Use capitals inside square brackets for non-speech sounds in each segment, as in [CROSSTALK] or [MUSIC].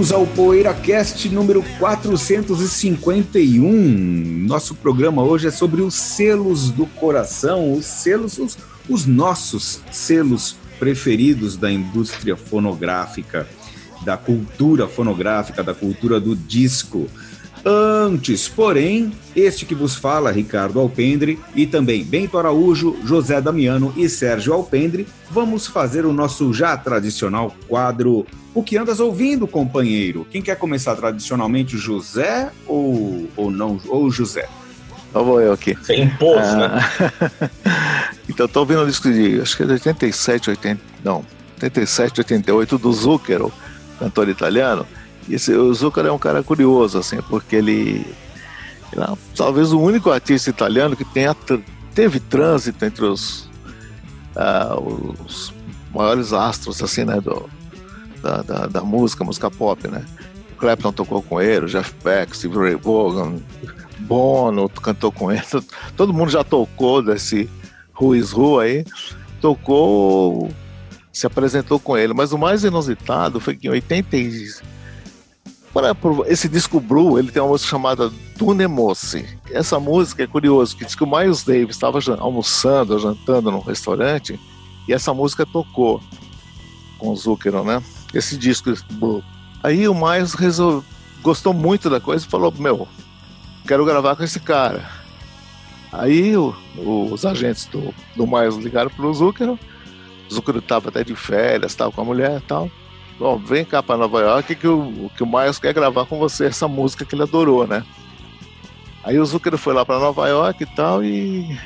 bem-vindos ao PoeiraCast número 451. Nosso programa hoje é sobre os selos do coração, os selos, os, os nossos selos preferidos da indústria fonográfica, da cultura fonográfica, da cultura do disco. Antes, porém, este que vos fala, Ricardo Alpendre, e também Bento Araújo, José Damiano e Sérgio Alpendre, vamos fazer o nosso já tradicional quadro O que andas ouvindo, companheiro? Quem quer começar tradicionalmente, José ou, ou não, ou José? Então vou eu aqui. Sem impulso, ah, né? [LAUGHS] então, tô ouvindo um disco de, acho que é de 87, 80, não, 87, 88, do Zucchero, cantor italiano, esse, o Zucker é um cara curioso, assim, porque ele, ele é talvez o único artista italiano que tenha, teve trânsito entre os, uh, os maiores astros, assim, né, do, da, da, da, música, música pop, né? Clapton tocou com ele, Jeff Beck, Steve Ray Vaughan, Bono cantou com ele, todo mundo já tocou desse Ruiz Who aí, tocou, se apresentou com ele, mas o mais inusitado foi que em 80 para esse disco Blue, ele tem uma música chamada Tunemose. Essa música é curioso, que diz que o Miles Davis estava almoçando, jantando num restaurante, e essa música tocou com o Zucchero, né? Esse disco Blue. Aí o Miles gostou muito da coisa e falou: Meu, quero gravar com esse cara. Aí o, os agentes do, do Miles ligaram para o Zucchero. O Zucchero estava até de férias, estava com a mulher e tal. Vem cá para Nova York que o, que o Miles quer gravar com você essa música que ele adorou, né? Aí o Zucker foi lá para Nova York e tal e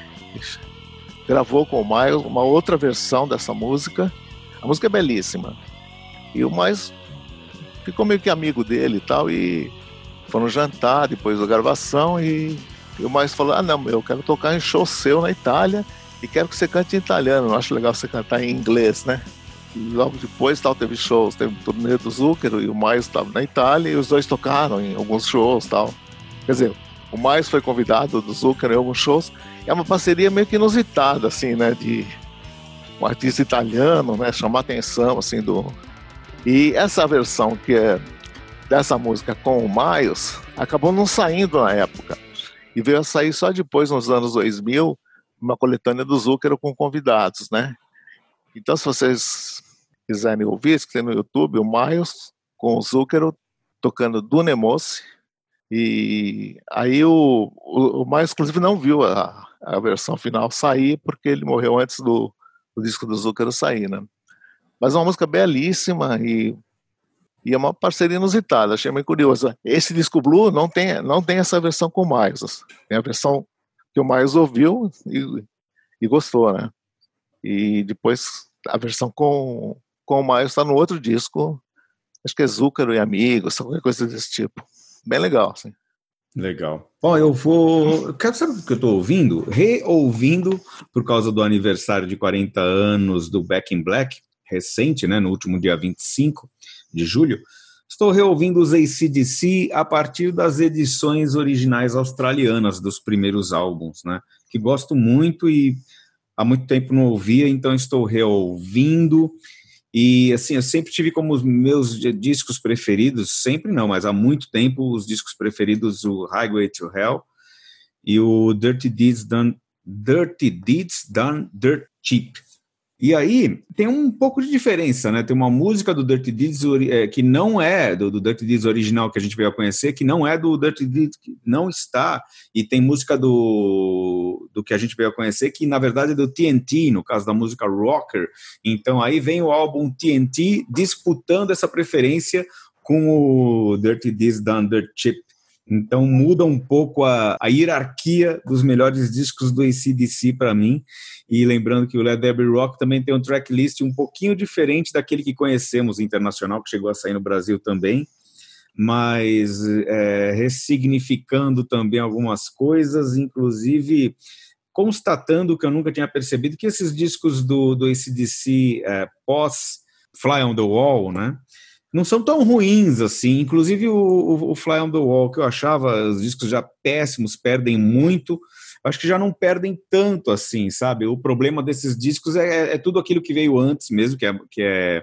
gravou com o Miles uma outra versão dessa música. A música é belíssima. E o Miles ficou meio que amigo dele e tal e foram jantar depois da gravação e, e o Miles falou: "Ah, não, eu quero tocar em show seu na Itália e quero que você cante em italiano. Não acho legal você cantar em inglês, né?" Logo depois tal, teve shows, teve o turnê do Zucchero e o Mais estava na Itália e os dois tocaram em alguns shows tal. Quer dizer, o Mais foi convidado do Zucchero em alguns shows. É uma parceria meio que inusitada, assim, né? De um artista italiano, né? Chamar atenção, assim, do... E essa versão que é dessa música com o Miles acabou não saindo na época. E veio a sair só depois, nos anos 2000, uma coletânea do Zucchero com convidados, né? Então, se vocês quiserem ouvir, que tem no YouTube o Miles com o Zucchero tocando Dunemos. E aí o, o, o Miles, inclusive, não viu a, a versão final sair porque ele morreu antes do, do disco do Zucchero sair, né? Mas é uma música belíssima e, e é uma parceria inusitada, achei meio curiosa. Esse disco Blue não tem, não tem essa versão com o Miles, tem a versão que o Miles ouviu e, e gostou, né? E depois a versão com, com o Miles está no outro disco. Acho que é Zúcaro e Amigos, qualquer coisa desse tipo. Bem legal, assim. Legal. Bom, eu vou. Quero saber o que eu estou ouvindo? Reouvindo, por causa do aniversário de 40 anos do Back in Black, recente, né? No último dia 25 de julho. Estou reouvindo os ACDC a partir das edições originais australianas dos primeiros álbuns, né? Que gosto muito e há muito tempo não ouvia, então estou reouvindo. E assim, eu sempre tive como os meus discos preferidos, sempre não, mas há muito tempo, os discos preferidos o Highway to Hell e o Dirty Deeds Done, Dirty Deeds Done Dirt Cheap. E aí tem um pouco de diferença, né? Tem uma música do Dirty Deeds é, que não é do, do Dirty Deeds original que a gente veio a conhecer, que não é do Dirty Deeds, que não está. E tem música do, do que a gente veio a conhecer, que na verdade é do TNT, no caso da música Rocker. Então aí vem o álbum TNT disputando essa preferência com o Dirty Deeds Dirt Cheap. Então muda um pouco a, a hierarquia dos melhores discos do ACDC para mim. E lembrando que o Led Zeppelin Rock também tem um tracklist um pouquinho diferente daquele que conhecemos internacional, que chegou a sair no Brasil também, mas é, ressignificando também algumas coisas, inclusive constatando que eu nunca tinha percebido que esses discos do, do ACDC é, pós Fly on the Wall, né? Não são tão ruins assim. Inclusive o, o, o, Fly on the Wall, que eu achava os discos já péssimos, perdem muito. Acho que já não perdem tanto assim, sabe? O problema desses discos é, é tudo aquilo que veio antes mesmo, que é, que é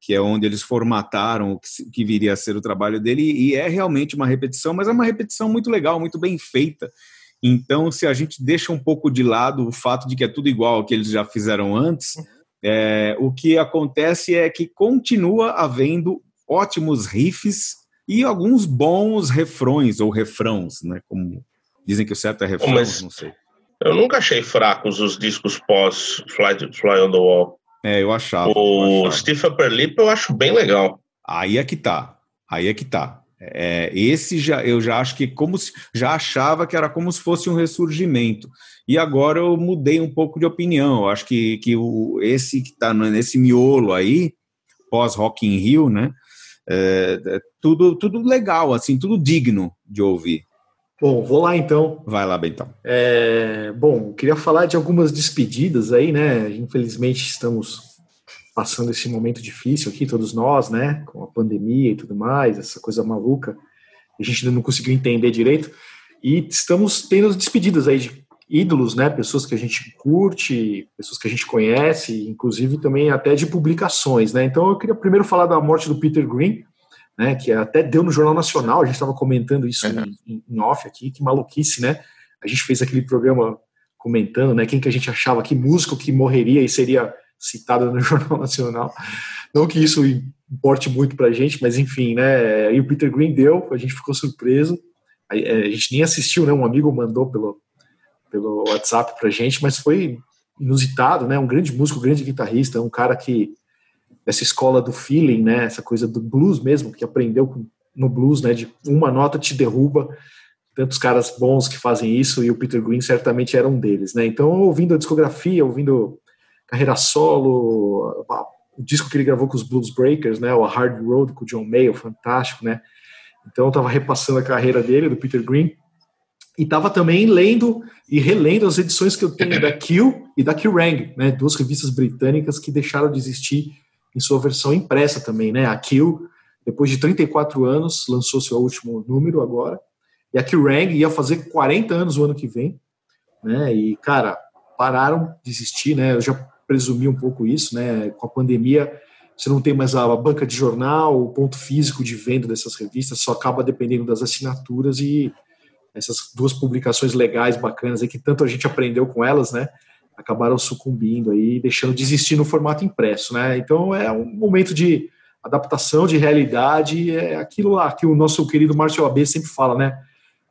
que é onde eles formataram o que, viria a ser o trabalho dele, e é realmente uma repetição, mas é uma repetição muito legal, muito bem feita. Então, se a gente deixa um pouco de lado o fato de que é tudo igual ao que eles já fizeram antes, é, o que acontece é que continua havendo ótimos riffs e alguns bons refrões ou refrãos, né? Como dizem que o certo é refrão, Mas não sei. Eu nunca achei fracos os discos pós Fly, Fly on the Wall. É, eu achava. O eu Steve Upper Lip eu acho bem legal. Aí é que tá. Aí é que tá. É, esse já eu já acho que como se, já achava que era como se fosse um ressurgimento e agora eu mudei um pouco de opinião. Eu acho que, que o, esse que está nesse miolo aí pós Rock in Rio, né? É, é, tudo tudo legal assim, tudo digno de ouvir. Bom, vou lá então. Vai lá, Bentão. É, bom, queria falar de algumas despedidas aí, né? Infelizmente estamos passando esse momento difícil aqui, todos nós, né? Com a pandemia e tudo mais, essa coisa maluca. A gente ainda não conseguiu entender direito. E estamos tendo despedidas aí de ídolos, né? Pessoas que a gente curte, pessoas que a gente conhece, inclusive também até de publicações, né? Então eu queria primeiro falar da morte do Peter Green, né, que até deu no Jornal Nacional, a gente estava comentando isso uhum. em, em, off aqui, que maluquice, né? A gente fez aquele programa comentando, né, quem que a gente achava que músico que morreria e seria citado no [LAUGHS] Jornal Nacional. Não que isso importe muito para a gente, mas enfim, né? E o Peter Green deu, a gente ficou surpreso. A, é, a gente nem assistiu, né? Um amigo mandou pelo, pelo WhatsApp para a gente, mas foi inusitado, né? Um grande músico, um grande guitarrista, um cara que essa escola do feeling, né? Essa coisa do blues mesmo, que aprendeu no blues, né? De uma nota te derruba. Tantos caras bons que fazem isso e o Peter Green certamente era um deles, né? Então, ouvindo a discografia, ouvindo carreira solo, o disco que ele gravou com os Blues Breakers, né? O Hard Road com o John Mayer, fantástico, né? Então, eu estava repassando a carreira dele, do Peter Green, e estava também lendo e relendo as edições que eu tenho da Q e da Kerrang, né? Duas revistas britânicas que deixaram de existir em sua versão impressa também, né? A Kill, depois de 34 anos, lançou seu último número agora. E a Kerrang ia fazer 40 anos o ano que vem, né? E, cara, pararam de existir, né? Eu já presumi um pouco isso, né? Com a pandemia, você não tem mais a banca de jornal, o ponto físico de venda dessas revistas, só acaba dependendo das assinaturas e essas duas publicações legais, bacanas, aí, que tanto a gente aprendeu com elas, né? acabaram sucumbindo aí, deixando de existir no formato impresso, né? Então é um momento de adaptação de realidade, é aquilo lá que o nosso querido Márcio AB sempre fala, né?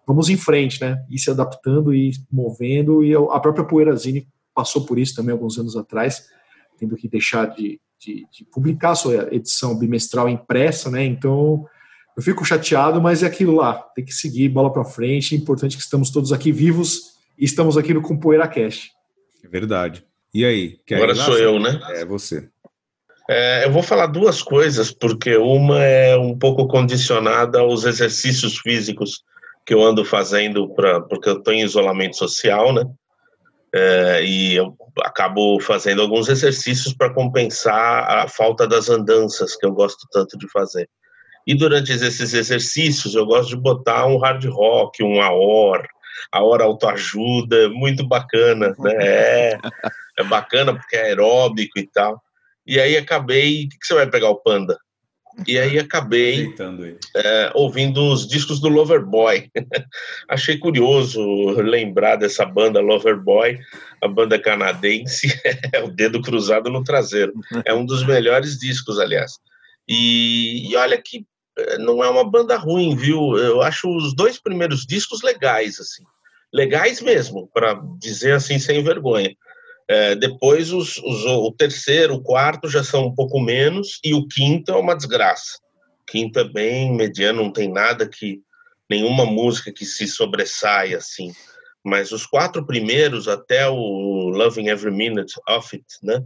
Vamos em frente, né? E se adaptando e movendo, e a própria Poeirazine passou por isso também alguns anos atrás, tendo que deixar de, de, de publicar sua edição bimestral impressa, né? Então eu fico chateado, mas é aquilo lá, tem que seguir, bola para frente. É importante que estamos todos aqui vivos e estamos aqui no Compoeira Cash. É verdade. E aí? Agora sou eu, né? É você. É, eu vou falar duas coisas, porque uma é um pouco condicionada aos exercícios físicos que eu ando fazendo, pra, porque eu estou em isolamento social, né? É, e eu acabo fazendo alguns exercícios para compensar a falta das andanças que eu gosto tanto de fazer. E durante esses exercícios eu gosto de botar um hard rock, um AOR, a hora autoajuda, muito bacana, né? É, é bacana porque é aeróbico e tal. E aí acabei, o que, que você vai pegar o Panda? E aí [LAUGHS] acabei é, ouvindo os discos do Loverboy. [LAUGHS] Achei curioso lembrar dessa banda Loverboy, a banda canadense, [LAUGHS] é o dedo cruzado no traseiro. É um dos melhores discos, aliás. E, e olha que é, não é uma banda ruim, viu? Eu acho os dois primeiros discos legais, assim legais mesmo, para dizer assim sem vergonha. É, depois os, os, o terceiro, o quarto já são um pouco menos e o quinto é uma desgraça. O quinto é bem mediano, não tem nada que nenhuma música que se sobressaia assim. Mas os quatro primeiros até o Loving Every Minute of It, né?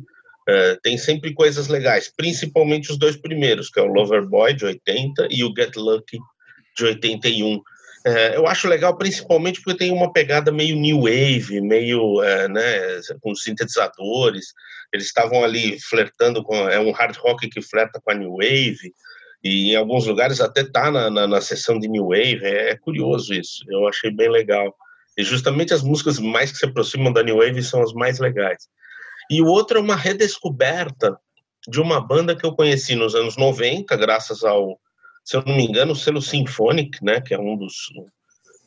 É, tem sempre coisas legais, principalmente os dois primeiros, que é o Loverboy de 80 e o Get Lucky de 81. É, eu acho legal principalmente porque tem uma pegada meio new wave, meio é, né, com sintetizadores. Eles estavam ali flertando com é um hard rock que flerta com a new wave e em alguns lugares até tá na, na, na sessão de new wave. É, é, curioso isso. Eu achei bem legal. E justamente as músicas mais que se aproximam da new wave são as mais legais. E o outro é uma redescoberta de uma banda que eu conheci nos anos 90, graças ao, se eu não me engano, o selo Symphonic, né, que é um dos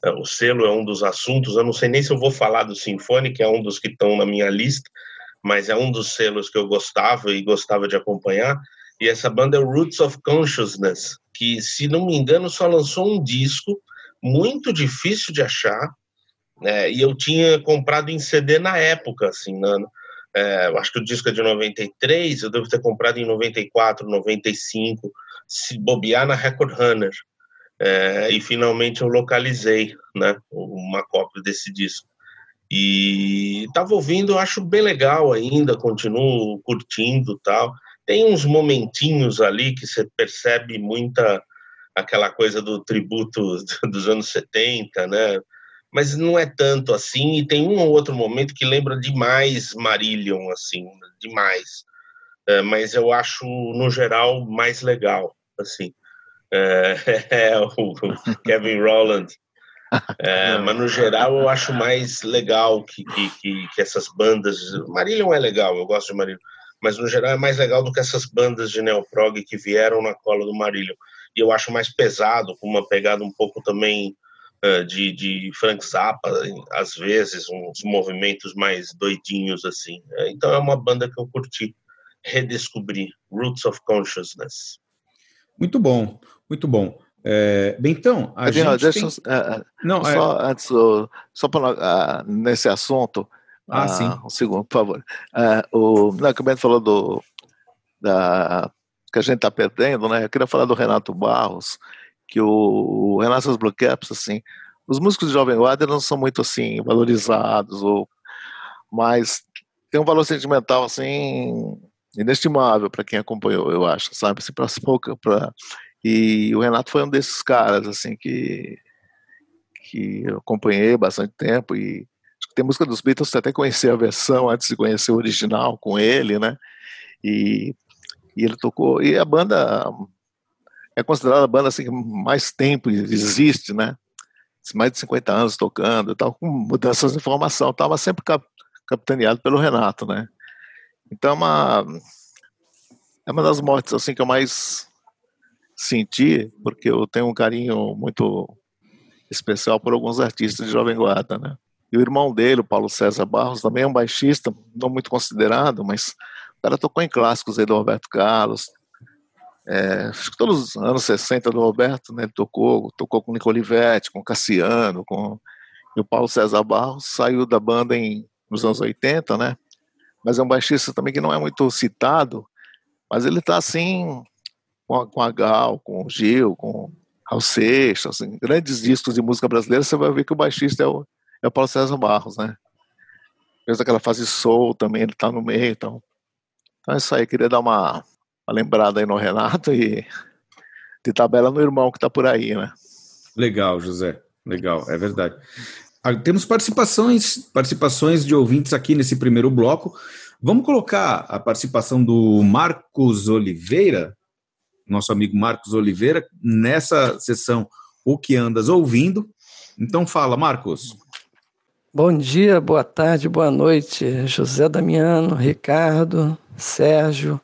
é, o selo é um dos assuntos, eu não sei nem se eu vou falar do Symphonic, é um dos que estão na minha lista, mas é um dos selos que eu gostava e gostava de acompanhar, e essa banda é Roots of Consciousness, que, se não me engano, só lançou um disco muito difícil de achar, né, e eu tinha comprado em CD na época, assim, né, é, acho que o disco é de 93, eu devo ter comprado em 94, 95, se bobear na Record Runner. É, e finalmente eu localizei né, uma cópia desse disco. E estava ouvindo, acho bem legal ainda, continuo curtindo tal. Tem uns momentinhos ali que você percebe muita aquela coisa do tributo [LAUGHS] dos anos 70, né? Mas não é tanto assim, e tem um ou outro momento que lembra demais Marillion, assim, demais. É, mas eu acho, no geral, mais legal, assim. É, [LAUGHS] é o Kevin Rowland. É, mas no geral eu acho mais legal que, que, que, essas bandas. Marillion é legal, eu gosto de Marillion, mas no geral é mais legal do que essas bandas de neoprog que vieram na cola do Marillion. E eu acho mais pesado, com uma pegada um pouco também uh, de, de Frank Zappa, às vezes, uns movimentos mais doidinhos assim. É, então é uma banda que eu curti redescobrir, Roots of Consciousness. Muito bom, muito bom. É, então, a gente deixa, tem... uh, não, só é... antes, só para uh, nesse assunto, ah, uh, sim. um segundo, por favor. Uh, o, não, que o Bento falou do da, que a gente está perdendo, né? Eu queria falar do Renato Barros, que o, o Renato Blue Caps, assim, os músicos de Jovem Guarda não são muito assim valorizados, ou, mas tem um valor sentimental assim inestimável para quem acompanhou, eu acho, sabe? Pouca, para e o Renato foi um desses caras assim que que eu acompanhei bastante tempo e tem música dos Beatles você até conhecer a versão antes de conhecer o original com ele, né? E, e ele tocou e a banda é considerada a banda assim que mais tempo existe, né? Mais de 50 anos tocando, tal, com mudanças de formação, estava sempre cap capitaneado pelo Renato, né? Então é uma, é uma das mortes assim que eu mais senti, porque eu tenho um carinho muito especial por alguns artistas de Jovem Guarda, né? E o irmão dele, o Paulo César Barros, também é um baixista, não muito considerado, mas o cara tocou em clássicos aí do Roberto Carlos. É, acho que todos os anos 60 do Roberto, né, ele tocou, tocou com Nico Olivetti, com Cassiano, com... E o Paulo César Barros saiu da banda em, nos anos 80, né? Mas é um baixista também que não é muito citado, mas ele está assim com a, com a, Gal, com o Gil, com Raul Seixas, assim, grandes discos de música brasileira, você vai ver que o baixista é o, é o Paulo César Barros, né? Desde aquela fase soul também, ele está no meio, então. Então é isso aí, queria dar uma, uma lembrada aí no Renato e de tabela no irmão que está por aí, né? Legal, José. Legal, é verdade. Ah, temos participações, participações de ouvintes aqui nesse primeiro bloco. Vamos colocar a participação do Marcos Oliveira, nosso amigo Marcos Oliveira, nessa sessão O que andas ouvindo. Então fala, Marcos. Bom dia, boa tarde, boa noite, José Damiano, Ricardo, Sérgio,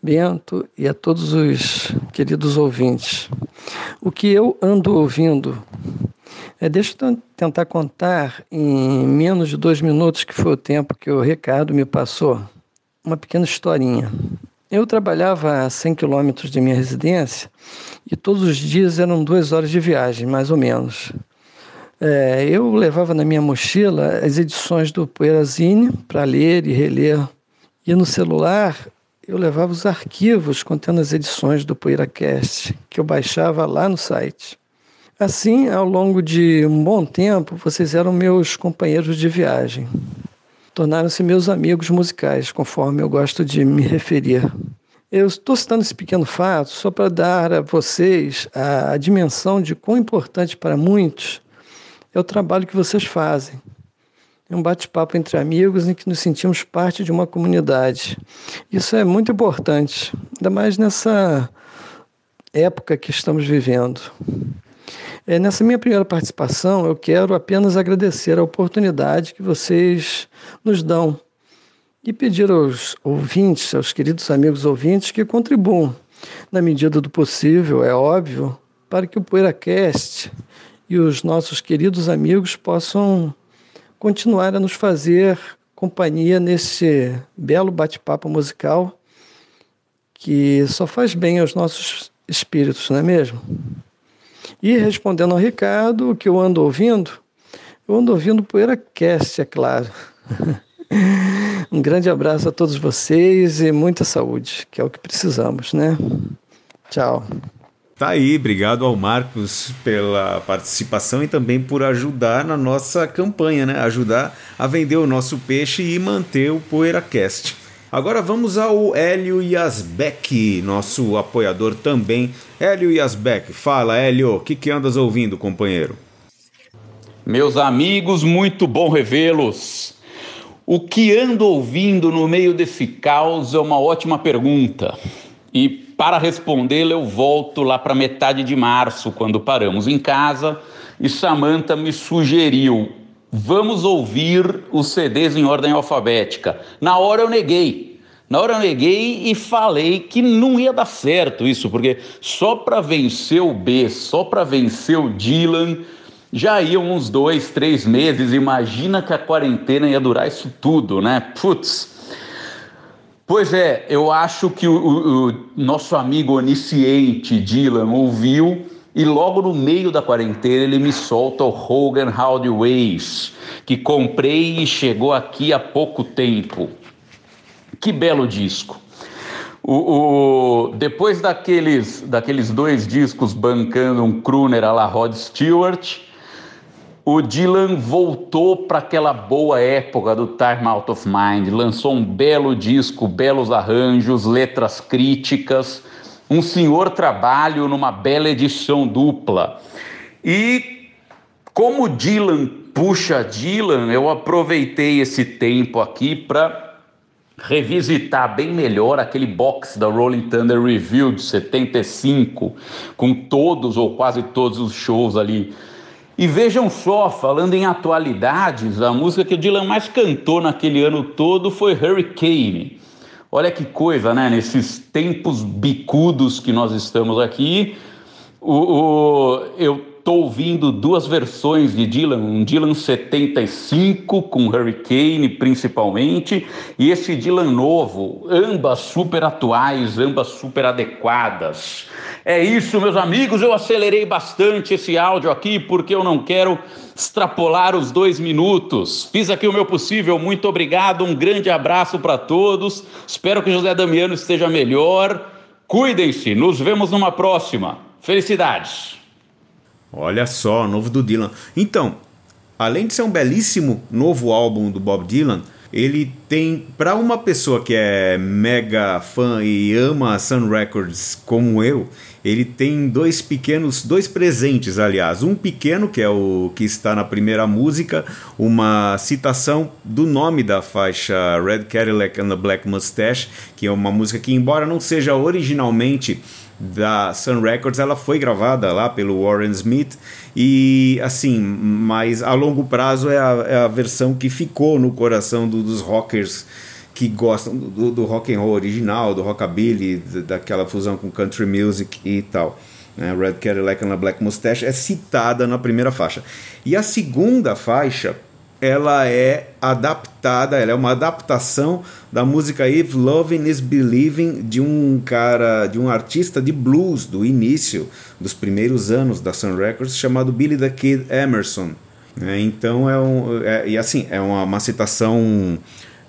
Bento e a todos os queridos ouvintes. O que eu ando ouvindo é, deixa eu tentar contar em menos de dois minutos, que foi o tempo que o Ricardo me passou, uma pequena historinha. Eu trabalhava a 100 quilômetros de minha residência e todos os dias eram duas horas de viagem, mais ou menos. É, eu levava na minha mochila as edições do Poeirazine para ler e reler. E no celular eu levava os arquivos contendo as edições do PoeiraCast, que eu baixava lá no site. Assim, ao longo de um bom tempo, vocês eram meus companheiros de viagem. Tornaram-se meus amigos musicais, conforme eu gosto de me referir. Eu estou citando esse pequeno fato só para dar a vocês a, a dimensão de quão importante para muitos é o trabalho que vocês fazem. É um bate-papo entre amigos em que nos sentimos parte de uma comunidade. Isso é muito importante, ainda mais nessa época que estamos vivendo. É, nessa minha primeira participação, eu quero apenas agradecer a oportunidade que vocês nos dão e pedir aos ouvintes, aos queridos amigos ouvintes, que contribuam, na medida do possível, é óbvio, para que o PoeiraCast e os nossos queridos amigos possam continuar a nos fazer companhia nesse belo bate-papo musical que só faz bem aos nossos espíritos, não é mesmo? E respondendo ao Ricardo, o que eu ando ouvindo, eu ando ouvindo PoeiraCast, é claro. [LAUGHS] um grande abraço a todos vocês e muita saúde, que é o que precisamos, né? Tchau. Tá aí, obrigado ao Marcos pela participação e também por ajudar na nossa campanha, né? Ajudar a vender o nosso peixe e manter o PoeiraCast. Agora vamos ao Hélio Yasbeck, nosso apoiador também. Hélio Yasbeck, fala Hélio, o que, que andas ouvindo, companheiro? Meus amigos, muito bom revê-los. O que ando ouvindo no meio desse caos é uma ótima pergunta. E para respondê-la, eu volto lá para metade de março, quando paramos em casa, e Samantha me sugeriu: vamos ouvir os CDs em ordem alfabética. Na hora eu neguei. Na hora eu neguei e falei que não ia dar certo isso, porque só para vencer o B, só para vencer o Dylan, já iam uns dois, três meses. Imagina que a quarentena ia durar isso tudo, né? Putz. Pois é, eu acho que o, o, o nosso amigo onisciente Dylan ouviu e logo no meio da quarentena ele me solta o Hogan How the Ways, que comprei e chegou aqui há pouco tempo. Que belo disco. O, o, depois daqueles, daqueles dois discos bancando um crooner a la Rod Stewart, o Dylan voltou para aquela boa época do Time Out of Mind, lançou um belo disco, belos arranjos, letras críticas, um senhor trabalho numa bela edição dupla. E como Dylan puxa Dylan, eu aproveitei esse tempo aqui para revisitar bem melhor aquele box da Rolling Thunder Review de 75, com todos ou quase todos os shows ali e vejam só, falando em atualidades, a música que o Dylan mais cantou naquele ano todo foi Hurricane. Olha que coisa, né? Nesses tempos bicudos que nós estamos aqui, o, o eu estou ouvindo duas versões de Dylan, um Dylan 75 com Hurricane principalmente, e esse Dylan novo, ambas super atuais, ambas super adequadas. É isso, meus amigos, eu acelerei bastante esse áudio aqui porque eu não quero extrapolar os dois minutos. Fiz aqui o meu possível, muito obrigado, um grande abraço para todos. Espero que José Damiano esteja melhor. Cuidem-se, nos vemos numa próxima. Felicidades! Olha só, novo do Dylan. Então, além de ser um belíssimo novo álbum do Bob Dylan, ele tem para uma pessoa que é mega fã e ama Sun Records como eu, ele tem dois pequenos, dois presentes, aliás, um pequeno que é o que está na primeira música, uma citação do nome da faixa Red Cadillac and the Black Mustache, que é uma música que embora não seja originalmente da Sun Records, ela foi gravada lá pelo Warren Smith e assim, mas a longo prazo é a, é a versão que ficou no coração do, dos rockers que gostam do, do, rock and roll original, do rockabilly, daquela fusão com country music e tal. Né? Red Cadillac and Black Mustache é citada na primeira faixa. E a segunda faixa ela é adaptada, ela é uma adaptação da música If Loving is Believing de um cara, de um artista de blues do início dos primeiros anos da Sun Records chamado Billy the Kid Emerson. É, então é um, é, e assim é uma, uma citação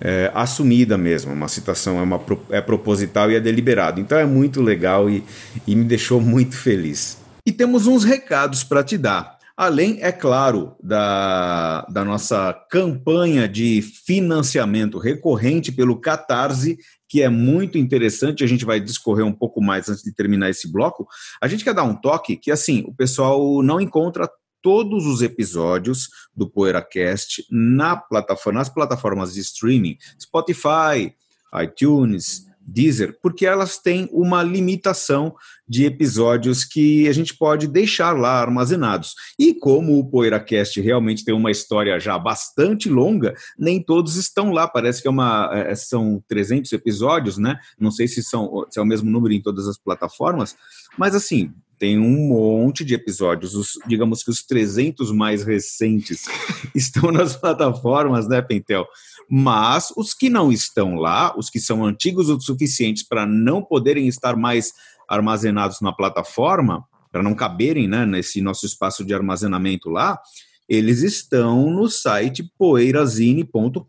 é, assumida mesmo, uma citação é, uma, é proposital e é deliberado. Então é muito legal e, e me deixou muito feliz. E temos uns recados para te dar. Além, é claro, da, da nossa campanha de financiamento recorrente pelo Catarse, que é muito interessante, a gente vai discorrer um pouco mais antes de terminar esse bloco. A gente quer dar um toque que, assim, o pessoal não encontra todos os episódios do PoeiraCast na plataforma, nas plataformas de streaming, Spotify, iTunes, Deezer, porque elas têm uma limitação de episódios que a gente pode deixar lá armazenados. E como o PoeiraCast realmente tem uma história já bastante longa, nem todos estão lá. Parece que é uma, é, são 300 episódios, né? Não sei se, são, se é o mesmo número em todas as plataformas, mas assim, tem um monte de episódios, os, digamos que os 300 mais recentes [LAUGHS] estão nas plataformas, né, Pentel? Mas os que não estão lá, os que são antigos o suficientes para não poderem estar mais armazenados na plataforma, para não caberem né, nesse nosso espaço de armazenamento lá, eles estão no site poeirazine.com.br,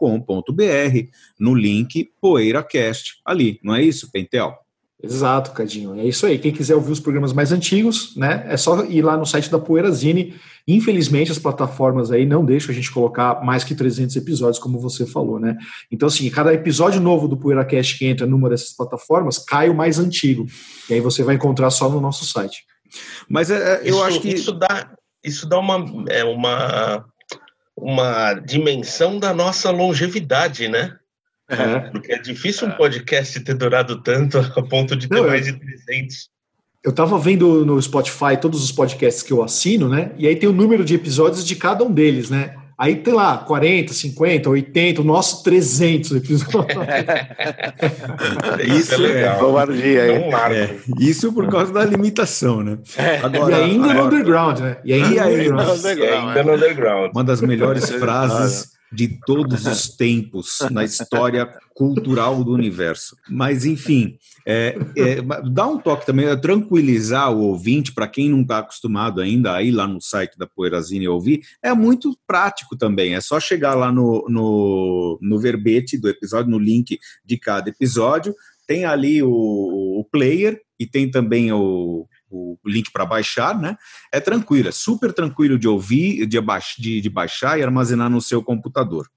no link PoeiraCast, ali, não é isso, Pentel? Exato, Cadinho. É isso aí. Quem quiser ouvir os programas mais antigos, né, é só ir lá no site da Poeirazine. Infelizmente, as plataformas aí não deixam a gente colocar mais que 300 episódios, como você falou, né? Então, assim, cada episódio novo do PoeiraCast que entra numa dessas plataformas cai o mais antigo. E aí você vai encontrar só no nosso site. Mas é, é eu isso, acho que. Isso dá, isso dá uma, é, uma, uma dimensão da nossa longevidade, né? É. Porque é difícil um podcast ter durado tanto [LAUGHS] a ponto de ter Não, mais de 300. Eu estava vendo no Spotify todos os podcasts que eu assino, né? E aí tem o número de episódios de cada um deles, né? Aí tem lá 40, 50, 80, o nosso 300 episódios. [LAUGHS] isso é legal. É, é, isso por causa da limitação, né? Agora, e ainda no underground, né? E ainda, e ainda, no, underground, e ainda no underground. Uma das melhores [LAUGHS] frases de todos os tempos na história cultural do universo. Mas, enfim, é, é, dá um toque também, é tranquilizar o ouvinte, para quem não está acostumado ainda a ir lá no site da Poeirazine e ouvir, é muito prático também. É só chegar lá no, no, no verbete do episódio, no link de cada episódio, tem ali o, o player e tem também o, o link para baixar, né? É tranquilo, é super tranquilo de ouvir, de, de, de baixar e armazenar no seu computador.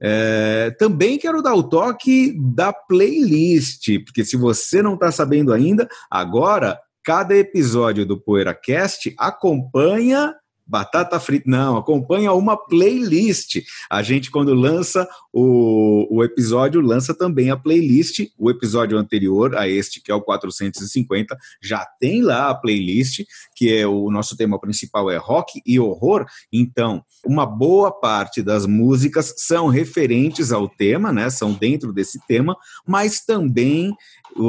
É, também quero dar o toque da playlist, porque se você não está sabendo ainda, agora cada episódio do PoeiraCast acompanha Batata frita, não, acompanha uma playlist. A gente, quando lança o, o episódio, lança também a playlist. O episódio anterior a este, que é o 450, já tem lá a playlist, que é o nosso tema principal é rock e horror. Então, uma boa parte das músicas são referentes ao tema, né? São dentro desse tema, mas também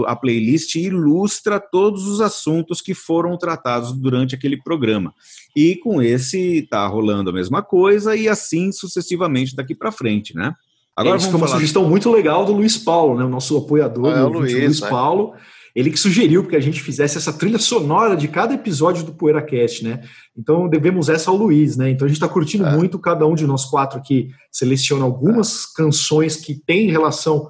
a playlist ilustra todos os assuntos que foram tratados durante aquele programa. E com esse está rolando a mesma coisa e assim sucessivamente daqui para frente, né? Agora vamos uma sugestão muito legal do Luiz Paulo, né? O nosso apoiador, ah, é o Luiz, Luiz né? Paulo. Ele que sugeriu que a gente fizesse essa trilha sonora de cada episódio do PoeiraCast, né? Então devemos essa ao Luiz, né? Então a gente está curtindo é. muito, cada um de nós quatro aqui seleciona algumas é. canções que têm relação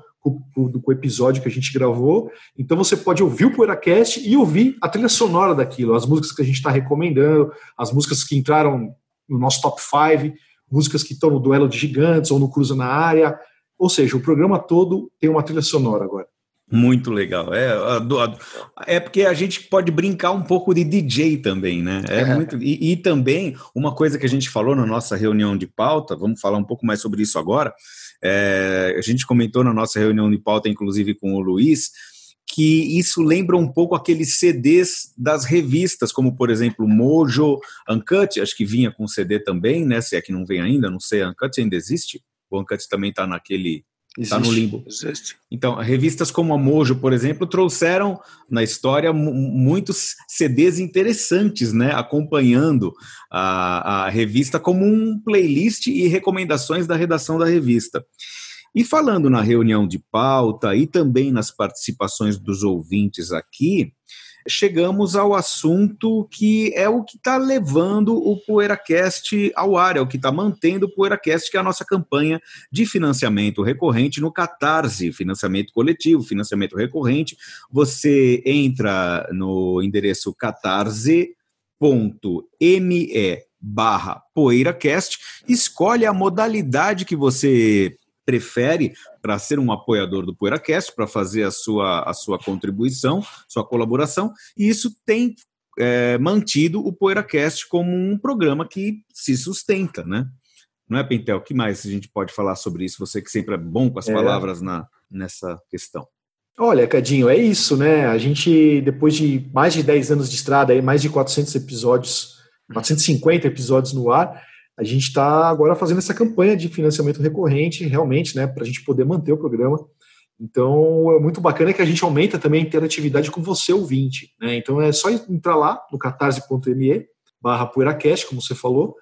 com, o episódio que a gente gravou. Então você pode ouvir o PoeiraCast e ouvir a trilha sonora daquilo, as músicas que a gente está recomendando, as músicas que entraram no nosso top 5, músicas que estão no Duelo de Gigantes ou no Cruza na Área. Ou seja, o programa todo tem uma trilha sonora agora. Muito legal. É, é porque a gente pode brincar um pouco de DJ também, né? É, é. Muito, e, e, também uma coisa que a gente falou na nossa reunião de pauta, vamos falar um pouco mais sobre isso agora. É, a gente comentou na nossa reunião de pauta, inclusive com o Luiz, que isso lembra um pouco aqueles CDs das revistas, como por exemplo Mojo, Uncut, acho que vinha com CD também, né? Se é que não vem ainda, não sei, Uncut ainda existe? O Uncut também está naquele Está no limbo. Existe. Então, revistas como a Mojo, por exemplo, trouxeram na história muitos CDs interessantes, né? Acompanhando a, a revista como um playlist e recomendações da redação da revista. E falando na reunião de pauta e também nas participações dos ouvintes aqui, chegamos ao assunto que é o que está levando o PoeiraCast ao ar, é o que está mantendo o PoeiraCast, que é a nossa campanha de financiamento recorrente no Catarse, financiamento coletivo, financiamento recorrente. Você entra no endereço catarse.me barra PoeiraCast, escolhe a modalidade que você prefere para ser um apoiador do PoeiraCast, para fazer a sua, a sua contribuição, sua colaboração, e isso tem é, mantido o PoeiraCast como um programa que se sustenta, né? Não é, Pentel? O que mais a gente pode falar sobre isso? Você que sempre é bom com as é. palavras na, nessa questão. Olha, Cadinho, é isso, né? A gente, depois de mais de 10 anos de estrada, aí, mais de 400 episódios, 450 episódios no ar, a gente está agora fazendo essa campanha de financiamento recorrente, realmente, né, para a gente poder manter o programa. Então, é muito bacana que a gente aumenta também a interatividade com você, ouvinte. Né? Então, é só entrar lá no catarse.me barra poeiracast, como você falou,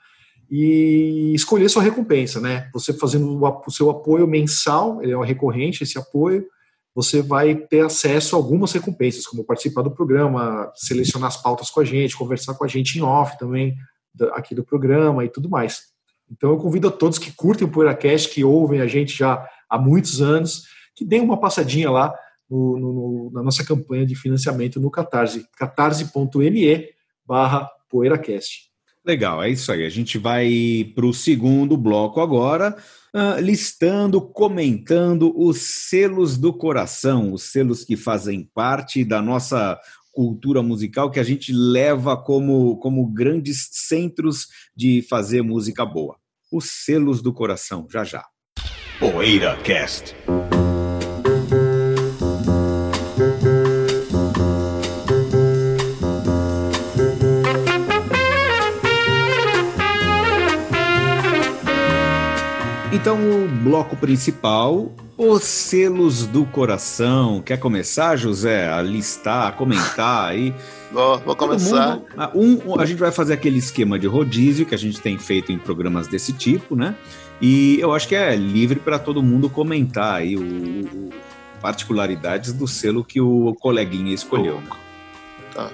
e escolher sua recompensa, né? Você fazendo o seu apoio mensal, ele é uma recorrente, esse apoio, você vai ter acesso a algumas recompensas, como participar do programa, selecionar as pautas com a gente, conversar com a gente em off também, aqui do programa e tudo mais. Então eu convido a todos que curtem o PoeiraCast, que ouvem a gente já há muitos anos, que deem uma passadinha lá no, no, na nossa campanha de financiamento no Catarse, catarse.me barra PoeiraCast. Legal, é isso aí. A gente vai para o segundo bloco agora, uh, listando, comentando os selos do coração, os selos que fazem parte da nossa cultura musical, que a gente leva como, como grandes centros de fazer música boa. Os selos do coração, já já. Poeira Cast. Então, o bloco principal, os selos do coração. Quer começar, José, a listar, a comentar aí? [LAUGHS] Vou, vou começar. Mundo, ah, um, a gente vai fazer aquele esquema de rodízio que a gente tem feito em programas desse tipo, né? E eu acho que é livre para todo mundo comentar aí o, o, particularidades do selo que o coleguinha escolheu. Tá.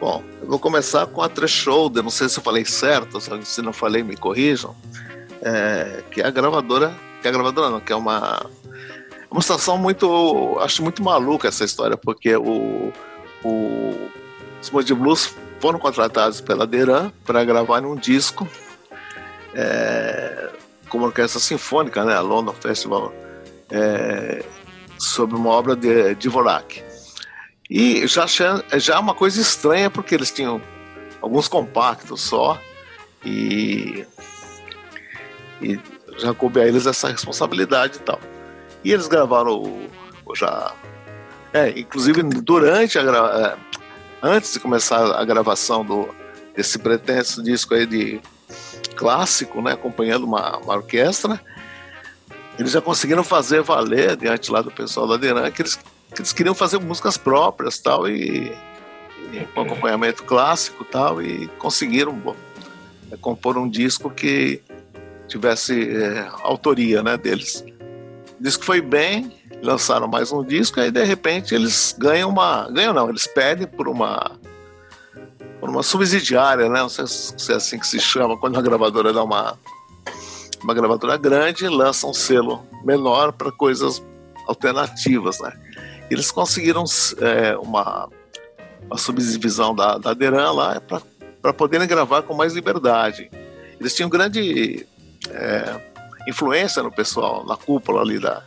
Bom, eu vou começar com a Threshold. Não sei se eu falei certo, se não falei, me corrijam é, que é a gravadora, que é a gravadora não, que é uma uma situação muito, acho muito maluca essa história, porque o, o Blues foram contratados pela Deran para gravar um disco é, como orquestra sinfônica, né, London Festival, é, sobre uma obra de Dvorak. E já, já é uma coisa estranha, porque eles tinham alguns compactos só, e e já coube a eles essa responsabilidade e tal. E eles gravaram o, o já. É, inclusive durante a é, antes de começar a gravação do, desse pretenso disco aí de clássico, né, acompanhando uma, uma orquestra, eles já conseguiram fazer valer diante lá do pessoal da Deran que eles, que eles queriam fazer músicas próprias tal e, e com acompanhamento clássico tal e conseguiram bom, é, compor um disco que tivesse é, autoria né, deles. O disco foi bem, lançaram mais um disco, e de repente eles ganham uma. Ganham não, eles pedem por uma. Por uma subsidiária, né? Não sei se é assim que se chama, quando a gravadora dá uma. Uma gravadora grande lança um selo menor para coisas alternativas, né? Eles conseguiram é, uma, uma subdivisão da, da Deran lá para poderem gravar com mais liberdade. Eles tinham grande é, influência no pessoal, na cúpula ali da,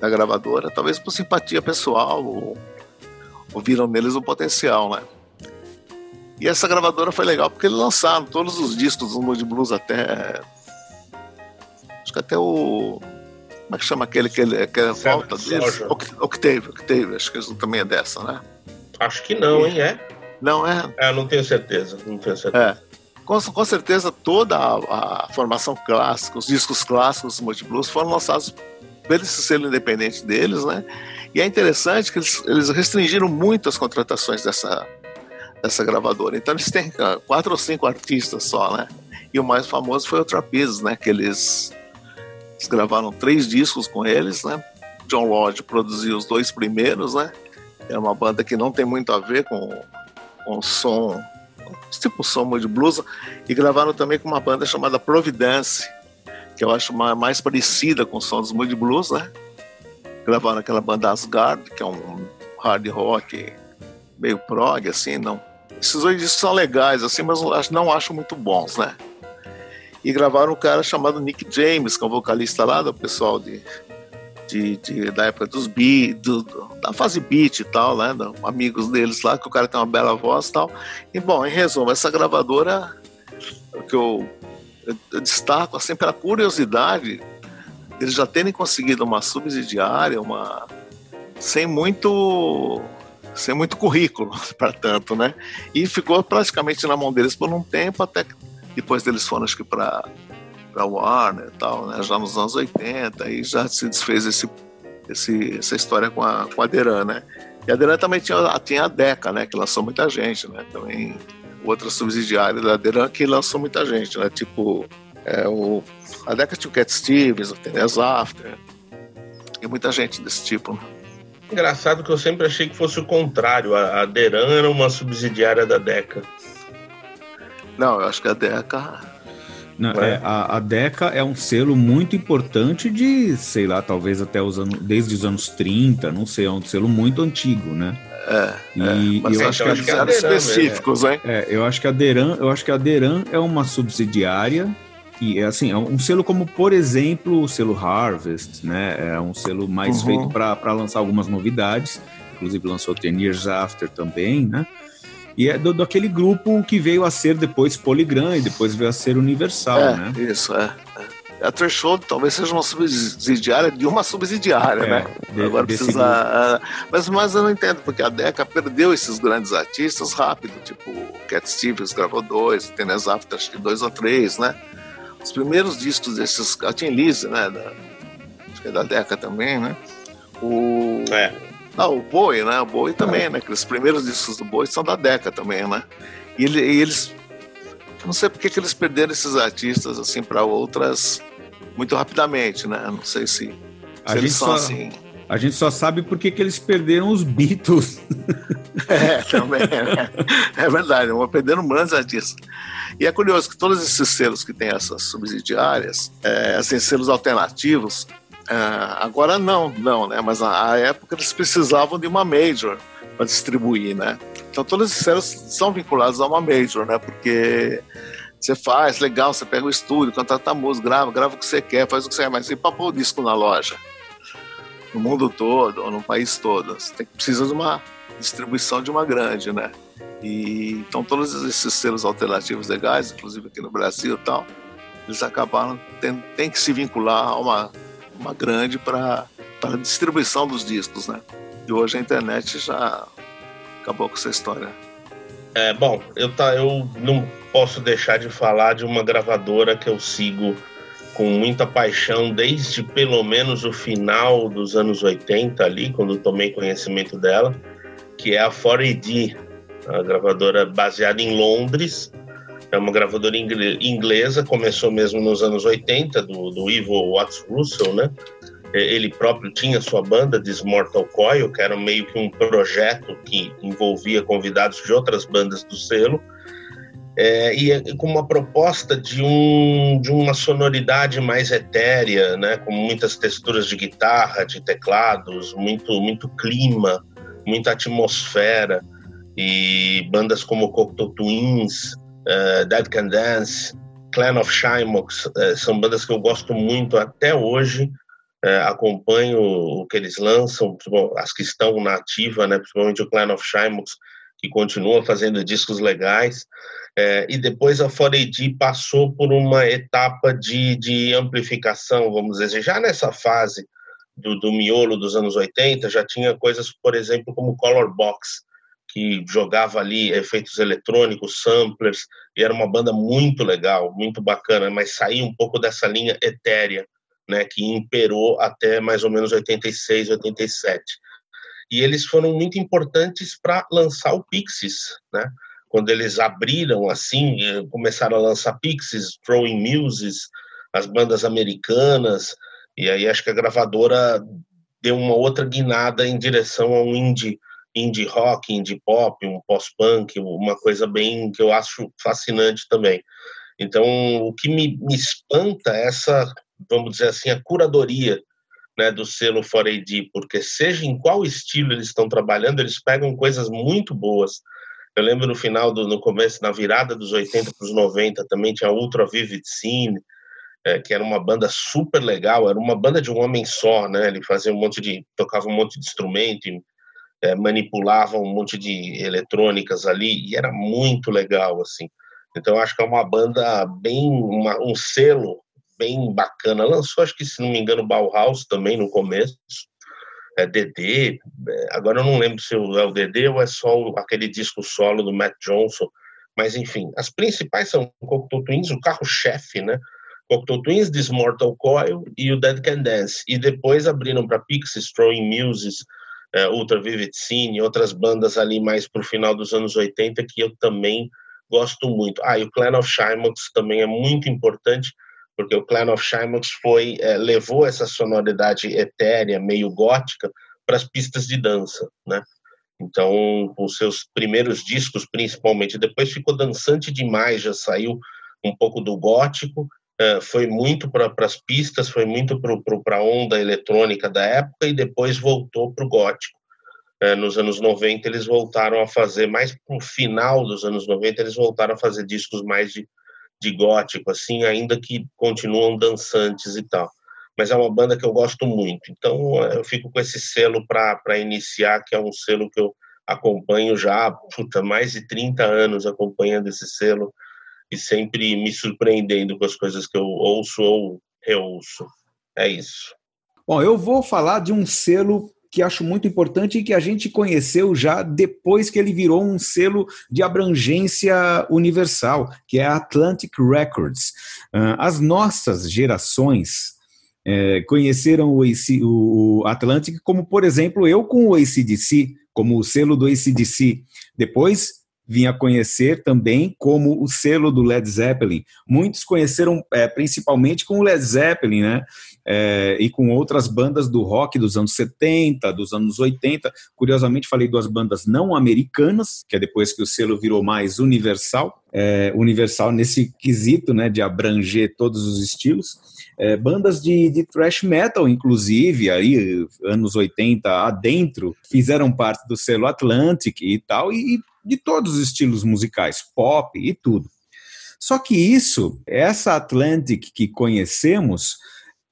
da gravadora, talvez por simpatia pessoal, ou, ou viram neles um potencial, né? E essa gravadora foi legal porque eles lançaram todos os discos do Mood Blues até. Acho que até o. Como é que chama aquele que, ele, que é falta deles? Octave, Octave, acho que isso também é dessa, né? Acho que não, hein? É? Não é? É, não tenho certeza, não tenho certeza. É com, com certeza toda a, a, formação clássica, os discos clássicos do Multiblues foram lançados pelo selo independente deles, né? E é interessante que eles, eles restringiram muito as contratações dessa, dessa gravadora. Então eles têm ah, quatro ou cinco artistas só, né? E o mais famoso foi o Trapeze, né? Que eles, eles gravaram três discos com eles, né? John Lodge produziu os dois primeiros, né? É uma banda que não tem muito a ver com, com o som tipo som de blues, e gravaram também com uma banda chamada Providence, que eu acho mais parecida com o som dos Mood Blues, né? Gravaram aquela banda Asgard, que é um hard rock meio prog, assim, não. Esses dois discos são legais, assim, mas não acho muito bons, né? E gravaram um cara chamado Nick James, que é um vocalista lá do pessoal de de, de, da época dos beat, do, da fase beat e tal, né? amigos deles lá, que o cara tem uma bela voz e tal. E bom, em resumo, essa gravadora que eu, eu destaco assim pela curiosidade eles já terem conseguido uma subsidiária, uma sem muito sem muito currículo [LAUGHS] para tanto, né? E ficou praticamente na mão deles por um tempo, até que depois eles foram, acho que para para Warner e tal, né? Já nos anos 80, e já se desfez esse, esse, essa história com a, com a Deran, né? E a Deran também tinha, tinha a Deca, né? Que lançou muita gente, né? Também outra subsidiária da Deran que lançou muita gente, né? Tipo, é, o, a Deca tinha o Cat Stevens, o Tennis After, e muita gente desse tipo, né? Engraçado que eu sempre achei que fosse o contrário. A, a Deran era uma subsidiária da Deca. Não, eu acho que a Deca não, é, a, a, Deca é um selo muito importante de, sei lá, talvez até os anos, desde os anos 30, não sei, é um selo muito antigo, né? É, e, é. Mas eu acho que, que eram específicos, né? É, eu acho que a Deran, eu acho que a Deran é uma subsidiária e assim, é um selo como, por exemplo, o selo Harvest, né? É um selo mais uhum. feito para lançar algumas novidades. Inclusive lançou Ten Years After também, né? E é do, daquele grupo que veio a ser depois Polygram e depois veio a ser Universal, é, né? Isso, é. A Threshold talvez seja uma subsidiária de uma subsidiária, é, né? De, Agora precisa. Uh, mas, mas eu não entendo, porque a Deca perdeu esses grandes artistas rápido, tipo Cat Stevens gravou dois, Tennis After acho que dois ou três, né? Os primeiros discos desses. A Tim Lise, né? Da, acho que é da Deca também, né? O. É. Ah, o Bowie, né? O Bowie também, né? Aqueles primeiros discos do Bowie são da Deca também, né? E, ele, e eles. Não sei por que eles perderam esses artistas assim para outras muito rapidamente, né? Não sei se, a se eles são só, assim. A gente só sabe por que eles perderam os Beatles. [LAUGHS] é, também. Né? É verdade, vão perdendo grandes artistas. E é curioso que todos esses selos que têm essas subsidiárias, é, assim, selos alternativos, ah, agora não, não, né? Mas na época eles precisavam de uma major para distribuir, né? Então todas as séries são vinculadas a uma major, né? Porque você faz, legal, você pega o estúdio, contrata música, grava, grava o que você quer, faz o que você quer, mas e pôr o disco na loja? No mundo todo, ou no país todo, você tem, precisa de uma distribuição de uma grande, né? E, então todos esses selos alternativos legais, inclusive aqui no Brasil e tal, eles acabaram, tem, tem que se vincular a uma uma grande para a distribuição dos discos, né? E hoje a internet já acabou com essa história. É, bom, eu, tá, eu não posso deixar de falar de uma gravadora que eu sigo com muita paixão desde pelo menos o final dos anos 80 ali, quando tomei conhecimento dela, que é a 4AD, a gravadora baseada em Londres, é uma gravadora inglesa, começou mesmo nos anos 80, do, do Ivo Watts Russell, né? Ele próprio tinha sua banda, Mortal Coil, que era meio que um projeto que envolvia convidados de outras bandas do selo, é, e é com uma proposta de, um, de uma sonoridade mais etérea, né, com muitas texturas de guitarra, de teclados, muito, muito clima, muita atmosfera, e bandas como Cocteau Twins, uh, Dead Can Dance, Clan of Shymox, uh, são bandas que eu gosto muito até hoje. Uh, acompanho o que eles lançam, as que estão na ativa, né, principalmente o Clan of Shymox, que continua fazendo discos legais. e depois a 4AD passou por uma etapa de, de amplificação, vamos dizer, já nessa fase do, do miolo dos anos 80, já tinha coisas, por exemplo, como Color Box, que jogava ali efeitos eletrônicos, samplers, e era uma banda muito legal, muito bacana, mas saía um pouco dessa linha etérea, né, que imperou até mais ou menos 86, 87. E eles foram muito importantes para lançar o Pixies, né? Quando eles abriram assim, começaram a lançar Pixies, Throwing Muses, as bandas americanas, e aí acho que a gravadora deu uma outra guinada em direção ao indie indie rock, indie pop, um pós-punk, uma coisa bem que eu acho fascinante também. Então, o que me, me espanta é essa, vamos dizer assim, a curadoria né, do selo 4AD, porque seja em qual estilo eles estão trabalhando, eles pegam coisas muito boas. Eu lembro no final, do, no começo, na virada dos 80 para os 90, também tinha Ultra Vivid Scene, é, que era uma banda super legal, era uma banda de um homem só, né? Ele fazia um monte de, tocava um monte de instrumento, é, manipulavam um monte de eletrônicas ali e era muito legal assim. Então acho que é uma banda bem uma, um selo bem bacana. Lançou acho que se não me engano Bauhaus também no começo. é DD, é, agora eu não lembro se é o DD ou é só aquele disco solo do Matt Johnson, mas enfim, as principais são Cocteau Twins, o carro-chefe, né? Cocteau Twins, This Mortal Coil e o Dead Can Dance. E depois abriram para Pixies, Throwing Muses, uh, Ultra Vivid Scene e outras bandas ali mais para o final dos anos 80 que eu também gosto muito. Ah, e o Clan of Shymox também é muito importante, porque o Clan of Shymox foi, é, levou essa sonoridade etérea, meio gótica, para as pistas de dança, né? Então, os seus primeiros discos, principalmente, depois ficou dançante demais, já saiu um pouco do gótico, foi muito para as pistas, foi muito para a onda eletrônica da época e depois voltou para o gótico. Uh, nos anos 90, eles voltaram a fazer, mais para o final dos anos 90, eles voltaram a fazer discos mais de, de gótico, assim, ainda que continuam dançantes e tal mas é uma banda que eu gosto muito. Então eu fico com esse selo para iniciar, que é um selo que eu acompanho já puta, mais de 30 anos acompanhando esse selo e sempre me surpreendendo com as coisas que eu ouço ou reouço. É isso. Bom, eu vou falar de um selo que acho muito importante e que a gente conheceu já depois que ele virou um selo de abrangência universal, que é a Atlantic Records. Ah, as nossas gerações é, conheceram o, AC, o Atlantic, como, por exemplo, eu com o ACDC, como o selo do ACDC. Depois vinha conhecer também como o selo do Led Zeppelin. Muitos conheceram é, principalmente com o Led Zeppelin, né? É, e com outras bandas do rock dos anos 70, dos anos 80. Curiosamente, falei duas bandas não americanas, que é depois que o selo virou mais universal, é, universal nesse quesito, né, de abranger todos os estilos. É, bandas de, de thrash metal, inclusive, aí, anos 80 adentro, fizeram parte do selo Atlantic e tal, e de todos os estilos musicais, pop e tudo. Só que isso, essa Atlantic que conhecemos,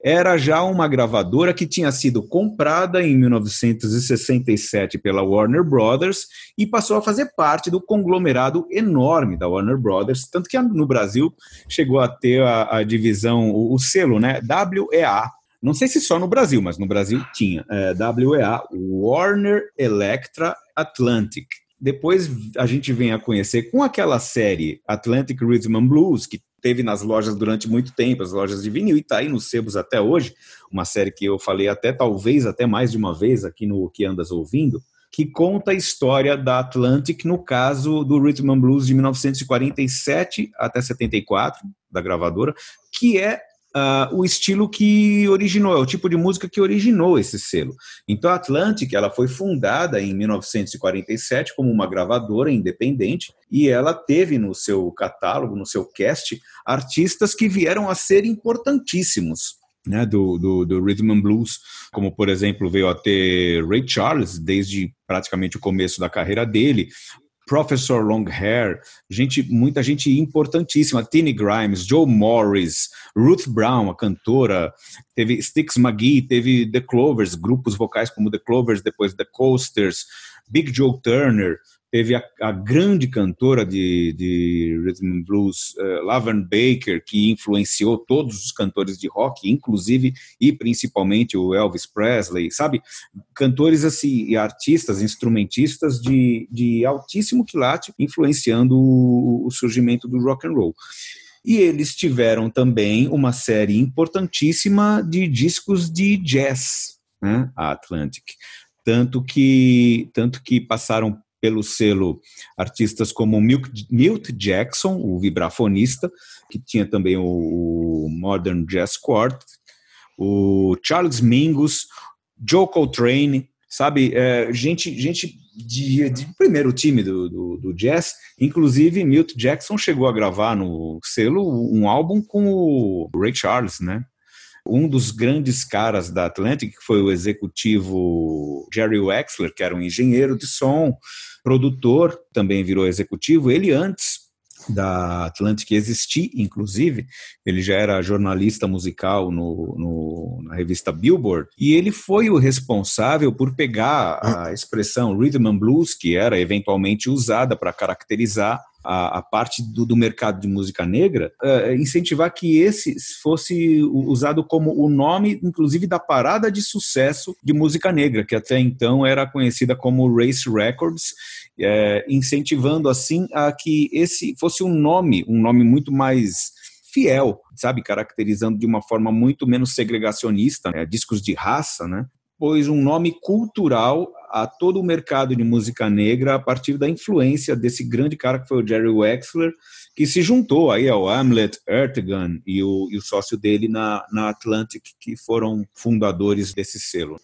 era já uma gravadora que tinha sido comprada em 1967 pela Warner Brothers e passou a fazer parte do conglomerado enorme da Warner Brothers, tanto que no Brasil chegou a ter a, a divisão, o, o, selo, né, WEA. Não sei se só no Brasil, mas no Brasil tinha é, WEA, Warner Electra Atlantic. Depois a gente vem a conhecer com aquela série Atlantic Rhythm and Blues, que teve nas lojas durante muito tempo, as lojas de vinil, e está aí nos sebos até hoje, uma série que eu falei até talvez até mais de uma vez aqui no Que Andas Ouvindo, que conta a história da Atlantic no caso do Rhythm and Blues de 1947 até 74, da gravadora, que é uh, o estilo que originou, é o tipo de música que originou esse selo. Então a Atlantic ela foi fundada em 1947 como uma gravadora independente e ela teve no seu catálogo, no seu cast, artistas que vieram a ser importantíssimos. Né, do, do, do, Rhythm and Blues, como por exemplo veio a ter Ray Charles desde praticamente o começo da carreira dele, Professor Longhair, gente, muita gente importantíssima, Tiny Grimes, Joe Morris, Ruth Brown, a cantora, teve Styx McGee, teve The Clovers, grupos vocais como The Clovers, depois The Coasters, Big Joe Turner, teve a, a grande cantora de, de rhythm and blues, uh, Laverne Baker, que influenciou todos os cantores de rock, inclusive e principalmente o Elvis Presley, sabe? Cantores assim, e artistas, instrumentistas de, de altíssimo quilate, influenciando o, o surgimento do rock and roll. E eles tiveram também uma série importantíssima de discos de jazz, né? a Atlantic tanto que tanto que passaram pelo selo artistas como Milt Jackson, o vibrafonista, que tinha também o Modern Jazz Quartet, o Charles Mingus, Joe Coltrane, sabe, é, gente, gente de, de, primeiro time do, do, do, jazz, inclusive Milt Jackson chegou a gravar no selo um álbum com o Ray Charles, né? Um dos grandes caras da Atlantic, foi o executivo Jerry Wexler, que era um engenheiro de som, produtor, também virou executivo. Ele antes da Atlantic existir, inclusive, ele já era jornalista musical no, no, na revista Billboard, e ele foi o responsável por pegar a expressão rhythm and blues, que era eventualmente usada para caracterizar a, a parte do, do, mercado de música negra, uh, incentivar que esse fosse usado como o nome, inclusive, da parada de sucesso de música negra, que até então era conhecida como Race Records, é, incentivando assim a que esse fosse um nome, um nome muito mais fiel, sabe, caracterizando de uma forma muito menos segregacionista, né? discos de raça, né? Pois um nome cultural a todo o mercado de música negra a partir da influência desse grande cara que foi o Jerry Wexler, que se juntou aí ao Hamlet Ertegun e o, e o sócio dele na, na Atlantic, que foram fundadores desse selo.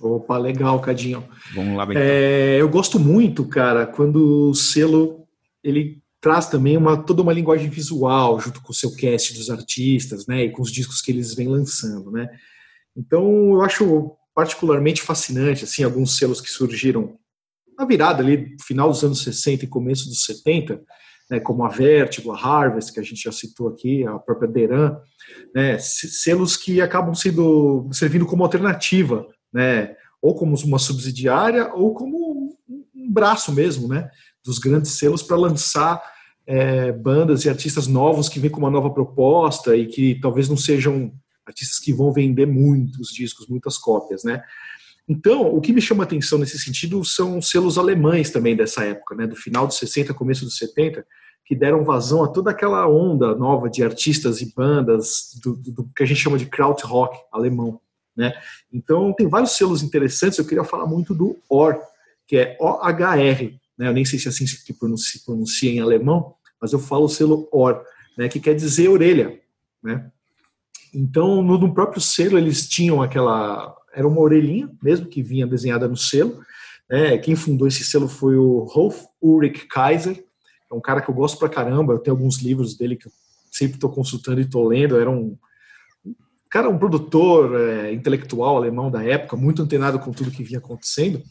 Opa, legal, Cadinho. Vamos lá, então. é, Eu gosto muito, cara, quando o selo ele traz também uma, toda uma linguagem visual junto com o seu cast dos artistas, né, e com os discos que eles vêm lançando, né. Então, eu acho particularmente fascinante, assim, alguns selos que surgiram na virada ali, final dos anos 60 e começo dos 70, né, como a Vertigo, a Harvest, que a gente já citou aqui, a própria Deran, né, selos que acabam sendo servindo como alternativa, né, ou como uma subsidiária ou como um braço mesmo, né, dos grandes selos para lançar é, bandas e artistas novos que vêm com uma nova proposta e que talvez não sejam artistas que vão vender muitos discos, muitas cópias, né? Então, o que me chama atenção nesse sentido são selos alemães também dessa época, né, do final dos 60, começo dos 70, que deram vazão a toda aquela onda nova de artistas e bandas do, do, do que a gente chama de krautrock alemão, né? Então, tem vários selos interessantes, eu queria falar muito do OR, que é OHR, né? Eu nem sei se é assim se pronuncia, pronuncia em alemão, mas eu falo o selo OR, né, que quer dizer orelha, né? Então, no, no, próprio selo, eles tinham aquela. Era uma orelhinha mesmo que vinha desenhada no selo. Né? Quem fundou esse selo foi o Rolf Ulrich Kaiser. É um cara que eu gosto pra caramba. Eu tenho alguns livros dele que eu sempre estou consultando e estou lendo. Era um cara, um produtor é, intelectual alemão da época, muito antenado com tudo que vinha acontecendo.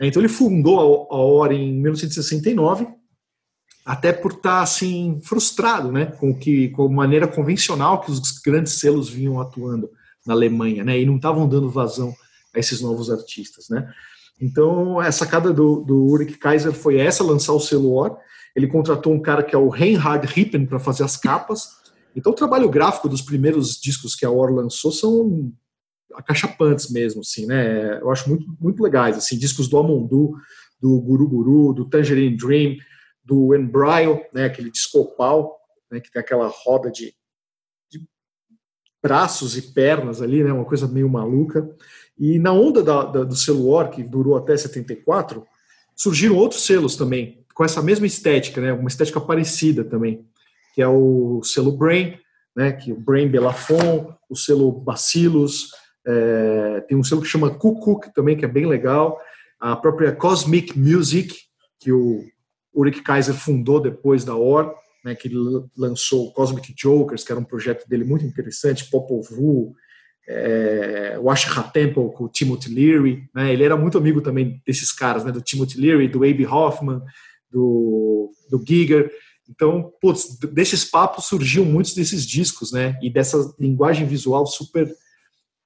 Então, ele fundou a, a OR em 1969 até por estar tá, assim frustrado, né, com que com a maneira convencional que os grandes selos vinham atuando na Alemanha, né, e não estavam dando vazão a esses novos artistas, né. Então a sacada do, do Ulrich Kaiser foi essa, lançar o selo OR. Ele contratou um cara que é o Reinhard Rippen para fazer as capas. Então o trabalho gráfico dos primeiros discos que a OR lançou são acachapantes mesmo, assim, né. Eu acho muito muito legais, assim, discos do Amondu, do Guru Guru, do Tangerine Dream do embryo, né, aquele discopal, né, que tem aquela roda de, de, braços e pernas ali, né, uma coisa meio maluca. E na onda da, da, do War, que durou até 74, surgiram outros selos também, com essa mesma estética, né, uma estética parecida também, que é o selo Brain, né, que o Brain Belafon, o selo Bacillus, é, tem um selo que chama Kukuk também, que é bem legal, a própria Cosmic Music, que o Ulrich Kaiser fundou depois da OR, né, que lançou Cosmic Jokers, que era um projeto dele muito interessante, Popol Vuh, é, Temple com o Timothy Leary, né, ele era muito amigo também desses caras, né, do Timothy Leary, do Abe Hoffman, do, do Giger, então, putz, desses papos surgiam muitos desses discos, né, e dessa linguagem visual super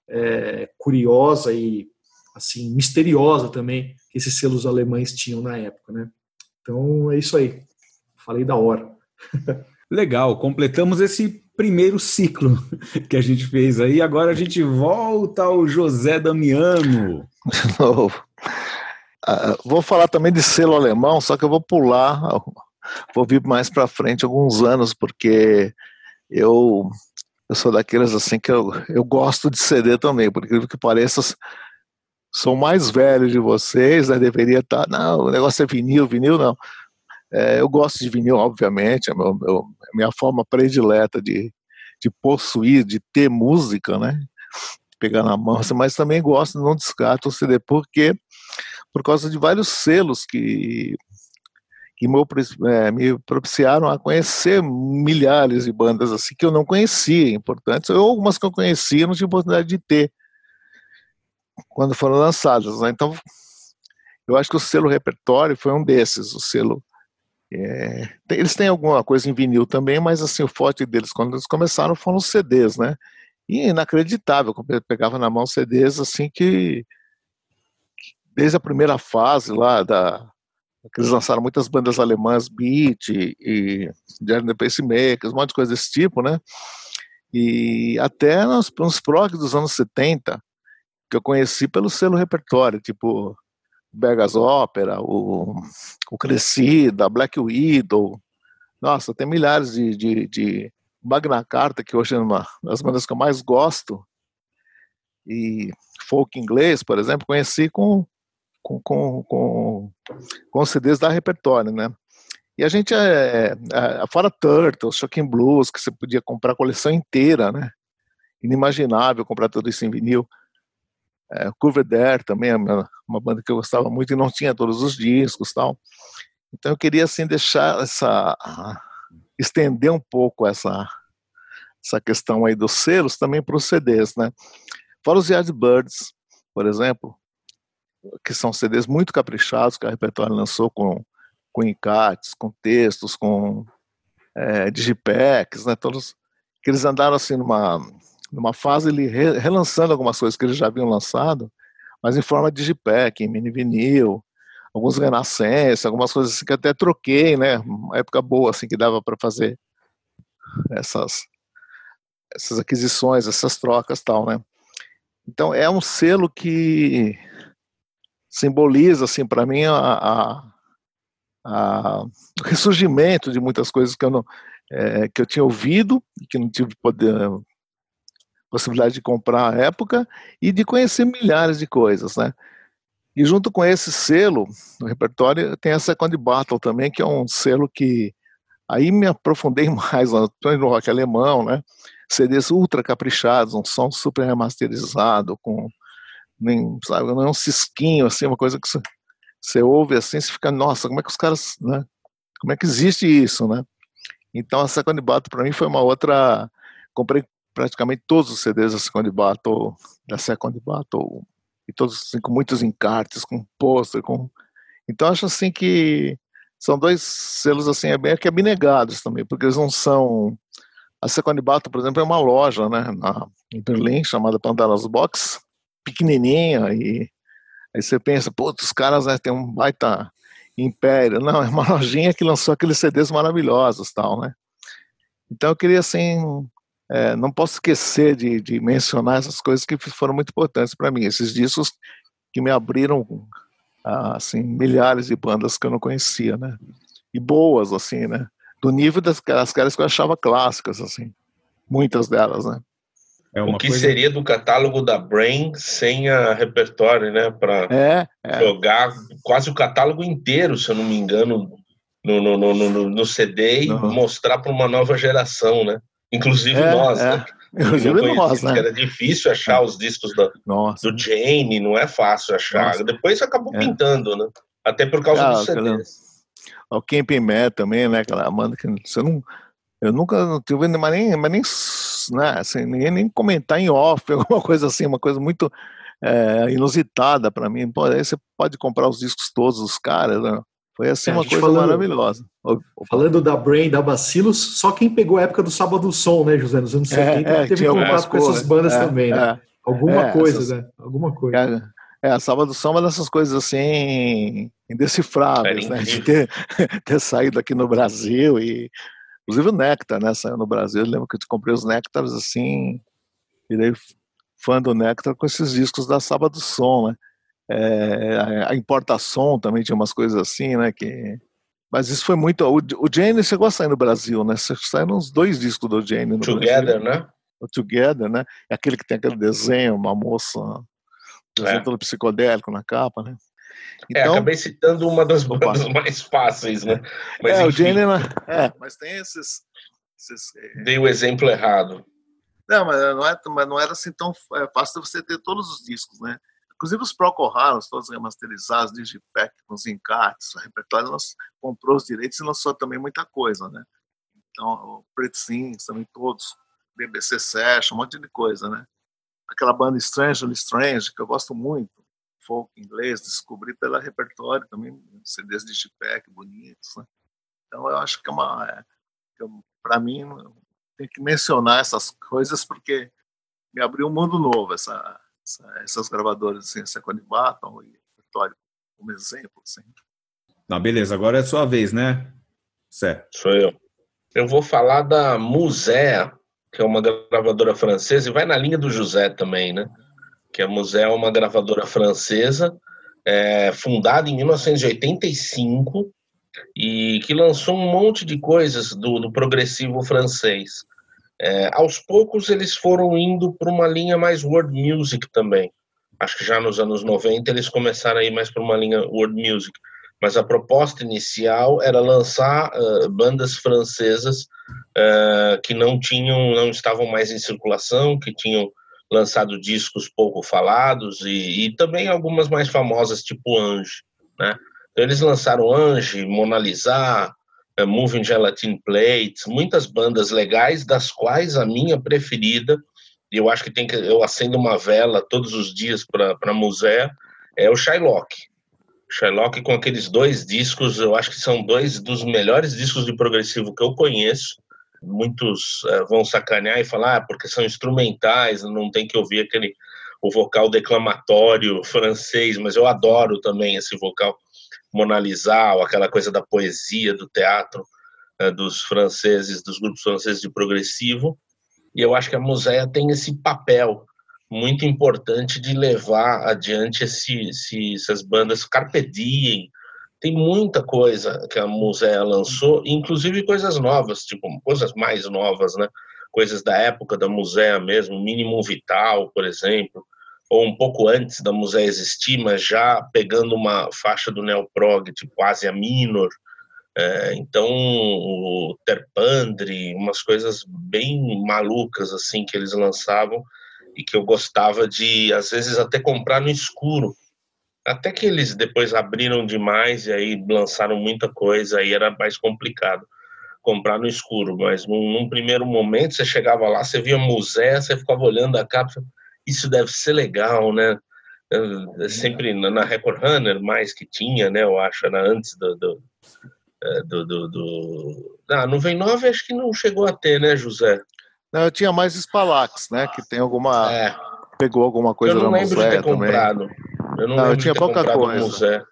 é, curiosa e, assim, misteriosa também, que esses selos alemães tinham na época, né. Então é isso aí. Falei da hora. Legal, completamos esse primeiro ciclo [LAUGHS] que a gente fez aí. Agora a gente volta ao José Damiano. De novo. Uh, vou falar também de selo alemão, só que eu vou pular, [LAUGHS] vou vir mais para frente alguns anos, porque eu, eu sou daqueles assim que eu, eu gosto de CD também, por incrível que pareça, sou mais velho de vocês, né? deveria estar. Tá, não, o negócio é vinil, vinil não. É, eu gosto de vinil, obviamente, é meu, é minha forma predileta de, de possuir, de ter música, né? Pegar na mão, assim, mas também gosto, não descarto o CD, porque por causa de vários selos que, que me, é, me propiciaram a conhecer milhares de bandas assim que eu não conhecia, importantes, ou algumas que eu conhecia não tinha oportunidade de ter quando foram lançadas. Né? Então, eu acho que o selo repertório foi um desses, o selo. É, eles têm alguma coisa em vinil também, mas assim, o forte deles quando eles começaram foram os CDs, né? E inacreditável, eu pegava na mão CDs assim que desde a primeira fase lá da eles lançaram muitas bandas alemãs, Beat e, e Journey Pacemakers, um monte de coisa desse tipo, né? E até nos, nos prog dos anos 70, que eu conheci pelo selo repertório, tipo Vegas Opera, o, o Crescida, Black Widow. Nossa, tem milhares de, de, de Magna Carta, que hoje é uma das bandas que eu mais gosto. E folk inglês, por exemplo, conheci com, com, com, com, com CDs da repertório, né? E a gente, é, é, fora Turtles, Shocking Blues, que você podia comprar a coleção inteira, né? Inimaginável comprar tudo isso em vinil. É, Curvedere também é uma, banda que eu gostava muito e não tinha todos os discos tal. Então eu queria assim deixar essa estender um pouco essa essa questão aí dos selos também para os CDs, né? Fora os Yardbirds, por exemplo, que são CDs muito caprichados que a Repertório lançou com com encates, com textos, com é, digipacks, né? Todos que eles andaram assim numa numa fase ele re, relançando algumas coisas que eles já haviam lançado, mas em forma de digipack, em mini vinil, alguns renascença, algumas coisas assim que até troquei, né? Uma época boa assim que dava para fazer essas essas aquisições, essas trocas, tal, né? Então é um selo que simboliza assim para mim a, a a, o ressurgimento de muitas coisas que eu não é, que eu tinha ouvido que não tive poder, possibilidade de comprar à época e de conhecer milhares de coisas, né? E junto com esse selo no repertório tem a Second Battle também, que é um selo que aí me aprofundei [LAUGHS] mais no rock alemão, né? CDs ultra caprichados, um som super remasterizado com nem, sabe, não é um cisquinho assim, uma coisa que você ouve assim, você fica, nossa, como é que os caras, né? Como é que existe isso, né? Então a Second Battle para mim foi uma outra. Comprei praticamente todos os CDs da Second Battle, da Second Battle, e todos assim, com muitos encartes, com pôster, com. Então acho assim que são dois selos assim, é bem que abnegados também, porque eles não são. A Second Battle, por exemplo, é uma loja, né, na, em Berlim, chamada Pandora's Box, pequenininha e Aí você pensa, pô, os caras né, têm um baita império. Não, é uma [LAUGHS] lojinha que lançou aqueles CDs maravilhosos, tal, né? Então eu queria, assim, é, não posso esquecer de, de, mencionar essas coisas que foram muito importantes para mim, esses discos que me abriram, assim, milhares de bandas que eu não conhecia, né? E boas, assim, né? Do nível das caras que eu achava clássicas, assim, muitas delas, né? É o que coisa... seria do catálogo da Brain sem a repertório, né? Para é, é. jogar quase o catálogo inteiro, se eu não me engano, no, no, no, no, no CD e uhum. mostrar para uma nova geração, né? Inclusive é, nós, é. né? Inclusive nós, né? Era difícil achar os discos do, do Jane, não é fácil achar. Nossa. Depois acabou é. pintando, né? Até por causa ah, dos CDs. O Camping Mad também, né? Aquela banda que você não eu nunca não tive mas nem, mas nem, né, assim, nem, nem comentar em off, [LAUGHS] alguma coisa assim, uma coisa muito é, inusitada para mim. Pô, aí você pode comprar os discos todos dos caras, né? Foi assim é, uma coisa falando, maravilhosa. Falando da Brain, da Bacillus, só quem pegou a época do Sábado do Som, né, José? Nos anos 70, é, é, teve contato com essas bandas é, também, né? É. Alguma coisa, essas, né? Alguma coisa. É, a Sábado do Som é uma dessas coisas assim indecifráveis, né? De ter, [LAUGHS] ter saído aqui no Brasil e Inclusive o Nectar, né? Saiu no Brasil. Eu lembro que eu comprei os Nectars assim, virei fã do Nectar com esses discos da Sábado Som, né? É, a Importação também tinha umas coisas assim, né? Que... Mas isso foi muito. O, o Jane chegou a sair no Brasil, né? Saíram uns dois discos do Jane no Together, Brasil. né? O Together, né? É aquele que tem aquele desenho, uma moça, desenho é. todo psicodélico na capa, né? É, então, é, acabei citando uma das bandas [LAUGHS] mais fáceis, né? Mas, é, enfim, o Jane, é, mas tem esses, esses é... Dei o exemplo errado. Não, mas não, é, mas não era assim tão é, fácil você ter todos os discos, né? Inclusive os Proco todos remasterizados, Digipack, com os encartes, o repertório, nós comprou os direitos e lançou também muita coisa, né? Então, o Sims, também todos, BBC Session, um monte de coisa, né? Aquela banda Strangely Strange, que eu gosto muito, folk inglês, descobri pela repertório também, CDs Chipec bonitos, né? Então eu acho que é uma, é, para mim, tem que mencionar essas coisas porque me abriu um mundo novo, essa, essa essas gravadoras, assim, Second Baton e repertório, como exemplo, assim. Tá, beleza. Agora é sua vez, né? Certo. Sou eu. Eu vou falar da Musea, que é uma gravadora francesa, e vai na linha do José também, né? Que a Musea é uma gravadora francesa, é, fundada em 1985, e que lançou um monte de coisas do, do progressivo francês. É, aos poucos eles foram indo para uma linha mais world music também. Acho que já nos anos 90 eles começaram a ir mais para uma linha world music mas a proposta inicial era lançar uh, bandas francesas uh, que não tinham, não estavam mais em circulação, que tinham lançado discos pouco falados e, e também algumas mais famosas, tipo Ange, né? Então, eles lançaram Ange, Mona Lisa, uh, Moving Gelatin Plates, muitas bandas legais, das quais a minha preferida, eu acho que tem que eu acendo uma vela todos os dias para a Musea, é o Shylock. Sherlock com aqueles dois discos, eu acho que são dois dos melhores discos de progressivo que eu conheço. Muitos uh, vão sacanear e falar, ah, porque são instrumentais, não tem que ouvir aquele o vocal declamatório francês, mas eu adoro também esse vocal monalizal, aquela coisa da poesia, do teatro uh, dos franceses, dos grupos franceses de progressivo. E eu acho que a Museia tem esse papel muito importante de levar adiante esse, esse, essas bandas Carpe Diem. Tem muita coisa que a Musea lançou, inclusive coisas novas, tipo coisas mais novas, né? Coisas da época da Musea mesmo, Minimum Vital, por exemplo, ou um pouco antes da Musea existir, mas já pegando uma faixa do neoprog, tipo Asia Minor, é, então o Terpandre, umas coisas bem malucas assim que eles lançavam, e que eu gostava de, às vezes, até comprar no escuro. Até que eles depois abriram demais e aí lançaram muita coisa, aí era mais complicado comprar no escuro. Mas num, num primeiro momento, você chegava lá, você via museu, você ficava olhando a capa, isso deve ser legal, né? É, é sempre na Record Runner, mais que tinha, né? Eu acho, era antes do, do é, do, do, do... Ah, no Vem 9 acho que não chegou a ter, né, José? Não, eu tinha mais Spalax, né? Que tem alguma. É. Pegou alguma coisa eu não lembro de ter também. comprado. Eu não, não eu tinha pouca coisa.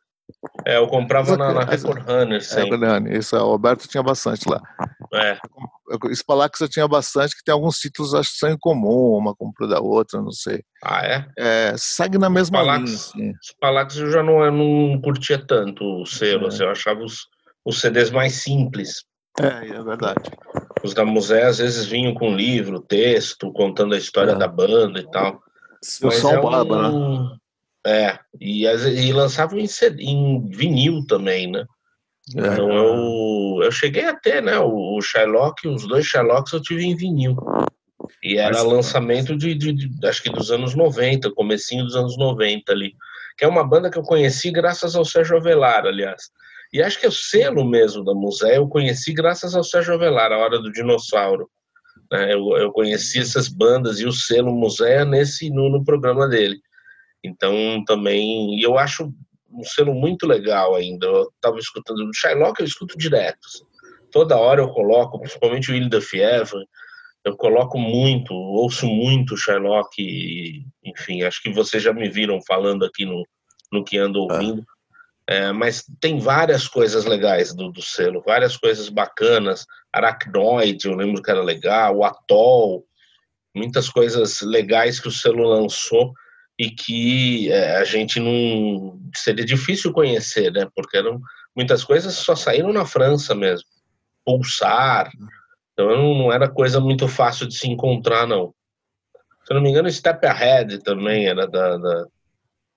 É, eu comprava na, na Record Runner sempre. É, isso, o Alberto tinha bastante lá. É. Spalax eu tinha bastante, que tem alguns títulos, acho que são em comum, uma comprou da outra, não sei. Ah, é? É, segue na mesma Spalax, linha. Assim. Spalax eu já não, eu não curtia tanto o selo, é. assim, eu achava os, os CDs mais simples. É, é verdade. Os da Musé às vezes vinham com livro, texto, contando a história é. da banda e tal. O som é barba, um... né? É, e, e lançavam em, em, vinil também, né? É. Então eu, eu cheguei a ter, né? O, o Shylock, os dois Shylocks eu tive em vinil. E era Mas... lançamento de, de, de, acho que dos anos 90, comecinho dos anos 90 ali. Que é uma banda que eu conheci graças ao Sérgio Avelar, aliás. E acho que o selo mesmo da Musé eu conheci graças ao Sérgio Avelar, a Hora do Dinossauro. Né? Eu, eu conheci essas bandas e o selo Musé nesse no, no programa dele. Então também, e eu acho um selo muito legal ainda. Eu estava escutando o Shylock, eu escuto direto. Assim. Toda hora eu coloco, principalmente o Ilha da Fievre, eu coloco muito, ouço muito o Shylock, e, enfim, acho que vocês já me viram falando aqui no, no que ando ah. ouvindo. É, mas tem várias coisas legais do, do, selo, várias coisas bacanas. Arachnoid, eu lembro que era legal, o Atoll, muitas coisas legais que o selo lançou e que é, a gente não. seria difícil conhecer, né? Porque eram, muitas coisas só saíram na França mesmo. Pulsar. Então não, era coisa muito fácil de se encontrar, não. Se eu não me engano, Step Ahead também era da, da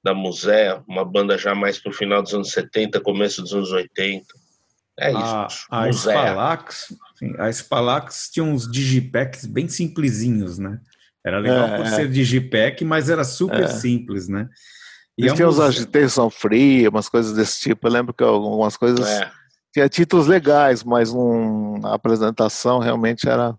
da Musé, uma banda já mais para o final dos anos 70, começo dos anos 80. É isso. A, a Spalax, a Spalax tinha uns digipacks bem simplesinhos, né? Era legal é, por é. ser digipack, mas era super é. simples, né? E Eles tinham uns agitation free, umas coisas desse tipo. Eu lembro que algumas coisas é. tinha títulos legais, mas um, a apresentação realmente era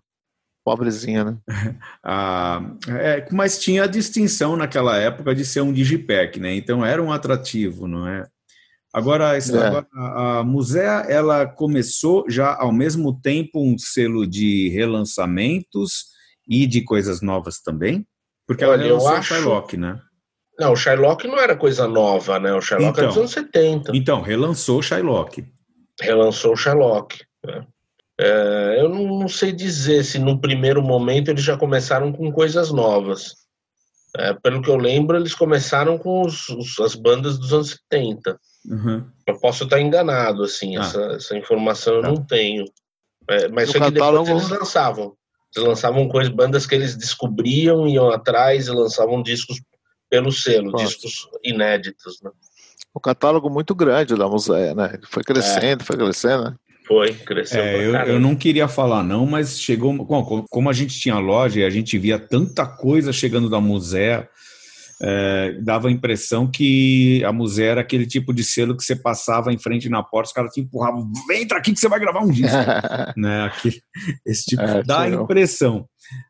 pobrezinha, né? [LAUGHS] ah, é, mas tinha a distinção naquela época de ser um digipack, né? Então era um atrativo, não é? Agora, é. agora a, a Musea, ela começou já ao mesmo tempo um selo de relançamentos e de coisas novas também? Porque ela Olha, relançou eu acho, Shylock, né? Não, o Shylock não era coisa nova, né? O Shylock então, é dos anos 70. Então, relançou o Shylock. Relançou o Shylock. Né? É, eu não, sei dizer se no primeiro momento eles já começaram com coisas novas. É, pelo que eu lembro, eles começaram com os, os, as bandas dos anos 70. Uhum. Eu posso estar enganado, assim, ah. essa, essa, informação eu tá. não tenho. É, mas só que depois eles lançavam. Eles lançavam coisas, bandas que eles descobriam, iam atrás e lançavam discos pelo selo, Nossa. discos inéditos. Né? O catálogo muito grande da Museu, né? Foi crescendo, é. foi crescendo, né? Foi, cresceu. É, eu, eu, não queria falar, não, mas chegou. Bom, como a gente tinha loja e a gente via tanta coisa chegando da Museu, é, dava a impressão que a Museu era aquele tipo de selo que você passava em frente na porta, os caras te empurravam, vem entra aqui que você vai gravar um disco. [LAUGHS] né? Aqui, esse tipo é, dá a impressão.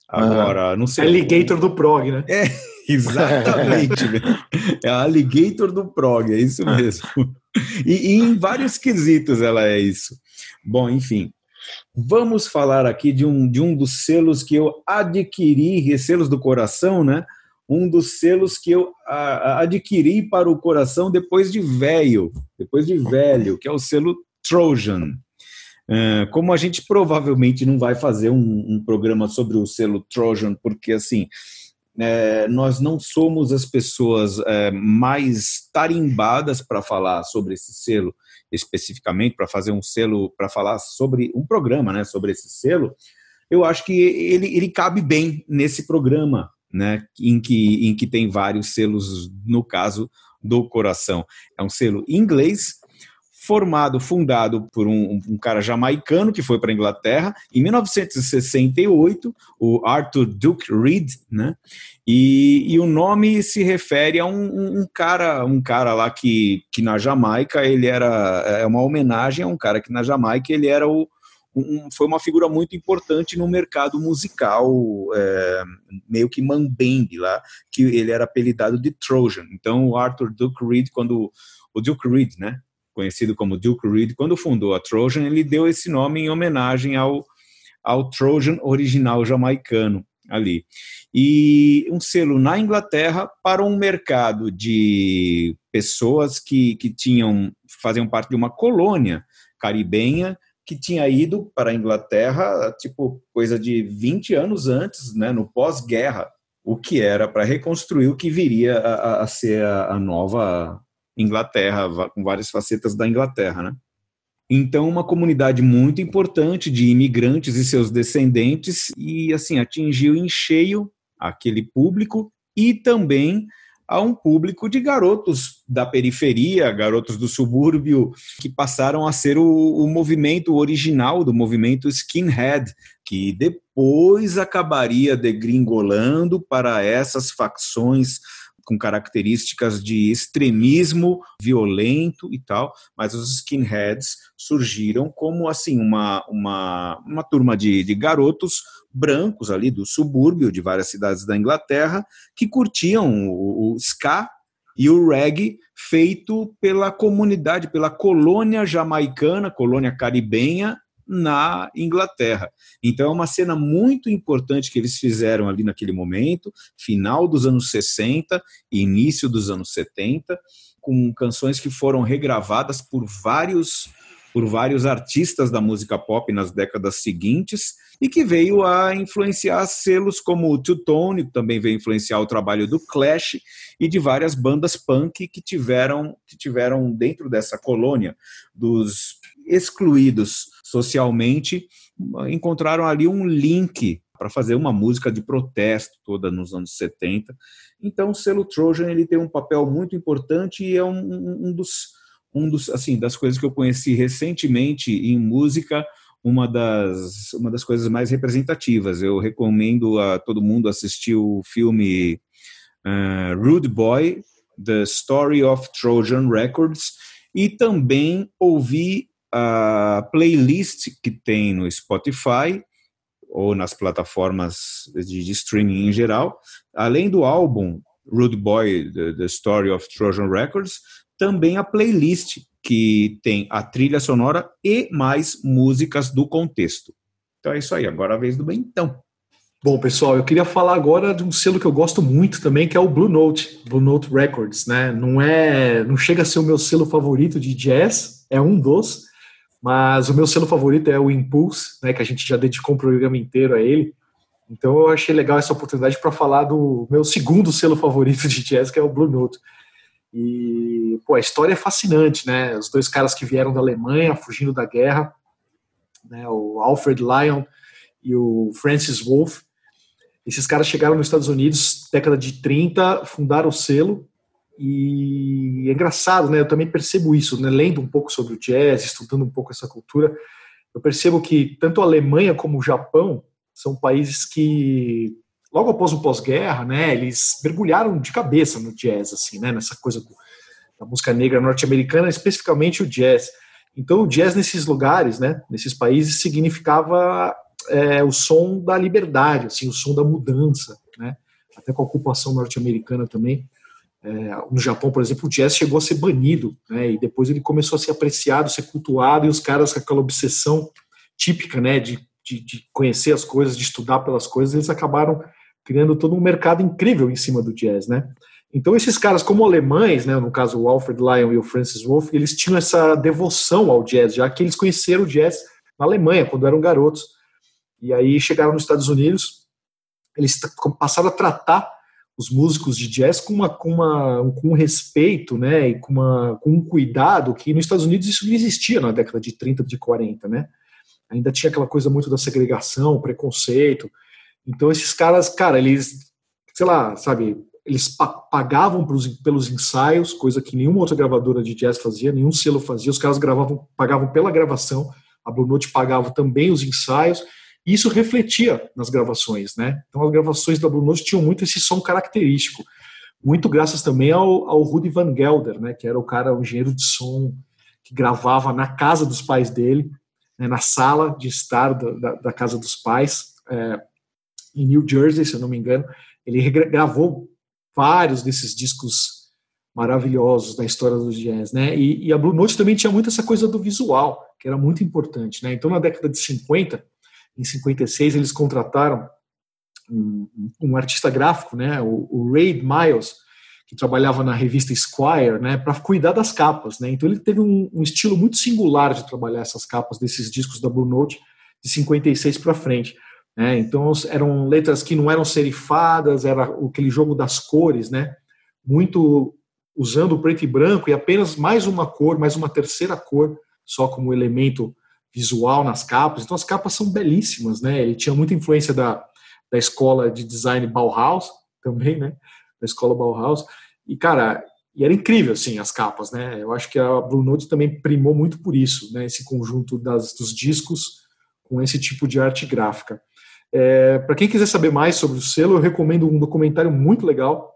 Agora, não sei. Alligator do prog, né? É, [LAUGHS] exatamente. é a alligator do prog, é isso mesmo. E, e em vários quesitos ela é isso. Bom, enfim, vamos falar aqui de um, de um dos selos que eu adquiri, selos do coração, né? Um dos selos que eu a, adquiri para o coração depois de velho, depois de velho, que é o selo Trojan. É, como a gente provavelmente não vai fazer um, um programa sobre o selo Trojan, porque assim é, nós não somos as pessoas é, mais tarimbadas para falar sobre esse selo especificamente, para fazer um selo, para falar sobre um programa, né, sobre esse selo, eu acho que ele, ele cabe bem nesse programa, né, em que, em que tem vários selos, no caso do coração. É um selo inglês, formado, fundado por um, um cara jamaicano que foi para a Inglaterra em 1968, o Arthur Duke Reed, né? E, e o nome se refere a um, um, cara, um cara lá que, que na Jamaica ele era é uma homenagem a um cara que na Jamaica ele era o um, foi uma figura muito importante no mercado musical, é, meio que mambembe lá, que ele era apelidado de Trojan. Então, o Arthur Duke Reed, quando o Duke Reed, né, conhecido como Duke Reed, quando fundou a Trojan, ele deu esse nome em homenagem ao, ao Trojan original jamaicano ali. E um selo na Inglaterra para um mercado de pessoas que, que tinham faziam parte de uma colônia caribenha que tinha ido para a Inglaterra, tipo, coisa de 20 anos antes, né, no pós-guerra, o que era para reconstruir o que viria a, a ser a, a nova Inglaterra, com várias facetas da Inglaterra, né? Então, uma comunidade muito importante de imigrantes e seus descendentes, e assim, atingiu em cheio aquele público e também a um público de garotos da periferia, garotos do subúrbio, que passaram a ser o, o movimento original do movimento skinhead, que depois acabaria degringolando para essas facções com características de extremismo violento e tal, mas os skinheads surgiram como assim uma, uma, uma turma de, de garotos brancos ali do subúrbio de várias cidades da Inglaterra que curtiam o, o ska e o reggae feito pela comunidade, pela colônia jamaicana, colônia caribenha na Inglaterra. Então é uma cena muito importante que eles fizeram ali naquele momento, final dos anos 60 e início dos anos 70, com canções que foram regravadas por vários por vários artistas da música pop nas décadas seguintes e que veio a influenciar selos como o Two Tone, que também veio influenciar o trabalho do Clash e de várias bandas punk que tiveram que tiveram dentro dessa colônia dos excluídos socialmente, encontraram ali um link para fazer uma música de protesto toda nos anos 70. Então, o selo Trojan ele tem um papel muito importante e é um, um dos um dos assim das coisas que eu conheci recentemente em música uma das uma das coisas mais representativas. Eu recomendo a todo mundo assistir o filme uh, Rude Boy: The Story of Trojan Records e também ouvir a playlist que tem no Spotify ou nas plataformas de, de streaming em geral, além do álbum Rude Boy, The, The Story of Trojan Records, também a playlist que tem a trilha sonora e mais músicas do contexto. Então é isso aí, agora a vez do Bentão. Bom, pessoal, eu queria falar agora de um selo que eu gosto muito também, que é o Blue Note, Blue Note Records, né? Não é, não chega a ser o meu selo favorito de jazz, é um dos, mas o meu selo favorito é o Impulse, né, que a gente já dedicou um programa inteiro a ele. Então eu achei legal essa oportunidade para falar do meu segundo selo favorito de jazz, que é o Blue Note. E pô, a história é fascinante, né? Os dois caras que vieram da Alemanha, fugindo da guerra, né, o Alfred Lyon e o Francis Wolff, esses caras chegaram nos Estados Unidos, década de 30, fundaram o selo, e é engraçado, né? Eu também percebo isso, né? Lendo um pouco sobre o jazz, estudando um pouco essa cultura, eu percebo que tanto a Alemanha como o Japão são países que, logo após o pós-guerra, né? Eles mergulharam de cabeça no jazz, assim, né? Nessa coisa da música negra norte-americana, especificamente o jazz. Então, o jazz nesses lugares, né? Nesses países significava é, o som da liberdade, assim, o som da mudança, né? Até com a ocupação norte-americana também. É, no Japão, por exemplo, o jazz chegou a ser banido, né? E depois ele começou a ser apreciado, ser cultuado, e os caras com aquela obsessão típica, né? De, de, de conhecer as coisas, de estudar pelas coisas, eles acabaram criando todo um mercado incrível em cima do jazz, né? Então esses caras, como alemães, né, no caso o Alfred Lyon e o Francis Wolff, eles tinham essa devoção ao jazz, já que eles conheceram o jazz na Alemanha quando eram garotos. E aí chegaram nos Estados Unidos, eles passaram a tratar os músicos de jazz com, uma, com, uma, com um respeito, né, e com, uma, com um cuidado que nos Estados Unidos isso não existia na década de 30, de 40, né? Ainda tinha aquela coisa muito da segregação, preconceito. Então esses caras, cara, eles, sei lá, sabe, eles pagavam pelos, pelos ensaios, coisa que nenhuma outra gravadora de jazz fazia, nenhum selo fazia. Os caras gravavam, pagavam pela gravação, a Blue Note pagava também os ensaios e isso refletia nas gravações, né? Então as gravações da Blue Note tinham muito esse som característico, muito graças também ao, ao Rudy Van Gelder, né? Que era o cara, o engenheiro de som que gravava na casa dos pais dele, né, na sala de estar da, da, da casa dos pais, é, em New Jersey, se eu não me engano. Ele gravou vários desses discos maravilhosos da história do jazz, né? E, e, a Blue Note também tinha muito essa coisa do visual, que era muito importante, né? Então, na década de 50, em 56, eles contrataram um, um artista gráfico, né, o, o Ray Miles, que trabalhava na revista Esquire, né, para cuidar das capas, né. Então ele teve um, um, estilo muito singular de trabalhar essas capas desses discos da Blue Note de 56 para frente. Né. Então eram letras que não eram serifadas, era aquele jogo das cores, né, muito usando preto e branco e apenas mais uma cor, mais uma terceira cor, só como elemento visual nas capas. Então as capas são belíssimas, né? Ele tinha muita influência da, da escola de design Bauhaus também, né? Da escola Bauhaus. E cara, e era incrível assim as capas, né? Eu acho que a Blue Note também primou muito por isso, né? Esse conjunto das, dos discos com esse tipo de arte gráfica. É, Para quem quiser saber mais sobre o selo, eu recomendo um documentário muito legal.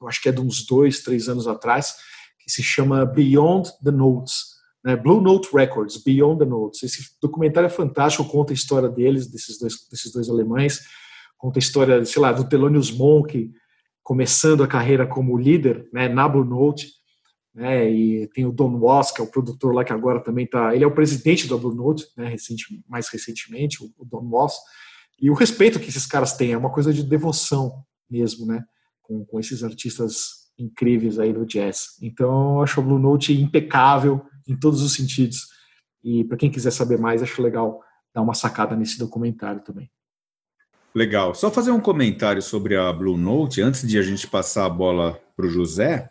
Eu acho que é de uns dois, três anos atrás, que se chama Beyond the Notes né, Blue Note Records, Beyond the Notes. Esse documentário é fantástico, conta a história deles, desses dois, desses dois alemães, conta a história, sei lá, do Thelonious Monk, começando a carreira como líder né, na Blue Note, né, e tem o Don Was, que é o produtor lá que agora também está, ele é o presidente da Blue Note, né, recente, mais recentemente, o, o Don Was, e o respeito que esses caras têm, é uma coisa de devoção mesmo, né, com, com esses artistas incríveis aí do jazz. Então, eu acho a Blue Note impecável, em todos os sentidos. E para quem quiser saber mais, acho legal dar uma sacada nesse documentário também. Legal. Só fazer um comentário sobre a Blue Note, antes de a gente passar a bola para o José,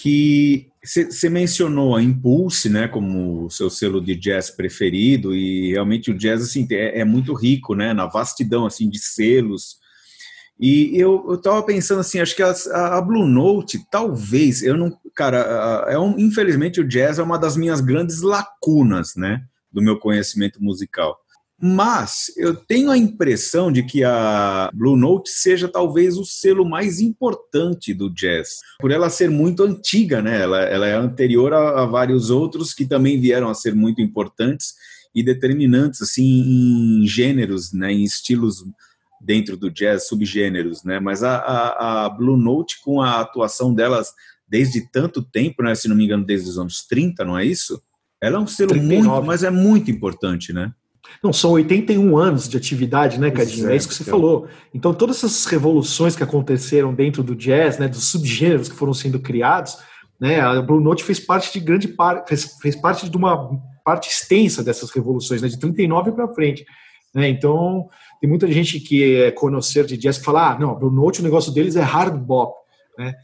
que você mencionou a Impulse, né, como seu selo de jazz preferido, e realmente o jazz assim é, é muito rico, né, na vastidão assim de selos, e eu estava pensando assim, acho que a, a, Blue Note, talvez, eu não. Cara, é um, infelizmente o jazz é uma das minhas grandes lacunas, né? Do meu conhecimento musical. Mas eu tenho a impressão de que a Blue Note seja talvez o selo mais importante do jazz, por ela ser muito antiga, né? Ela, ela é anterior a, a vários outros que também vieram a ser muito importantes e determinantes assim em gêneros, né? Em estilos dentro do jazz, subgêneros, né? Mas a, a, a, Blue Note, com a atuação delas desde tanto tempo, né? Se não me engano, desde os anos 30, não é isso? Ela é um selo 39. muito, mas é muito importante, né? Não, são 81 anos de atividade, né, Cadinho? É, é isso que você então. falou. Então, todas essas revoluções que aconteceram dentro do jazz, né, dos subgêneros que foram sendo criados, né, a Blue Note fez parte de grande parte, fez, fez parte de uma parte extensa dessas revoluções, né, de 39 para frente. Né? Então, tem muita gente que é conhecer de jazz que fala, ah, não, a Blue Note, o negócio deles é hard bop, né?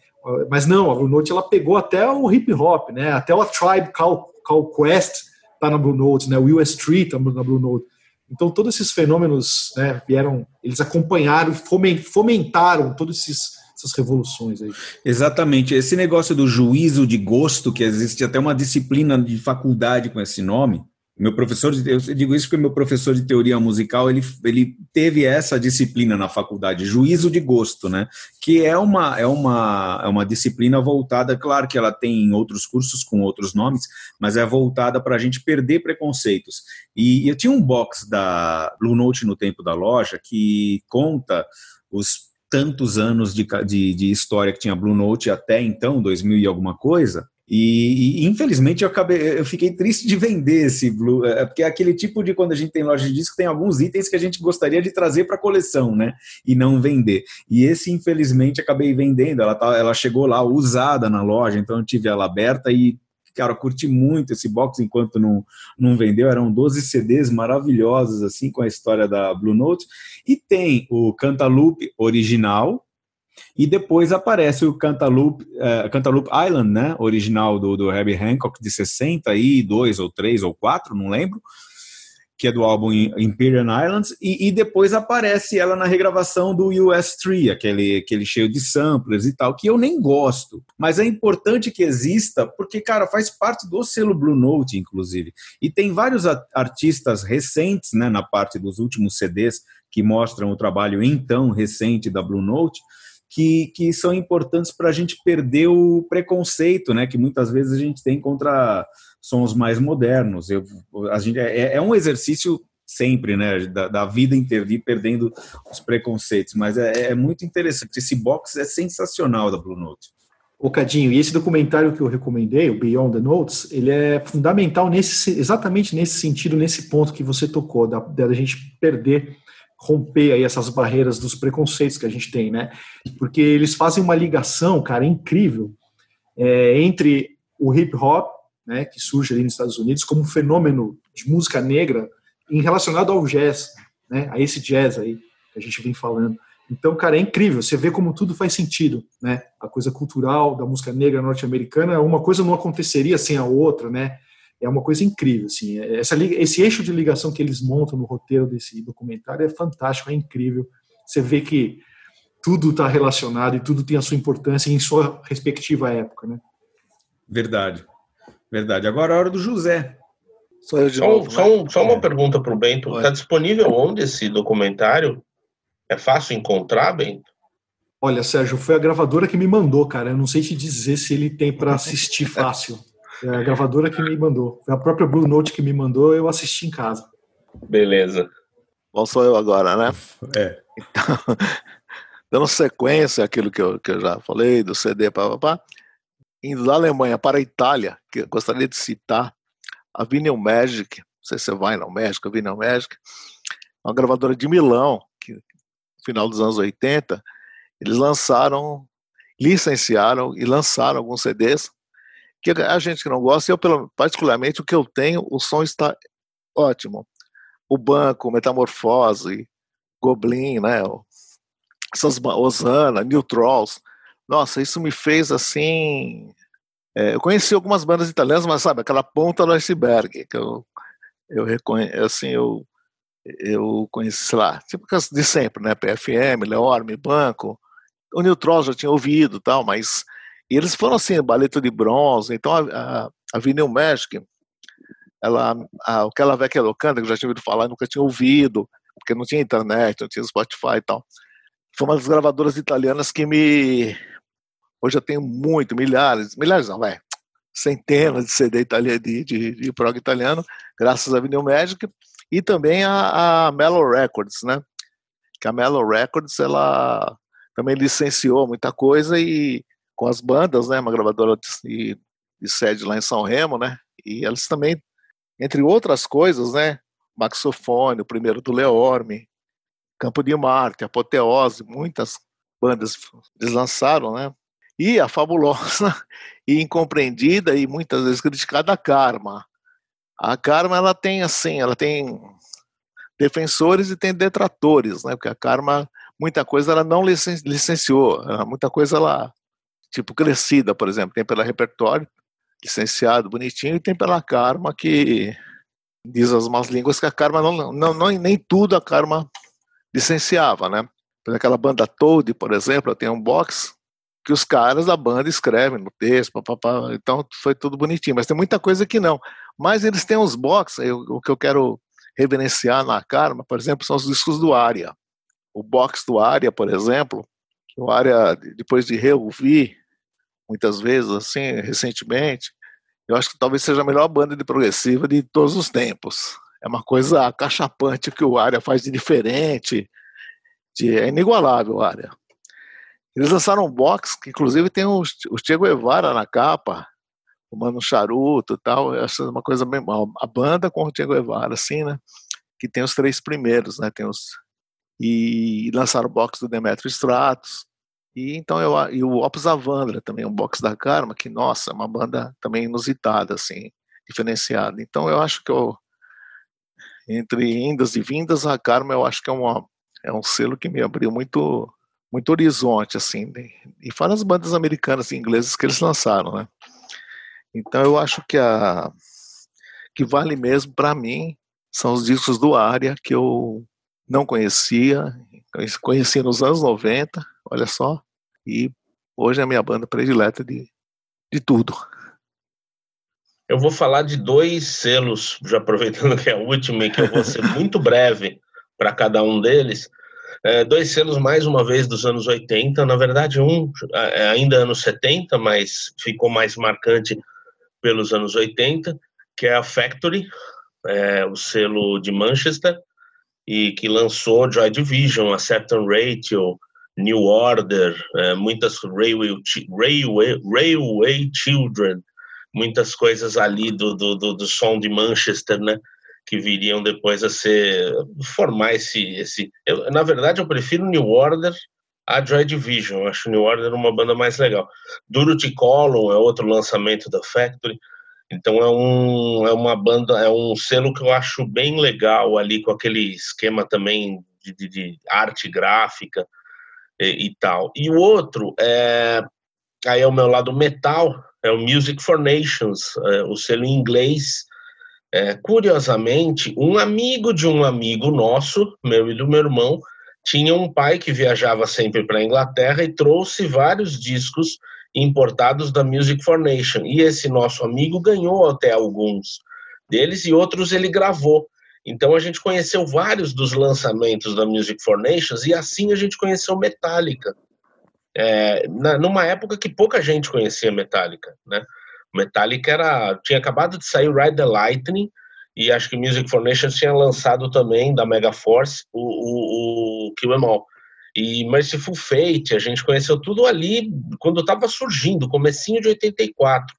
Mas não, a Blue Note ela pegou até o hip hop, né? Até o Tribe Call, Call Quest tá na Blue Note, né? O Will Street tá na Blue Note. Então todos esses fenômenos, né, vieram, eles acompanharam, fomentaram todas essas revoluções aí. Exatamente. Esse negócio do juízo de gosto, que existe até uma disciplina de faculdade com esse nome, meu professor, eu digo isso porque meu professor de teoria musical, ele, ele teve essa disciplina na faculdade, juízo de gosto, né? Que é uma, é uma, é uma disciplina voltada, claro que ela tem outros cursos com outros nomes, mas é voltada para a gente perder preconceitos. E eu tinha um box da Blue Note no tempo da loja que conta os tantos anos de, de, de história que tinha Blue Note até então, 2000 e alguma coisa, e, e, infelizmente eu acabei, eu fiquei triste de vender esse Blue, é, porque é aquele tipo de quando a gente tem loja de disco, tem alguns itens que a gente gostaria de trazer para a coleção, né? E não vender. E esse, infelizmente, acabei vendendo. Ela, tá, ela chegou lá usada na loja, então eu tive ela aberta e, cara, eu curti muito esse box enquanto não, não vendeu. Eram 12 CDs maravilhosos, assim, com a história da Blue Note. E tem o Cantaloupe original, e depois aparece o Cantaloupe, uh, Cantaloupe Island, né, original do, do Herbie Hancock de 62 ou 3 ou 4, não lembro, que é do álbum Imperial Islands, e, e, depois aparece ela na regravação do US 3, aquele, aquele cheio de samplers e tal, que eu nem gosto, mas é importante que exista, porque, cara, faz parte do selo Blue Note, inclusive, e tem vários artistas recentes, né, na parte dos últimos CDs, que mostram o trabalho então recente da Blue Note, que, que são importantes para a gente perder o preconceito, né? Que muitas vezes a gente tem contra sons mais modernos. Eu, a gente, é, é um exercício sempre, né? Da, da, vida inteira, de ir perdendo os preconceitos. Mas é, é, muito interessante. Esse box é sensacional da Blue Note. Ô Cadinho, e esse documentário que eu recomendei, o Beyond the Notes, ele é fundamental nesse, exatamente nesse sentido, nesse ponto que você tocou, da, da gente perder romper aí essas barreiras dos preconceitos que a gente tem, né? Porque eles fazem uma ligação, cara, incrível é, entre o hip hop, né, que surge ali nos Estados Unidos como um fenômeno de música negra em relacionado ao jazz, né, a esse jazz aí que a gente vem falando. Então, cara, é incrível. Você vê como tudo faz sentido, né? A coisa cultural da música negra norte-americana, uma coisa não aconteceria sem a outra, né? É uma coisa incrível. Assim, essa, esse eixo de ligação que eles montam no roteiro desse documentário é fantástico, é incrível. Você vê que tudo está relacionado e tudo tem a sua importância em sua respectiva época. Né? Verdade, verdade. Agora é a hora do José. Só, eu de só, novo, só, né? só uma é. pergunta para o Bento. Está disponível onde esse documentário? É fácil encontrar, Bento? Olha, Sérgio, foi a gravadora que me mandou, cara. Eu não sei te dizer se ele tem para assistir fácil. [LAUGHS] É a gravadora que me mandou. Foi a própria Blue Note que me mandou, eu assisti em casa. Beleza. Bom, sou eu agora, né? É. Então, [LAUGHS] dando sequência àquilo que eu, que eu já falei, do CD, papapá, indo da Alemanha para a Itália, que eu gostaria de citar a Vinyl Magic, não sei se você vai no México, a Vinyl Magic, uma gravadora de Milão, que no final dos anos 80, eles lançaram, licenciaram e lançaram alguns CDs que a gente que não gosta, eu particularmente o que eu tenho, o som está ótimo. O banco, Metamorfose, Goblin, né? Essas Osana, New Trolls. Nossa, isso me fez assim. É, eu conheci algumas bandas italianas, mas sabe, aquela ponta do iceberg que eu, eu reconheço, assim, eu, eu conheci, sei lá, tipo de sempre, né? PFM, Leorme, Banco. O New Trolls já tinha ouvido tal, mas e eles foram assim, baleta de bronze. Então a, a, a Vinyl Magic, ela, a, aquela Vecchia Locanda, que eu já tinha ouvido falar, nunca tinha ouvido, porque não tinha internet, não tinha Spotify e tal. Foi uma das gravadoras italianas que me. Hoje eu tenho muito, milhares, milhares não, vai, centenas de CD italiano, de, de, de prog italiano, graças à Vinyl Magic, e também a, a Mellow Records, né? Que a Mellow Records, ela também licenciou muita coisa e com as bandas, né, uma gravadora de, de, sede lá em São Remo, né, e elas também, entre outras coisas, né, Maxofone, o primeiro do Leorme, Campo de Marte, Apoteose, muitas bandas eles lançaram, né? E a fabulosa [LAUGHS] e incompreendida e muitas vezes criticada Karma. A Karma ela tem assim, ela tem defensores e tem detratores, né? Porque a Karma muita coisa ela não licenciou, muita coisa ela tipo crescida, por exemplo, tem pela repertório licenciado, bonitinho, e tem pela Karma que diz as más línguas que a Karma não, não, não nem tudo a Karma licenciava, né? Aquela banda Toad, por exemplo, tem um box que os caras da banda escrevem no texto, papapá, então foi tudo bonitinho, mas tem muita coisa que não. Mas eles têm uns box, eu, o que eu quero reverenciar na Karma, por exemplo, são os discos do Aria. O box do Aria, por exemplo, o Aria, depois de reouvir, muitas vezes, assim, recentemente, eu acho que talvez seja a melhor banda de progressiva de todos os tempos. É uma coisa cachapante que o Aria faz de diferente, de, é inigualável o Aria. Eles lançaram um box que, inclusive, tem o, o Che Guevara na capa, fumando um charuto e tal. Essa é uma coisa bem mal. A banda com o Che Guevara, assim, né? Que tem os três primeiros, né? Tem os e lançaram o box do Demetrio Stratos. E então eu e o Opus Avandra também, um box da Karma, que nossa, é uma banda também inusitada assim, diferenciada. Então eu acho que eu entre indas e vindas, a Karma eu acho que é uma é um selo que me abriu muito muito horizonte assim, e fora as bandas americanas e inglesas que eles lançaram, né? Então eu acho que a que vale mesmo para mim são os discos do Área que eu não conhecia, conheci nos anos 90, olha só, e hoje é a minha banda predileta de, de tudo. Eu vou falar de dois selos, já aproveitando que é o último e que eu vou ser [LAUGHS] muito breve para cada um deles. É, dois selos, mais uma vez, dos anos 80. Na verdade, um é, ainda anos 70, mas ficou mais marcante pelos anos 80, que é a Factory, é, o selo de Manchester, e que lançou Joy Division, a Certain Ratio, New Order, é, muitas Railway, Railway, Railway Children, muitas coisas ali do, do, do, do, som de Manchester, né? Que viriam depois a ser formar esse. esse eu, na verdade, eu prefiro New Order a Joy Division. Eu acho New Order uma banda mais legal. Durity Column é outro lançamento da Factory. Então é, um, é uma banda, é um selo que eu acho bem legal ali, com aquele esquema também de, de, de arte gráfica e, e, tal. E o outro é aí é o meu lado metal, é o Music for Nations, é, o selo em inglês. É, curiosamente, um amigo de um amigo nosso, meu e do meu irmão, tinha um pai que viajava sempre para a Inglaterra e trouxe vários discos importados da Music for Nation. E esse nosso amigo ganhou até alguns deles e outros ele gravou. Então a gente conheceu vários dos lançamentos da Music for Nations e assim a gente conheceu Metallica. É, na, numa época que pouca gente conhecia Metallica, né? Metallica era, tinha acabado de sair Ride the Lightning e acho que Music for Nations tinha lançado também da Mega Force o, o, o Kill Em All. E Merciful Fate, a gente conheceu tudo ali quando estava surgindo, comecinho de 84.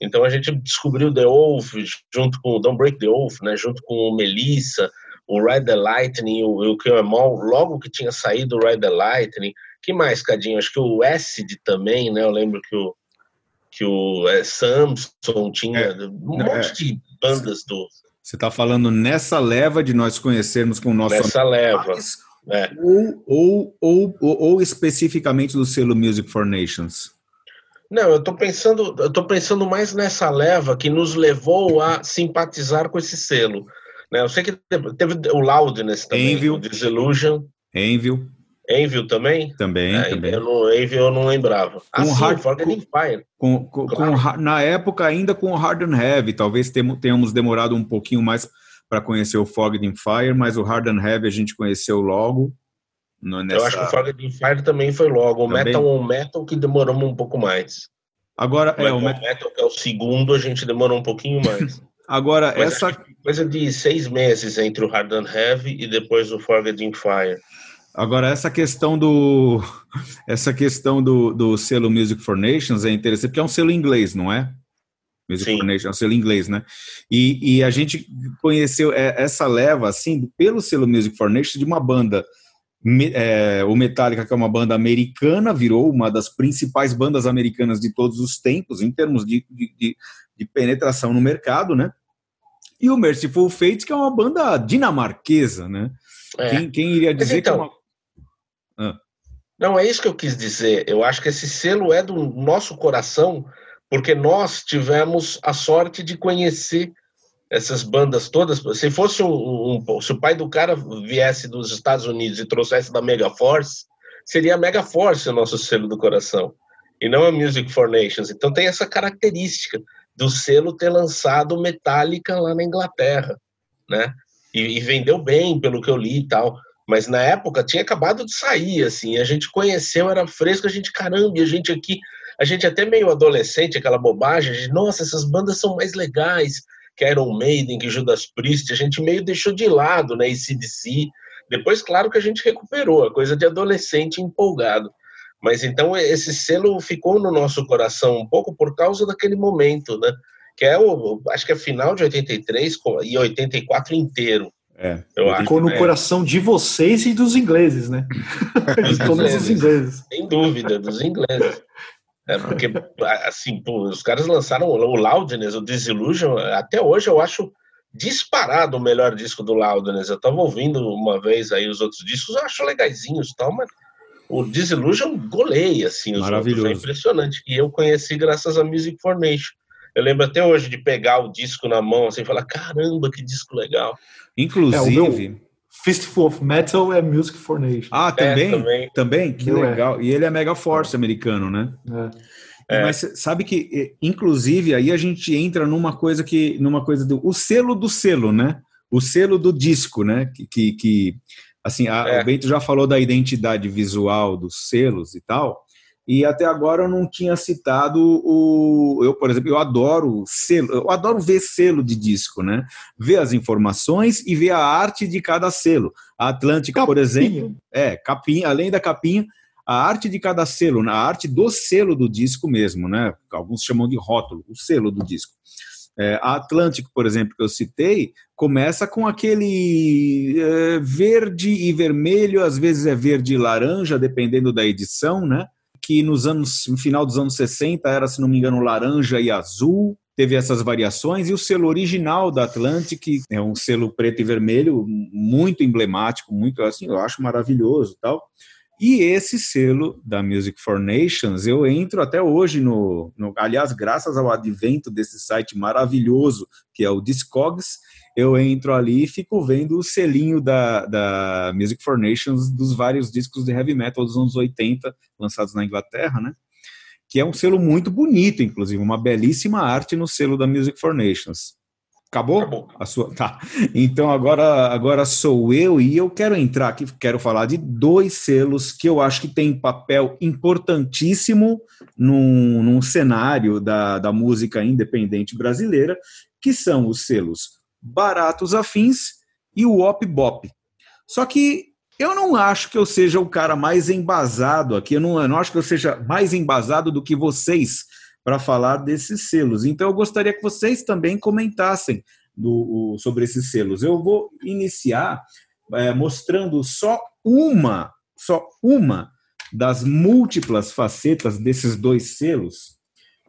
Então a gente descobriu The Wolf junto com o Don't Break the Wolf, né, junto com o Melissa, o Ride the Lightning, o, o Kill Em All, logo que tinha saído o Ride the Lightning. Que mais, Cadinho? Acho que o Acid também, né? Eu lembro que o, que o é, Samson tinha é, um monte é, de bandas do. Você está falando nessa leva de nós conhecermos com o nosso. Nessa leva. É. Ou, ou, ou, ou, especificamente do selo Music for Nations? Não, eu estou pensando, eu tô pensando mais nessa leva que nos levou a simpatizar com esse selo. Né? Eu sei que teve, o Loudness também, Envil. o Disillusion. Envil. Envil também? Também, é, também. Eu não, Envil eu não lembrava. Com ah, hard, sim, Fire. Com, com, claro. com, na época ainda com o Hard and Heavy, talvez tenhamos demorado um pouquinho mais para conhecer o Fogged in Fire, mas o Hard and Heavy a gente conheceu logo. No, nessa... Eu acho que o Fogged in Fire também foi logo. O também? Metal on Metal que demoramos um pouco mais. Agora, o é, o Metal, Metal que é o segundo, a gente demorou um pouquinho mais. [LAUGHS] Agora, mas essa. Coisa de seis meses entre o Hard and Heavy e depois o Fogged in Fire. Agora, essa questão do [LAUGHS] essa questão do, do selo Music for Nations é interessante, porque é um selo inglês, não é? Music for Nation, é um selo inglês, né? E, e a gente conheceu é, essa leva, assim, pelo selo Music for Nation, de uma banda é, o Metallica, que é uma banda americana, virou uma das principais bandas americanas de todos os tempos, em termos de, de, de penetração no mercado, né? E o Merciful Fate, que é uma banda dinamarquesa, né? É. Quem, quem, iria dizer então, que é uma... ah. Não, é isso que eu quis dizer. Eu acho que esse selo é do nosso coração, porque nós tivemos a sorte de conhecer essas bandas todas, se fosse um, um, se o pai do cara viesse dos Estados Unidos e trouxesse da Mega Force, seria a Mega Force o nosso selo do coração, e não a Music for Nations. Então tem essa característica do selo ter lançado Metallica lá na Inglaterra, né? E, e vendeu bem, pelo que eu li e tal. Mas na época tinha acabado de sair, assim, a gente conheceu, era fresco, a gente, caramba, a gente aqui, a gente até meio adolescente, aquela bobagem, de, nossa, essas bandas são mais legais, que Iron Maiden, que Judas Priest, a gente meio deixou de lado, né, CDC. Depois, claro que a gente recuperou, a coisa de adolescente empolgado. Mas então esse selo ficou no nosso coração um pouco por causa daquele momento, né? Que é o, acho que é final de 83 e 84 inteiro. É, eu ficou acho, no é. coração de vocês e dos ingleses, né? [LAUGHS] de todos os ingleses. Sem dúvida, dos ingleses. É porque, assim, pô, os caras lançaram o Loudness, o Disillusion, até hoje eu acho disparado o melhor disco do Loudness. Eu tava ouvindo uma vez aí os outros discos, eu acho legaisinhos e tal, mas o Disillusion goleia, assim, os Maravilhoso. outros, é impressionante. E eu conheci graças a Music Formation. Eu lembro até hoje de pegar o disco na mão, assim, e falar, caramba, que disco legal. Inclusive... É, Fistful of Metal é Music for Nation. Ah, também? É, também. também? Que Não é. legal. É. E ele é Mega Force americano, né? É. é. Mas sabe que, inclusive, aí a gente entra numa coisa que. numa coisa do. O selo do selo, né? O selo do disco, né? Que. que, que assim, a, é. o Bento já falou da identidade visual dos selos e tal. E até agora eu não tinha citado o. Eu, por exemplo, eu adoro selo, eu adoro ver selo de disco, né? Ver as informações e ver a arte de cada selo. A Atlântica, capinha. por exemplo, é, capinha, além da capinha, a arte de cada selo, a arte do selo do disco mesmo, né? Alguns chamam de rótulo, o selo do disco. É, a Atlântico, por exemplo, que eu citei, começa com aquele é, verde e vermelho, às vezes é verde e laranja, dependendo da edição, né? Que nos anos, no final dos anos 60 era, se não me engano, laranja e azul, teve essas variações, e o selo original da Atlantic é um selo preto e vermelho, muito emblemático, muito assim, eu acho maravilhoso tal. E esse selo da Music for Nations, eu entro até hoje no, no aliás, graças ao advento desse site maravilhoso que é o Discogs, eu entro ali e fico vendo o selinho da, da Music for Nations dos vários discos de heavy metal dos anos 80, lançados na Inglaterra, né? Que é um selo muito bonito, inclusive, uma belíssima arte no selo da Music for Nations. Acabou? Acabou. A sua... Tá. Então agora, agora sou eu e eu quero entrar aqui, quero falar de dois selos que eu acho que têm papel importantíssimo num, num cenário da, da música independente brasileira, que são os selos baratos afins e o Op Bop. Só que eu não acho que eu seja o cara mais embasado aqui, eu não, eu não acho que eu seja mais embasado do que vocês para falar desses selos. Então eu gostaria que vocês também comentassem do, sobre esses selos. Eu vou iniciar é, mostrando só uma, só uma das múltiplas facetas desses dois selos,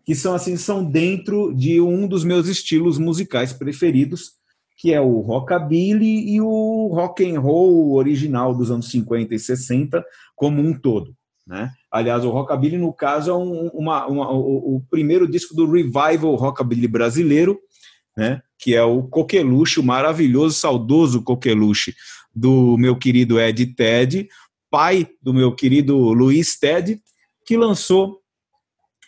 que são assim, são dentro de um dos meus estilos musicais preferidos, que é o rockabilly e o rock and roll original dos anos 50 e 60 como um todo. Né? Aliás, o rockabilly, no caso, é um, uma, uma, o, o, primeiro disco do revival rockabilly brasileiro, né? que é o Coqueluche, o maravilhoso, saudoso Coqueluche, do meu querido Ed Ted, pai do meu querido Luiz Ted, que lançou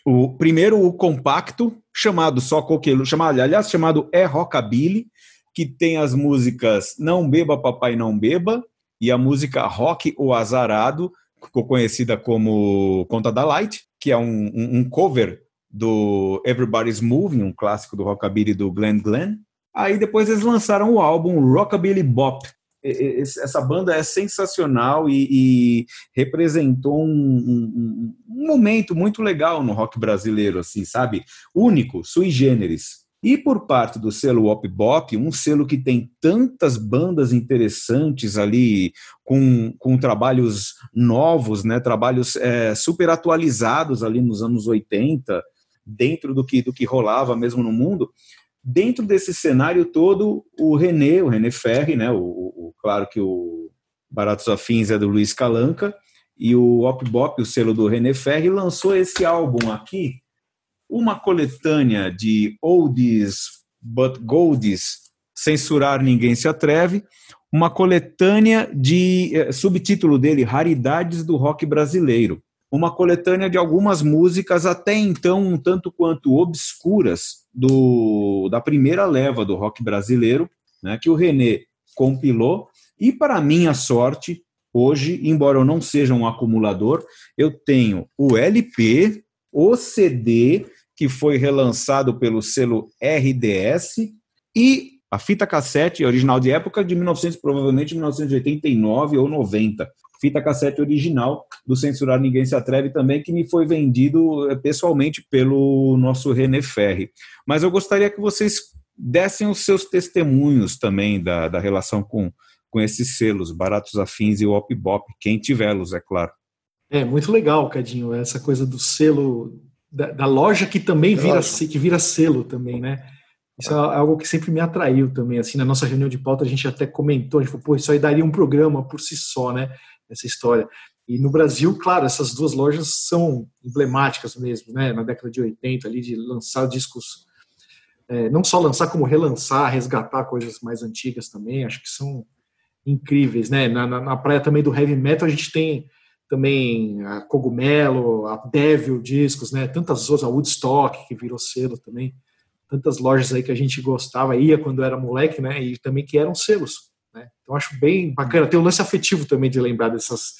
o primeiro o compacto chamado só Coqueluche, chamado, aliás, chamado É Rockabilly, que tem as músicas Não Beba Papai Não Beba e a música Rock o Azarado, ficou conhecida como Conta da Light, que é um, um, um cover do Everybody's Moving, um clássico do rockabilly do Glenn Glenn. Aí depois eles lançaram o álbum Rockabilly Bop, essa banda é sensacional e, e representou um, um, um, momento muito legal no rock brasileiro, assim, sabe? Único, sui generis. E por parte do selo Wop Bop, um selo que tem tantas bandas interessantes ali, com, com trabalhos novos, né, trabalhos é, super atualizados ali nos anos 80, dentro do que, do que rolava mesmo no mundo, dentro desse cenário todo, o René, o René Ferri, né, o, o claro que o Baratos Afins é do Luiz Calanca, e o Wop Bop, o selo do René Ferri, lançou esse álbum aqui, uma coletânea de oldies but goldies, censurar ninguém se atreve, uma coletânea de eh, subtítulo dele Raridades do rock brasileiro, uma coletânea de algumas músicas até então um tanto quanto obscuras do da primeira leva do rock brasileiro, né, que o René compilou. E para minha sorte, hoje, embora eu não seja um acumulador, eu tenho o LP, o CD que foi relançado pelo selo RDS, e a fita cassete original de época de 1900, provavelmente 1989 ou 90. Fita cassete original do Censurar Ninguém Se Atreve também, que me foi vendido eh, pessoalmente pelo nosso René Ferri. Mas eu gostaria que vocês dessem os seus testemunhos também da, da relação com, com esses selos, Baratos Afins e Op Bop, quem tiver-los, é claro. É muito legal, Cadinho, essa coisa do selo da, da loja que também vira, que vira selo também, né? Isso é algo que sempre me atraiu também, assim, na nossa reunião de pauta a gente até comentou, a gente falou, pô, isso aí daria um programa por si só, né, essa história. E no Brasil, claro, essas duas lojas são emblemáticas mesmo, né, na década de 80 ali, de lançar discos, é, não só lançar, como relançar, resgatar coisas mais antigas também, acho que são incríveis, né, na, na, na praia também do heavy metal a gente tem também a Cogumelo, a Devil Discos, né? Tantas outras, a Woodstock, que virou selo também. Tantas lojas aí que a gente gostava, ia quando era moleque, né? E também que eram selos, né? Então acho bem bacana. Tem um lance afetivo também de lembrar dessas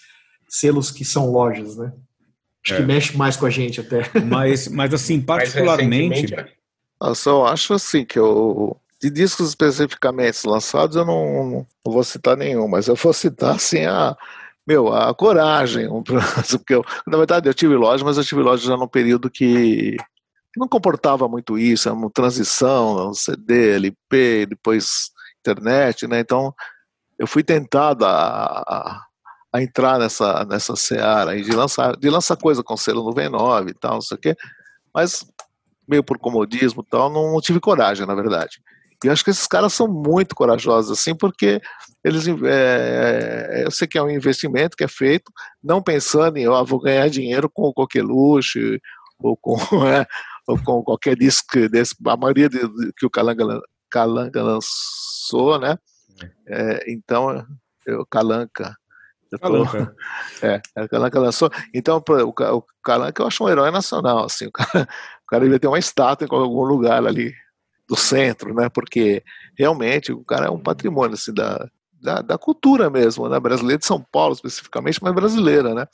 selos que são lojas, né? Acho é. que mexe mais com a gente até. Mas, mas assim, [LAUGHS] particularmente... Eu só acho assim que eu, de discos especificamente lançados, eu não, não, vou citar nenhum, mas eu vou citar assim a meu, a coragem. [LAUGHS] Porque eu, na verdade, eu tive loja, mas eu tive loja já num período que não comportava muito isso, é uma transição, CD, LP, depois internet, né? Então, eu fui tentado a, a, a, entrar nessa, nessa seara de lançar, de lançar coisa com selo 99 e tal, não sei o quê, mas meio por comodismo e tal, não tive coragem, na verdade. E acho que esses caras são muito corajosos, assim, porque eles, é, eu sei que é um investimento que é feito, não pensando em, ó, vou ganhar dinheiro com qualquer luxo, ou com, [LAUGHS] é, ou com qualquer disco desse, a maioria de, que o Calanga, Calanga lançou, né? É, então, eu, Calanca, eu tô, Calanca. [LAUGHS] É, é, Calanca lançou. Então, o, o Calanca eu acho um herói nacional, assim, o cara, o cara devia ter uma estátua em algum lugar ali do centro, né? Porque realmente o cara é um patrimônio assim, da, da, da, cultura mesmo, né? Brasileira de São Paulo especificamente, mas brasileira, né?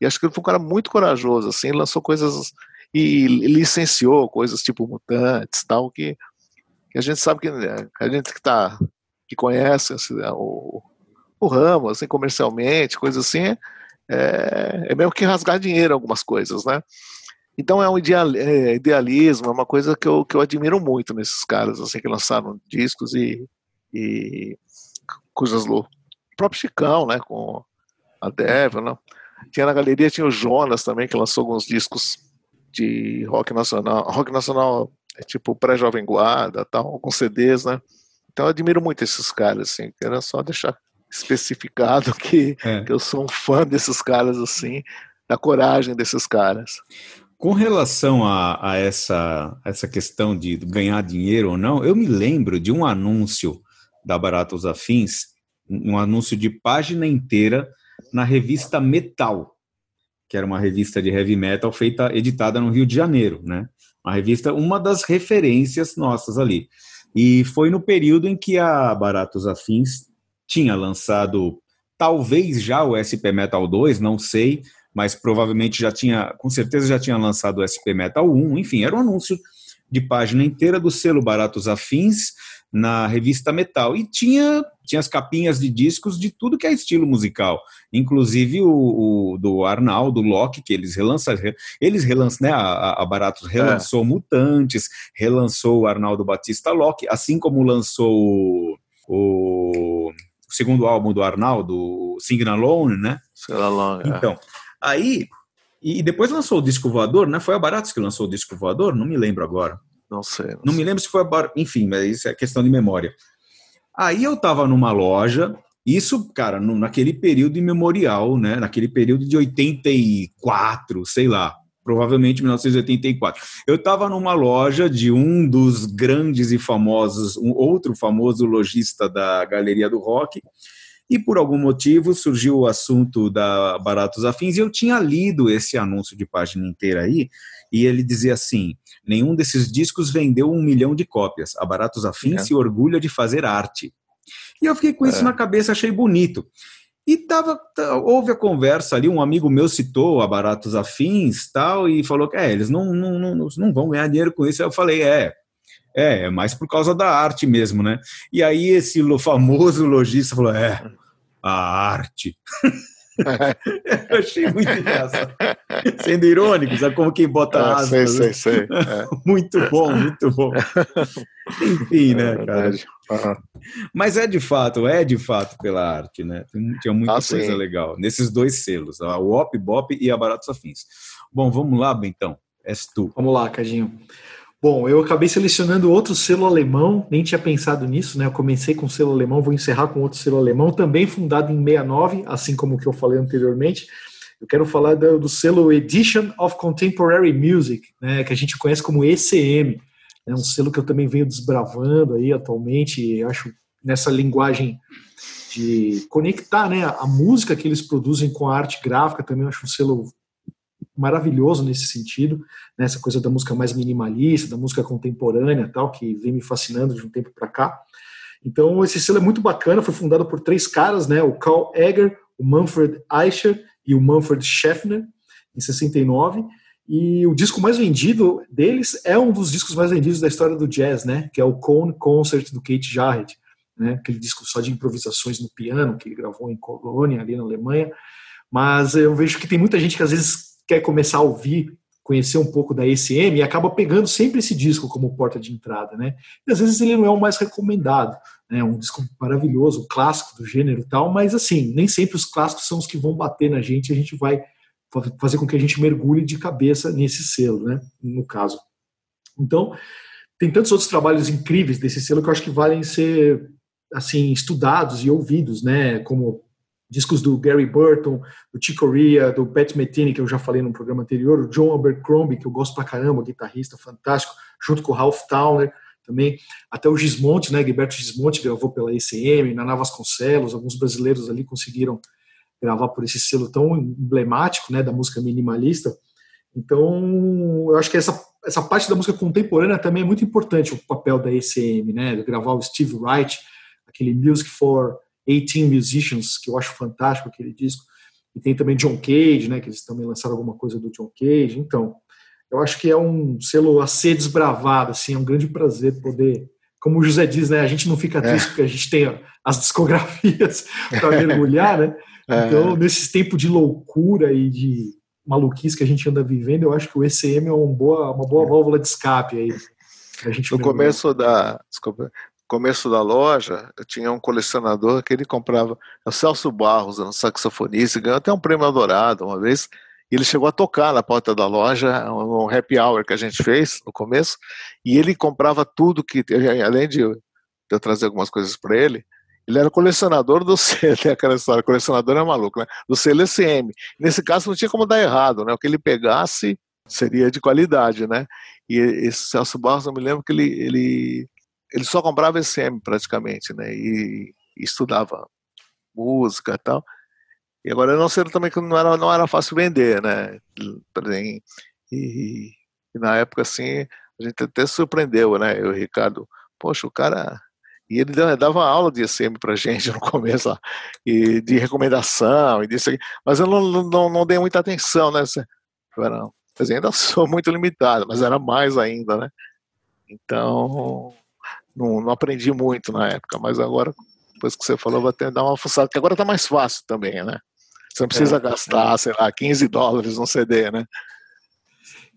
E acho que ele foi um cara muito corajoso, assim, lançou coisas e licenciou coisas tipo mutantes, tal que, que a gente sabe que né, a gente que tá que conhece assim, né, o, o ramo, assim, comercialmente, coisas assim, é, é mesmo que rasgar dinheiro algumas coisas, né? Então é um é, idealismo, é uma coisa que eu, que eu admiro muito nesses caras, assim, que lançaram discos e, e coisas loucas. O próprio Chicão, né, com a Devil, né? Tinha na galeria, tinha o Jonas também, que lançou alguns discos de rock nacional. Rock nacional é tipo pré-jovem guarda, tal, alguns CDs, né? Então eu admiro muito esses caras, assim, era só deixar especificado [LAUGHS] que, é. que eu sou um fã desses caras, assim, da coragem desses caras. Com relação a, a essa, essa questão de ganhar dinheiro ou não, eu me lembro de um anúncio da Baratos Afins, um anúncio de página inteira na revista Metal, que era uma revista de heavy metal feita, editada no Rio de Janeiro, né? Uma revista, uma das referências nossas ali. E foi no período em que a Baratos Afins tinha lançado, talvez já o SP Metal 2, não sei, mas provavelmente já tinha, com certeza já tinha lançado o SP Metal 1, enfim, era um anúncio de página inteira do selo Baratos Afins, na revista Metal. E tinha, tinha as capinhas de discos de tudo que é estilo musical, inclusive o, o do Arnaldo Locke, que eles relançaram. Eles relançam, né? A, a Baratos relançou é. Mutantes, relançou o Arnaldo Batista Locke, assim como lançou o, o segundo álbum do Arnaldo, Sing Alone, né? Sing Alone, é. Então, aí. E depois lançou o disco voador, né? Foi a Baratos que lançou o disco voador? Não me lembro agora. Não sei. Não, não sei. me lembro se foi. Enfim, mas isso é questão de memória. Aí eu estava numa loja, isso, cara, no, naquele período imemorial, né? Naquele período de 84, sei lá, provavelmente 1984. Eu estava numa loja de um dos grandes e famosos, um outro famoso lojista da Galeria do Rock, e por algum motivo surgiu o assunto da Baratos Afins, e eu tinha lido esse anúncio de página inteira aí, e ele dizia assim: nenhum desses discos vendeu um milhão de cópias. A Baratos Afins é. se orgulha de fazer arte. E eu fiquei com isso é. na cabeça, achei bonito. E tava, houve a conversa ali, um amigo meu citou a Baratos Afins tal, e falou que é, eles não, não, não, não vão ganhar dinheiro com isso. Eu falei, é, é, é mais por causa da arte mesmo, né? E aí esse famoso lojista falou, é, a arte. [LAUGHS] eu achei muito engraçado. Sendo irônico, sabe como quem bota ah, asas. Sei, sei, sei. [LAUGHS] É. muito bom, muito bom. Enfim, né, é cara? Uhum. Mas é de fato, é de fato pela arte, né? Tinha muita ah, coisa sim. legal nesses dois selos, o Op Bop e a Baratos Afins. Bom, vamos lá, Bentão. És tu. Vamos lá, Cadinho. Bom, eu acabei selecionando outro selo alemão, nem tinha pensado nisso, né? Eu comecei com selo alemão, vou encerrar com outro selo alemão, também fundado em 69, assim como o que eu falei anteriormente. Eu quero falar do, do selo Edition of Contemporary Music, né, que a gente conhece como ECM. É um selo que eu também venho desbravando aí atualmente, acho nessa linguagem de conectar né, a música que eles produzem com a arte gráfica, também acho um selo maravilhoso nesse sentido, né, essa coisa da música mais minimalista, da música contemporânea, tal, que vem me fascinando de um tempo para cá. Então esse selo é muito bacana, foi fundado por três caras, né, o Carl Egger, o Manfred Eicher e o Manfred Scheffner, em 69. E o disco mais vendido deles é um dos discos mais vendidos da história do jazz, né, que é o Cone Concert do Kate Jarrett, né, aquele disco só de improvisações no piano que ele gravou em Colônia, ali na Alemanha. Mas eu vejo que tem muita gente que às vezes quer começar a ouvir, conhecer um pouco da ECM e acaba pegando sempre esse disco como porta de entrada, né? E às vezes ele não é o mais recomendado, né? Um disco maravilhoso, clássico do gênero tal, mas assim, nem sempre os clássicos são os que vão bater na gente, a gente vai fazer com que a gente mergulhe de cabeça nesse selo, né? No caso. Então, tem tantos outros trabalhos incríveis desse selo que eu acho que valem ser assim estudados e ouvidos, né? Como discos do Gary Burton, do Chick Corea, do Pat Metheny, que eu já falei no programa anterior, o John Abercrombie, que eu gosto pra caramba, guitarrista fantástico, junto com o Ralph Towner também, até o Gismonte, né, Gilberto Gismonte gravou pela ECM, Naná Vasconcelos, alguns brasileiros ali conseguiram gravar por esse selo tão emblemático, né, da música minimalista. Então, eu acho que essa, essa parte da música contemporânea também é muito importante, o papel da ECM, né, gravar o Steve Wright, aquele Music for 18 Musicians, que eu acho fantástico aquele disco. E tem também John Cage, né, que eles também lançaram alguma coisa do John Cage. Então, eu acho que é um selo a ser desbravado, assim, é um grande prazer poder, como o José diz, né, a gente não fica é. triste é. porque a gente tem as discografias [LAUGHS] para mergulhar, né? É. Então, nesses tempos de loucura e de maluquice que a gente anda vivendo, eu acho que o ECM é uma boa, uma boa é. válvula de escape aí. no mergulhar. começo da, desculpa, começo da loja, eu tinha um colecionador que ele comprava, é o Celso Barros, um saxofonista, ganhou até um prêmio adorado uma vez, e ele chegou a tocar na porta da loja, um happy hour que a gente fez no começo, e ele comprava tudo que, além de eu trazer algumas coisas para ele, ele era colecionador do [LAUGHS] história, colecionador é maluco, né? Do ECM. Nesse caso não tinha como dar errado, né? O que ele pegasse seria de qualidade, né? E esse Celso Barros, eu me lembro que ele, ele ele só comprava ECM praticamente, né? E, e estudava música e tal. E agora eu não sei também que não era, não era fácil vender, né? E, e, e na época, assim, a gente até surpreendeu, né? Eu e o Ricardo, poxa, o cara. E ele dava aula de ECM pra gente [LAUGHS] no começo, lá, e de recomendação, e disso aqui. Mas eu não, não, não dei muita atenção, né? Não, ainda [LAUGHS] sou muito limitado, mas era mais ainda, né? Então, não, não aprendi muito na época, mas agora, depois que você falou, vou até dar uma fuçada, que agora tá mais fácil também, né? Você não precisa é, gastar, é. sei lá, 15 dólares num CD, né?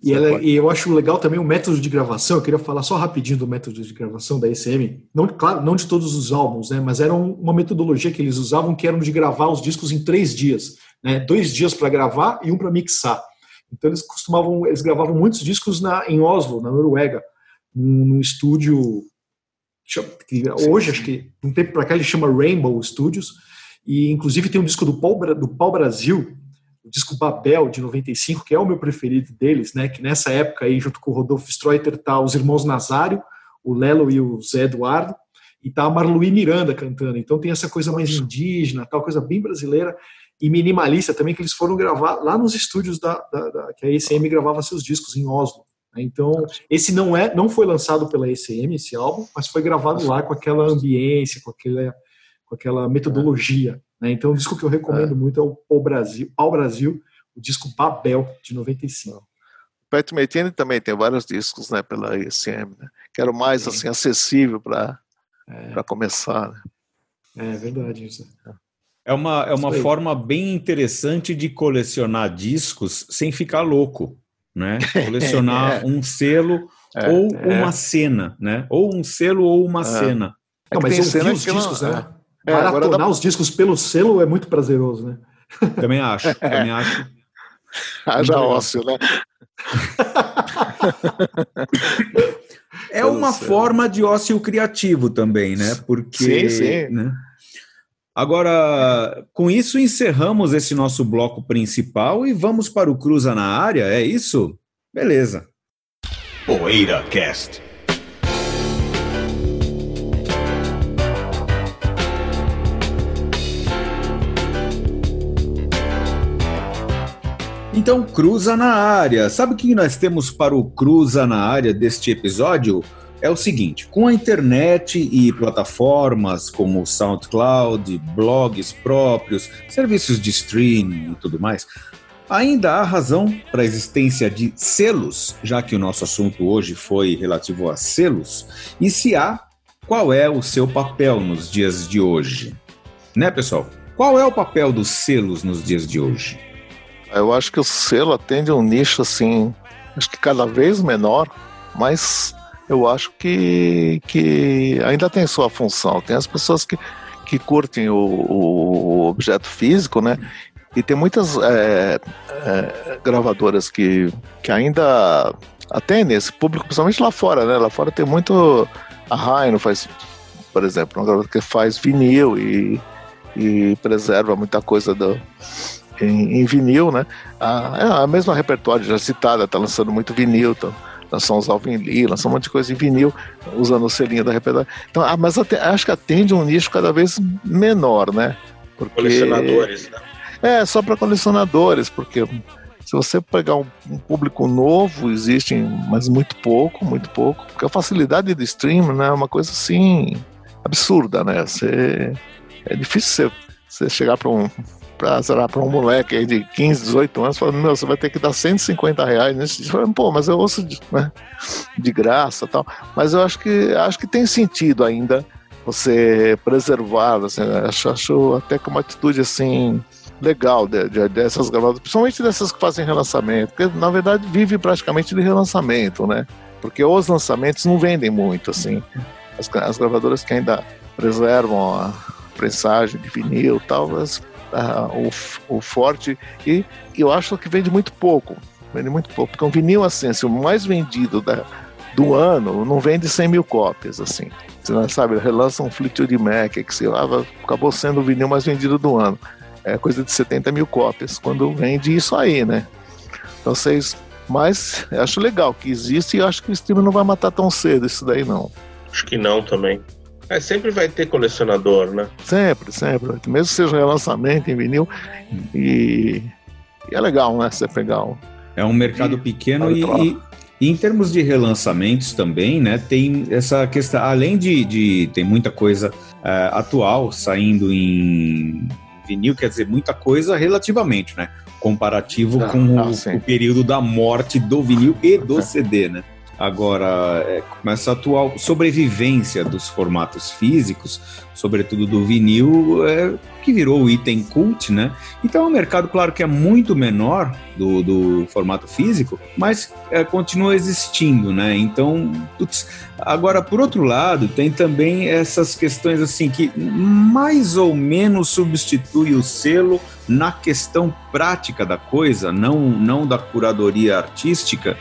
E, ela, e, eu acho legal também o método de gravação. Eu queria falar só rapidinho do método de gravação da ECM. Não, claro, não de todos os álbuns, né? Mas era uma metodologia que eles usavam que era de gravar os discos em três dias, né? Dois dias para gravar e um para mixar. Então eles costumavam, eles gravavam muitos discos na, em Oslo, na Noruega, num, num estúdio hoje acho que um tempo para cá ele chama Rainbow Studios e inclusive tem um disco do Paul, do Paul Brasil o disco Babel de 95, que é o meu preferido deles, né? Que nessa época aí, junto com o Rodolfo Streuter, tá os irmãos Nazário, o Lelo e o Zé Eduardo, e tá a Marluí Miranda cantando. Então tem essa coisa mais indígena, tal coisa bem brasileira e minimalista também que eles foram gravar lá nos estúdios da, da, da que a ECM gravava seus discos em Oslo. Né? Então esse não é, não foi lançado pela ECM esse álbum, mas foi gravado lá com aquela ambiência, com aquela, com aquela metodologia. Né? Então, o disco que eu recomendo é. muito é o Pau Brasil, Pau Brasil, o disco Babel, de 95. O Pat Metheny também tem vários discos né, pela ISM, né? que era o mais assim, acessível para é. começar. Né? É verdade isso. É uma, é uma forma bem interessante de colecionar discos sem ficar louco. Né? [LAUGHS] Colecionar é. um selo é, ou é. uma cena, né? Ou um selo ou uma é. cena. Não, mas eu vi os discos, não, né? É, Maratonar dá... os discos pelo selo é muito prazeroso, né? [LAUGHS] Também acho, também acho. [LAUGHS] Haja ócio, né? é uma forma de ócio criativo também, né? Porque. Sim, sim. Né? Agora, com isso encerramos esse nosso bloco principal e vamos para o Cruza na área, é isso? Beleza. Poeira Cast. Então, cruza na área. Sabe o que nós temos para o cruza na área deste episódio? É o seguinte: com a internet e plataformas como SoundCloud, blogs próprios, serviços de streaming e tudo mais, ainda há razão para a existência de selos, já que o nosso assunto hoje foi relativo a selos, e se há, qual é o seu papel nos dias de hoje? Né, pessoal? Qual é o papel dos selos nos dias de hoje? Eu acho que o selo atende um nicho assim, acho que cada vez menor, mas eu acho que, que ainda tem sua função. Tem as pessoas que, que curtem o, o objeto físico, né? E tem muitas é, é, gravadoras que, que ainda atendem esse público, principalmente lá fora, né? Lá fora tem muito. A Rhino faz, por exemplo, uma gravadora que faz vinil e, e preserva muita coisa do, em, em vinil, né? A, é a mesma repertório já citada, tá lançando muito vinil, tá, lançou uns Alvin Lee, lançou um monte de coisa em vinil, usando o selinho da repertório. Então, ah, mas até, acho que atende um nicho cada vez menor, né? Porque, colecionadores, né? É, só para colecionadores, porque se você pegar um, um, público novo, existe, mas muito pouco, muito pouco, porque a facilidade do stream né, é uma coisa assim absurda, né? Você, é difícil você, você chegar para um, lá, pra um moleque aí de 15, 18 anos, falando, meu, você vai ter que dar 150 reais nesse disco. Pô, mas eu ouço de, né, de graça tal. Mas eu acho que acho que tem sentido ainda você preservar, assim, acho, acho até que uma atitude assim legal de, de, dessas gravadoras, principalmente dessas que fazem relançamento, porque na verdade vive praticamente de relançamento, né? Porque os lançamentos não vendem muito, assim. As, as gravadoras que ainda preservam a prensagem de vinil e tal, elas uh, o, o forte e eu acho que vende muito pouco. Vende muito pouco, porque um vinil assim, assim o mais vendido da, do ano não vende 100 mil cópias, assim. Você não sabe, relança um Fleetwood Mac, que sei lá, acabou sendo o vinil mais vendido do ano. É coisa de 70 mil cópias, quando vende isso aí, né? Então vocês. Mas acho legal que existe e acho que o stream não vai matar tão cedo isso daí, não. Acho que não também. É, sempre vai ter colecionador, né? Sempre, sempre. Mesmo que seja relançamento em vinil. E, e é legal, né? Você pegar um. É um mercado e, pequeno e, e, e, em termos de relançamentos também, né? Tem essa questão, além de, de tem muita coisa é, atual saindo em vinil, quer dizer, muita coisa relativamente, né? Comparativo ah, com ah, o, o, período da morte do vinil e do CD, né? Agora, é, com essa atual sobrevivência dos formatos físicos, sobretudo do vinil, é, que virou o item cult, né? Então é um mercado, claro, que é muito menor do, do formato físico, mas é, continua existindo, né? Então, putz, agora, por outro lado, tem também essas questões assim que mais ou menos substitui o selo na questão prática da coisa, não, não da curadoria artística,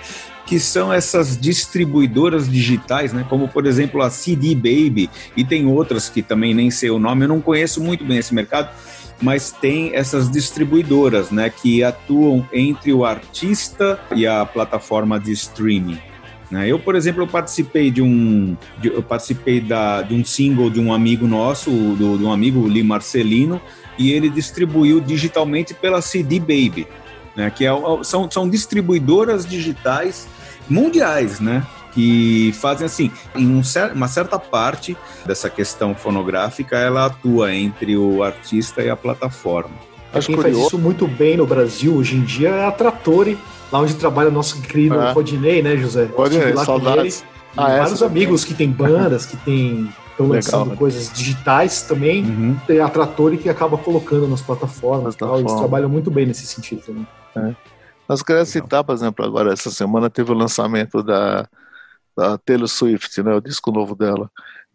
que são essas distribuidoras digitais, né? Como por exemplo a CD Baby e tem outras que também nem sei o nome, eu não conheço muito bem esse mercado, mas tem essas distribuidoras, né, que atuam entre o artista e a plataforma de streaming. Né? Eu, por exemplo, eu participei de um, de, eu participei da, de um single de um amigo nosso, do, de um amigo Lee Marcelino, e ele distribuiu digitalmente pela CD Baby, né? Que é, são, são distribuidoras digitais mundiais, né? Que fazem assim, em um cer uma certa parte dessa questão fonográfica, ela atua entre o artista e a plataforma. Acho Quem faz isso muito bem no Brasil hoje em dia é a Trattori, lá onde trabalha o nosso querido é. Rodinei, né, José? Rodinei, saudades. Ah, é, vários amigos que tem bandas, que tem estão lançando Legal, coisas digitais também. Uhum. Tem a Trattori que acaba colocando nas plataformas. Tal, eles trabalham muito bem nesse sentido também. É. Nós queremos citar, por exemplo, agora essa semana teve o lançamento da, da Taylor Swift, né, o disco novo dela,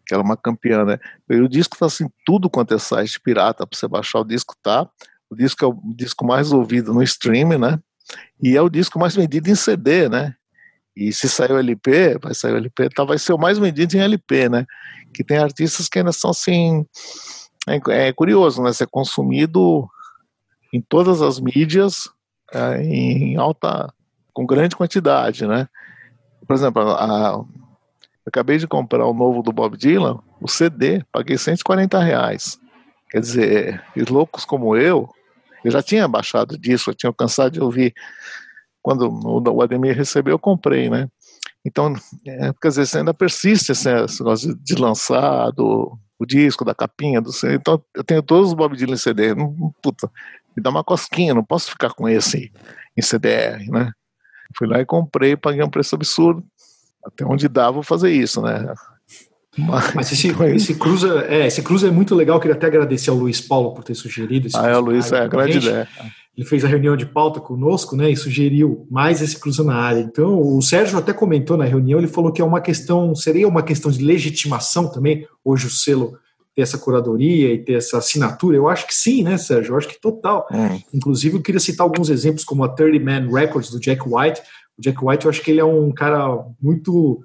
que ela é uma campeã, né? E o disco tá assim, tudo quanto é site pirata para você baixar o disco, tá? O disco é o disco mais ouvido no streaming, né? E é o disco mais vendido em CD, né? E se sair o LP, vai sair o LP, tá, vai ser o mais vendido em LP, né? Que tem artistas que ainda são assim. É, é curioso, né? Ser consumido em todas as mídias em alta, com grande quantidade, né? Por exemplo, a, a, acabei de comprar o novo do Bob Dylan, o CD, paguei 140 reais. Quer dizer, loucos como eu, eu já tinha baixado disso, eu tinha cansado de ouvir. Quando o Ademir recebeu, eu comprei, né? Então, é, quer dizer, você ainda persiste esse, negócio de lançar do, o disco, da capinha, do CD. Então, eu tenho todos os Bob Dylan CD. Puta, me dá uma cosquinha, não posso ficar com esse em CDR, né? Fui lá e comprei, paguei um preço absurdo. Até onde dá, vou fazer isso, né? Mas, Mas esse, esse, cruza, é, esse cruza é muito legal. Queria até agradecer ao Luiz Paulo por ter sugerido esse Ah, é, o Luiz, é, grande ideia. Ele fez a reunião de pauta conosco, né, e sugeriu mais esse cruza na área. Então, o Sérgio até comentou na reunião, ele falou que é uma questão, seria uma questão de legitimação também, hoje o selo ter essa curadoria e ter essa assinatura? Eu acho que sim, né, Sérgio? Eu acho que total. É. Inclusive, eu queria citar alguns exemplos, como a 30 Man Records do Jack White. O Jack White, eu acho que ele é um cara muito.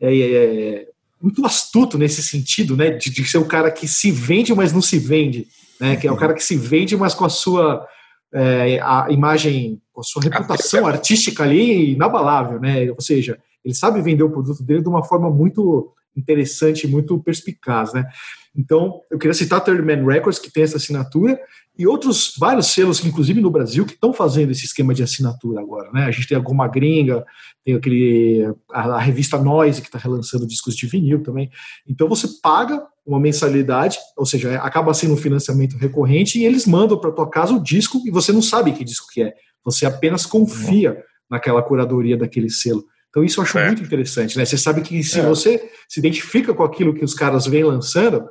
É, é, muito astuto nesse sentido, né? De, de, ser o cara que se vende, mas não se vende. Né? Que é o cara que se vende, mas com a sua é, a imagem, com a sua reputação artística ali inabalável, né? Ou seja, ele sabe vender o produto dele de uma forma muito interessante, muito perspicaz, né? Então, eu queria citar Third Man Records, que tem essa assinatura, e outros vários selos, inclusive no Brasil, que estão fazendo esse esquema de assinatura agora. Né? A gente tem a Goma Gringa, tem aquele, a, a revista Noise, que está relançando discos de vinil também. Então, você paga uma mensalidade, ou seja, acaba sendo um financiamento recorrente, e eles mandam para tua casa o disco, e você não sabe que disco que é. Você apenas confia naquela curadoria daquele selo. Então, isso eu acho é. muito interessante. Né? Você sabe que se é. você se identifica com aquilo que os caras vêm lançando,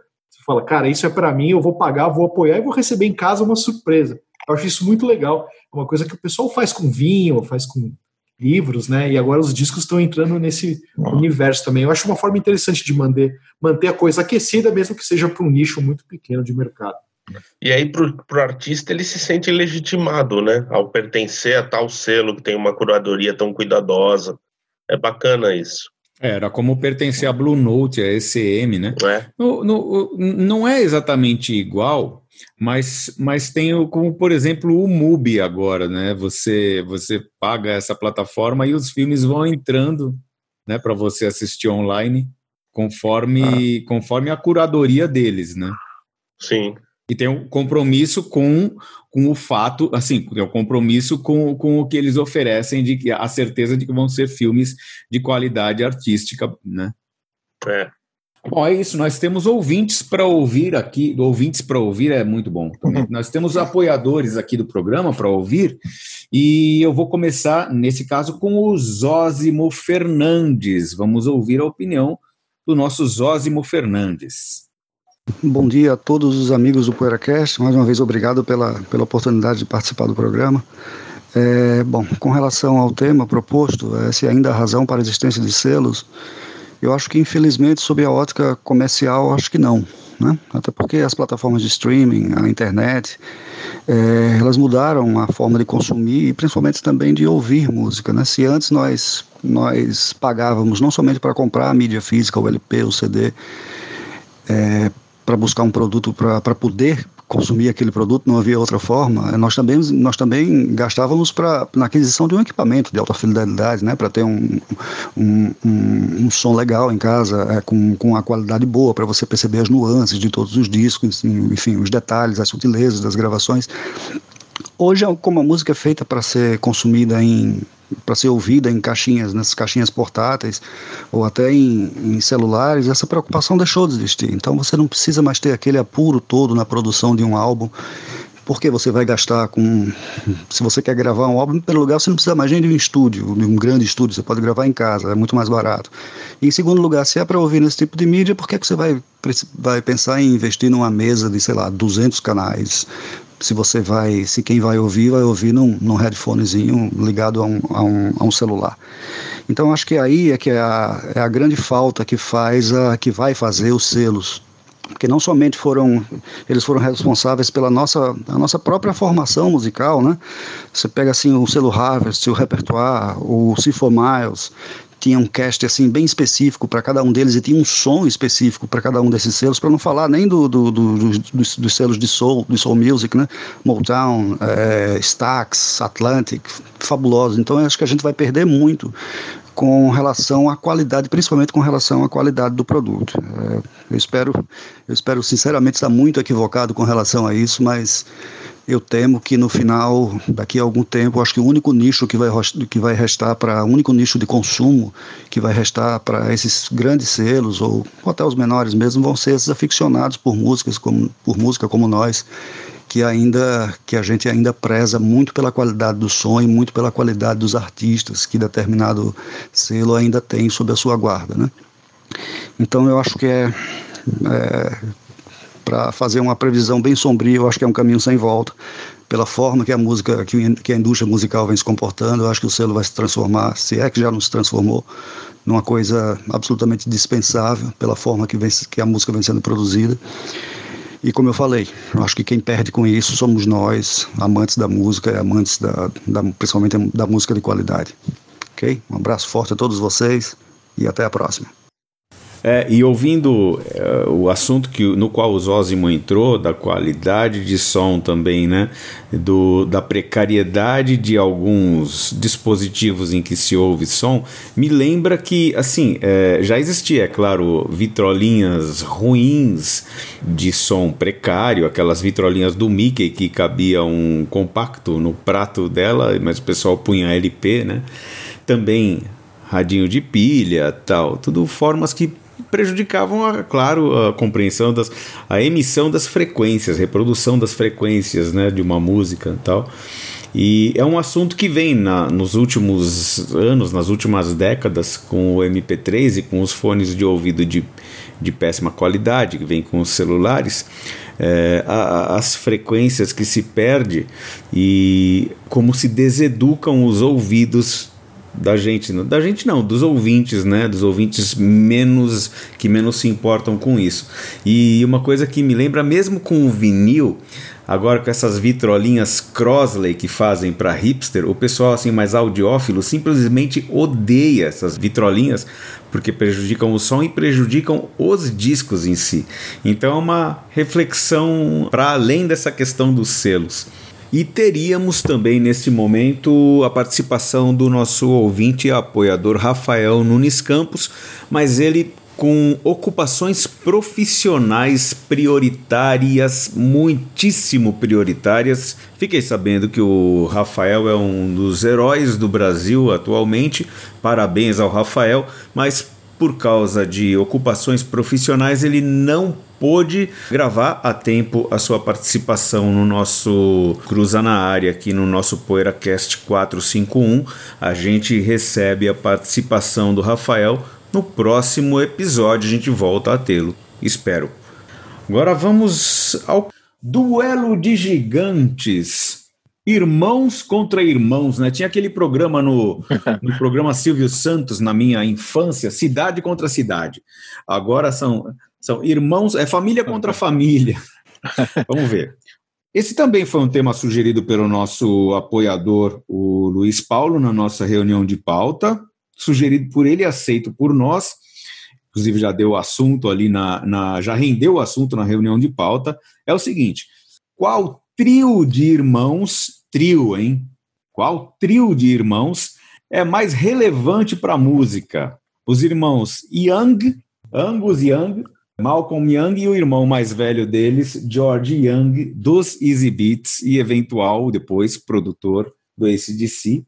fala, cara, isso é para mim, eu vou pagar, vou apoiar e vou receber em casa uma surpresa. Eu acho isso muito legal. É uma coisa que o pessoal faz com vinho, faz com livros, né? E agora os discos estão entrando nesse uhum. universo também. Eu acho uma forma interessante de manter, manter a coisa aquecida, mesmo que seja para um nicho muito pequeno de mercado. E aí, para o artista, ele se sente legitimado, né? Ao pertencer a tal selo que tem uma curadoria tão cuidadosa. É bacana isso. Era como pertencer a Blue Note, a ECM, né? É. No, no, não é exatamente igual, mas, mas tem o, como, por exemplo, o MUBI agora, né? Você, você paga essa plataforma e os filmes vão entrando né, para você assistir online conforme, ah. conforme a curadoria deles, né? Sim e tem um compromisso com, com o fato, assim, tem um compromisso com, com o que eles oferecem, de que a certeza de que vão ser filmes de qualidade artística, né? É. Bom, é isso. Nós temos ouvintes para ouvir aqui. Ouvintes para ouvir é muito bom também. Nós temos apoiadores aqui do programa para ouvir. E eu vou começar, nesse caso, com o Zózimo Fernandes. Vamos ouvir a opinião do nosso Zózimo Fernandes. Bom dia a todos os amigos do PoeiraCast. Mais uma vez, obrigado pela, pela oportunidade de participar do programa. É, bom, com relação ao tema proposto, é, se ainda há razão para a existência de selos, eu acho que infelizmente sob a ótica comercial, acho que não. Né? Até porque as plataformas de streaming, a internet, é, elas mudaram a forma de consumir e principalmente também de ouvir música. Né? Se antes nós, nós pagávamos não somente para comprar a mídia física, o LP, o CD, é, para buscar um produto para poder consumir aquele produto, não havia outra forma. Nós também, nós também gastávamos pra, na aquisição de um equipamento de alta fidelidade, né, para ter um, um, um, um, som legal em casa, é, com, com uma qualidade boa, para você perceber as nuances de todos os discos, enfim, os detalhes, as sutilezas das gravações. Hoje, como a música é feita para ser consumida em para ser ouvida em caixinhas, nessas caixinhas portáteis ou até em, em, celulares, essa preocupação deixou de existir. Então você não precisa mais ter aquele apuro todo na produção de um álbum. Porque você vai gastar com. Se você quer gravar um álbum, em primeiro lugar, você não precisa mais nem de um estúdio, de um grande estúdio, você pode gravar em casa, é muito mais barato. E em segundo lugar, se é para ouvir nesse tipo de mídia, por que, é que você vai, vai pensar em investir numa mesa de, sei lá, 200 canais? Se você vai, se quem vai ouvir, vai ouvir num, num headphonezinho ligado a um, a, um, a um celular. Então acho que aí é que é a, é a grande falta que faz a, que vai fazer os selos porque não somente foram eles foram responsáveis pela nossa a nossa própria formação musical, né? Você pega assim o selo Harvest, o repertoire, o Cifo Miles, tinha um cast assim bem específico para cada um deles e tinha um som específico para cada um desses selos, para não falar nem do, do, do, dos, dos, selos de soul, de soul music, né? Motown, é, Stax, Atlantic, fabulosos. Então acho que a gente vai perder muito com relação à qualidade, principalmente com relação à qualidade do produto. É, eu espero, eu espero sinceramente estar muito equivocado com relação a isso, mas eu temo que no final, daqui a algum tempo, acho que o único nicho que vai, que vai restar para, o único nicho de consumo que vai restar para esses grandes selos, ou, até os menores mesmo, vão ser esses aficionados por músicas como, por música como nós, que ainda que a gente ainda preza muito pela qualidade do som e muito pela qualidade dos artistas que determinado selo ainda tem sob a sua guarda, né? Então eu acho que é, é para fazer uma previsão bem sombria, eu acho que é um caminho sem volta. Pela forma que a música, que a indústria musical vem se comportando, eu acho que o selo vai se transformar, se é que já não se transformou, numa coisa absolutamente dispensável, pela forma que, vem, que a música vem sendo produzida. E como eu falei, eu acho que quem perde com isso somos nós, amantes da música amantes da, da, principalmente da música de qualidade. Ok? Um abraço forte a todos vocês e até a próxima. É, e ouvindo é, o assunto que, no qual o Zózimo entrou, da qualidade de som também, né? Do, da precariedade de alguns dispositivos em que se ouve som, me lembra que, assim, é, já existia, é claro, vitrolinhas ruins de som precário, aquelas vitrolinhas do Mickey que cabia um compacto no prato dela, mas o pessoal punha LP, né? Também radinho de pilha, tal, tudo formas que prejudicavam, a, claro, a compreensão das. a emissão das frequências, reprodução das frequências né, de uma música e tal. E é um assunto que vem na, nos últimos anos, nas últimas décadas, com o MP3 e com os fones de ouvido de, de péssima qualidade, que vem com os celulares, é, a, as frequências que se perde e como se deseducam os ouvidos da gente, da gente não, dos ouvintes, né? Dos ouvintes menos que menos se importam com isso. E uma coisa que me lembra mesmo com o vinil, agora com essas vitrolinhas Crosley que fazem para hipster, o pessoal assim mais audiófilo simplesmente odeia essas vitrolinhas porque prejudicam o som e prejudicam os discos em si. Então é uma reflexão para além dessa questão dos selos. E teríamos também nesse momento a participação do nosso ouvinte e apoiador Rafael Nunes Campos, mas ele com ocupações profissionais prioritárias, muitíssimo prioritárias. Fiquei sabendo que o Rafael é um dos heróis do Brasil atualmente. Parabéns ao Rafael, mas por causa de ocupações profissionais, ele não pôde gravar a tempo a sua participação no nosso Cruza na Área, aqui no nosso PoeiraCast 451. A gente recebe a participação do Rafael no próximo episódio, a gente volta a tê-lo. Espero. Agora vamos ao duelo de gigantes. Irmãos contra irmãos, né? Tinha aquele programa no, [LAUGHS] no programa Silvio Santos na minha infância, cidade contra cidade. Agora são, são irmãos, é família contra família. [LAUGHS] Vamos ver. Esse também foi um tema sugerido pelo nosso apoiador, o Luiz Paulo, na nossa reunião de pauta, sugerido por ele e aceito por nós. Inclusive, já deu assunto ali na, na. Já rendeu o assunto na reunião de pauta. É o seguinte: qual trio de irmãos trio, hein? Qual trio de irmãos é mais relevante para a música? Os irmãos Young, Angus Young, Malcolm Young e o irmão mais velho deles, George Young, dos Easy Beats e eventual depois produtor do ACDC.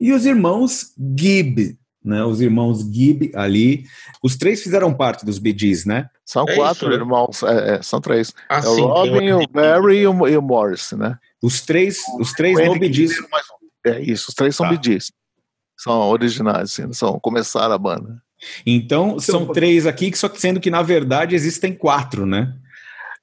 E os irmãos Gibb, né? Os irmãos Gibb ali. Os três fizeram parte dos Bee Gees, né? São é quatro isso, né? irmãos, é, é, são três. Ah, é o sim, Robin, o Barry e o, e o Morris, né? Os três, os três no Bidis. É isso, os três são tá. Bidis. São originais, assim, são começaram a banda. Então, então são três aqui, só que sendo que na verdade existem quatro, né?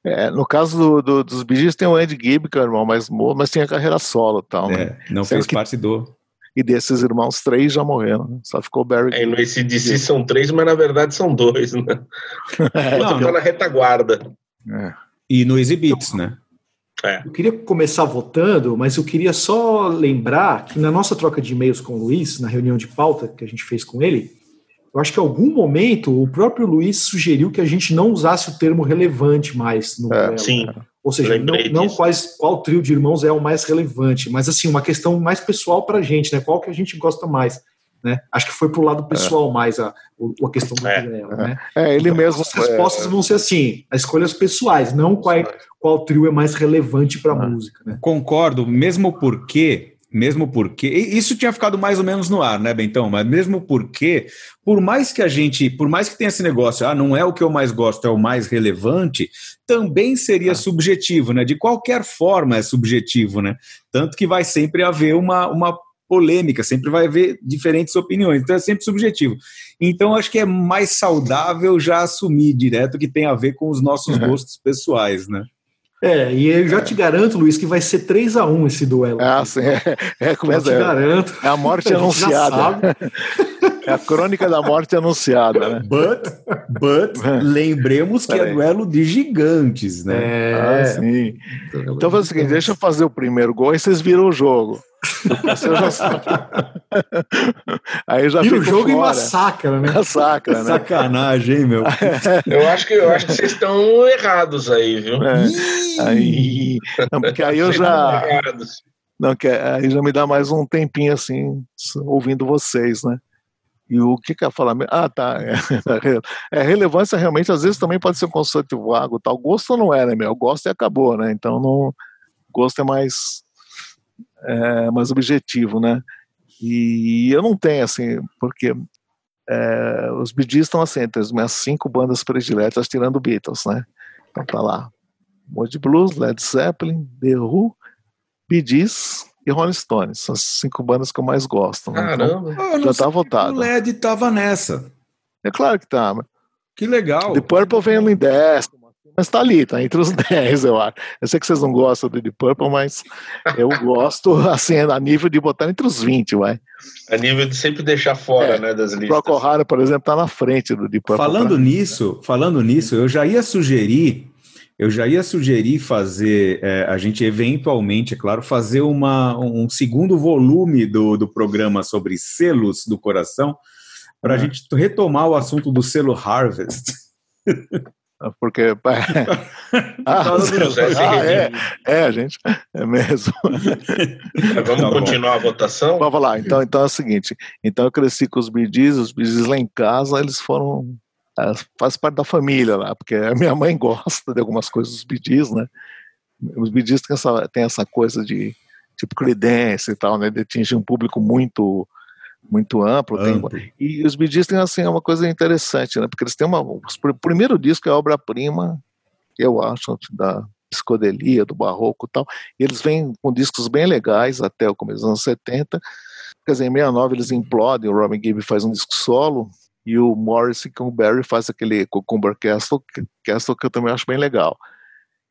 É, no caso do, do, dos Bidis tem o Andy Gibb, que é o irmão mais novo, mas tem a carreira solo e tal. É, né? não Sendo fez que, parte do. E desses irmãos, três já morreram. Né? Só ficou o Barry. É, no ACDC são três, mas na verdade são dois, né? [LAUGHS] É, não, tá na retaguarda. É. E no Easy Beats, né? É. Eu queria começar votando, mas eu queria só lembrar que na nossa troca de e-mails com o Luiz, na reunião de pauta que a gente fez com ele, eu acho que em algum momento o próprio Luiz sugeriu que a gente não usasse o termo relevante mais no é, Sim. Ou seja, não, não quais, qual trio de irmãos é o mais relevante, mas assim, uma questão mais pessoal para a gente, né? Qual que a gente gosta mais. Né? Acho que foi para o lado pessoal é. mais a, a questão do é. né? É, ele então, mesmo. As respostas vão ser assim, as escolhas pessoais, não qual, qual trio é mais relevante para a é. música. Né? Concordo, mesmo porque mesmo porque isso tinha ficado mais ou menos no ar, né, Bentão? Mas mesmo porque, por mais que a gente, por mais que tenha esse negócio, ah, não é o que eu mais gosto, é o mais relevante, também seria ah. subjetivo, né? De qualquer forma é subjetivo, né? Tanto que vai sempre haver uma, uma polêmica, sempre vai haver diferentes opiniões, então é sempre subjetivo. Então acho que é mais saudável já assumir direto que tem a ver com os nossos uhum. gostos pessoais, né? É, e eu já é. te garanto, Luiz, que vai ser 3 a 1 esse duelo. Ah, sim, é, é começa, eu te garanto. É a morte [LAUGHS] a anunciada. É a crônica da morte anunciada, né? But, but lembremos que é duelo de gigantes, né? É, ah, sim. Então faz o seguinte, deixa eu fazer o primeiro gol e vocês viram o jogo. Aí já Vira o jogo fora. e massacra, né? Massacra, né? Sacanagem, hein, meu? Eu acho que, eu acho que vocês estão errados aí, viu? É. Aí, não, porque aí eu já. Não, que aí já me dá mais um tempinho assim, ouvindo vocês, né? E o que quer falar? Ah, tá. É, é, relevância realmente, às vezes também pode ser um conceito vago, tal. Gosto não é, né, meu? Gosto e acabou, né? Então, não, gosto é mais é, mais objetivo, né? E eu não tenho, assim, porque é, os Bee Gees estão assim, entre as minhas cinco bandas prediletas, tirando Beatles, né? Então tá lá, Moody Blues, Led Zeppelin, The Who, Bee Gees e Rolling Stones. São as cinco bandas que eu mais gosto. Né? Caramba! Então, já tá votado. O Led tava nessa. É claro que tá. Que legal. The Purple vem em décimo, mas tá ali, tá entre os [LAUGHS] 10, eu acho. Eu sei que vocês não gostam do Deep Purple, mas eu gosto, [LAUGHS] assim, a nível de botar entre os 20, vai. A nível de sempre deixar fora, é, né, das listas. O Procol por exemplo, tá na frente do Deep Purple. Falando nisso, falando nisso, eu já ia sugerir, eu já ia sugerir fazer, é, a gente eventualmente, é claro, fazer uma, um segundo volume do, do programa sobre selos do coração, para a uhum. gente retomar o assunto do selo Harvest. [LAUGHS] Porque. [LAUGHS] ah, [LAUGHS] ah, é, é, gente, é mesmo. [LAUGHS] vamos tá continuar a votação? Vamos lá, então, então é o seguinte: então eu cresci com os bidis, os bidis lá em casa, eles foram. É, faz parte da família lá, porque a minha mãe gosta de algumas coisas dos bidis, né? Os bidis têm essa, têm essa coisa de tipo credência e tal, né? De atingir um público muito muito amplo, Amplo. Tem, e os Bee Gees têm assim uma coisa interessante, né? Porque eles têm uma o primeiro disco é obra-prima, eu acho, da psicodelia, do barroco e tal. E eles vêm com discos bem legais até o começo dos anos 70. Quer dizer, em 69 eles implodem, o Robin Gibb faz um disco solo e o Morrissey com o Barry faz aquele Cucumber Castle, Castle que eu também acho bem legal.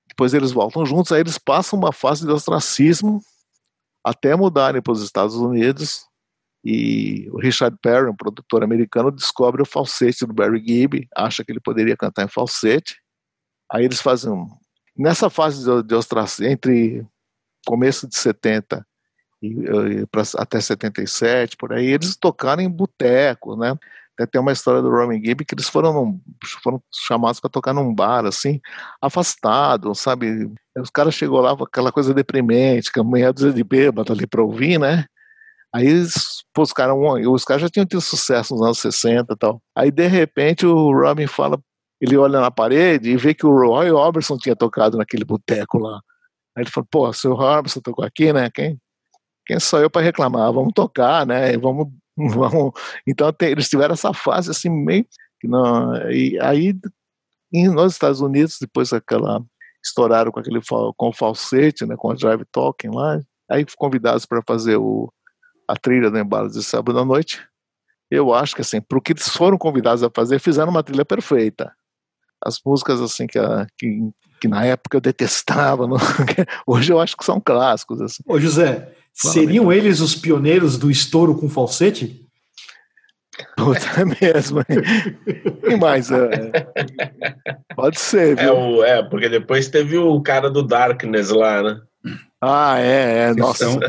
Depois eles voltam juntos, aí eles passam uma fase de ostracismo até mudarem para os Estados Unidos e o Richard Perry, um produtor americano, descobre o falsete do Barry Gibb, acha que ele poderia cantar em falsete. Aí eles fazem um... nessa fase de, de ostracismo entre começo de 70 e, pra, até 77, por aí, eles tocaram em botecos, né? Tem uma história do Robin Gibb que eles foram, num, foram chamados para tocar num bar, assim, afastado, sabe? Os caras chegou lá com aquela coisa deprimente, com a dúzia de bêbado ali para ouvir, né? Aí pô, os caras os caras já tinham tido sucesso nos anos 60 e tal. Aí de repente o Robin fala, ele olha na parede e vê que o Roy Orbison tinha tocado naquele boteco lá. Aí ele fala, pô, se o Orbison tocou aqui, né? Quem, quem sou eu para reclamar? Vamos tocar, né? Vamos [LAUGHS] vão, então tem, eles tiveram essa fase assim meio que não, e aí nos Estados Unidos depois aquela estouraram com aquele com o falsete, né, com a Drive Talking lá, aí convidados para fazer o a trilha do embalo de sábado à noite. Eu acho que assim, para o que eles foram convidados a fazer, fizeram uma trilha perfeita. As músicas assim que, a, que, que na época eu detestava, [LAUGHS] não, hoje eu acho que são clássicos assim. Ô José, Seriam eles os pioneiros do estouro com falsete? Puta, é mesmo. Quem mais? É, pode ser, viu? É, o, é, porque depois teve o cara do Darkness lá, né? Ah, é, é. Nossa. Então,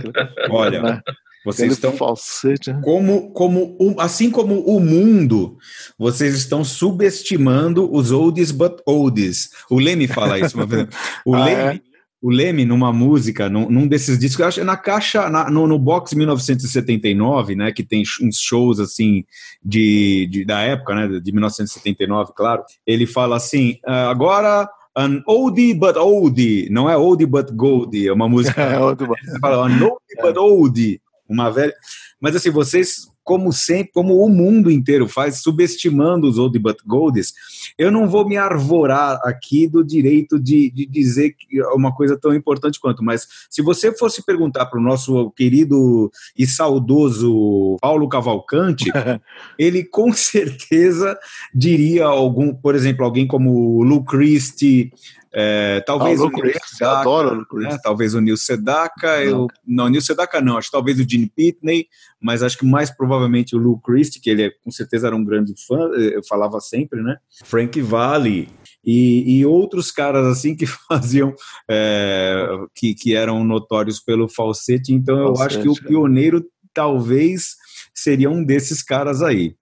olha, né? Vocês estão falsete. né? como, como assim como o mundo, vocês estão subestimando os oldies but oldies. O Leme fala isso uma [LAUGHS] vez. O Ah, Leme, o Leme numa música, num, num desses discos, acho na caixa, na- no, no box 1979, né, que tem uns shows assim de, de- da época, né, de 1979, claro. Ele fala assim, "Ah, agora an oldie but oldie, não é oldie but goldie, é uma música [LAUGHS] É, outro- você fala, an oldie but oldie, uma velha. Mas assim, vocês, como sempre, como o mundo inteiro faz, subestimando os oldie but goldies, eu não vou me arvorar aqui do direito de, de dizer que é uma coisa tão importante quanto, mas se você fosse perguntar para o nosso querido e saudoso Paulo Cavalcante, [LAUGHS] ele com certeza diria algum, por exemplo, alguém como o Lu Christie, eh, talvez Ah, o Neil Christie, Sedaka, adoro o né? talvez o Neil Sedaka, eu, não, Neil Sedaka não, acho que talvez o Gene Pitney, mas acho que mais provavelmente o Lou Christie, que ele é- com certeza era um grande fã, eh, eu falava sempre, né? Frank Valli e, e outros caras assim que [LAUGHS] faziam, eh, que, que eram notórios pelo falsete, então eu acho que o é. pioneiro talvez seria um desses caras aí.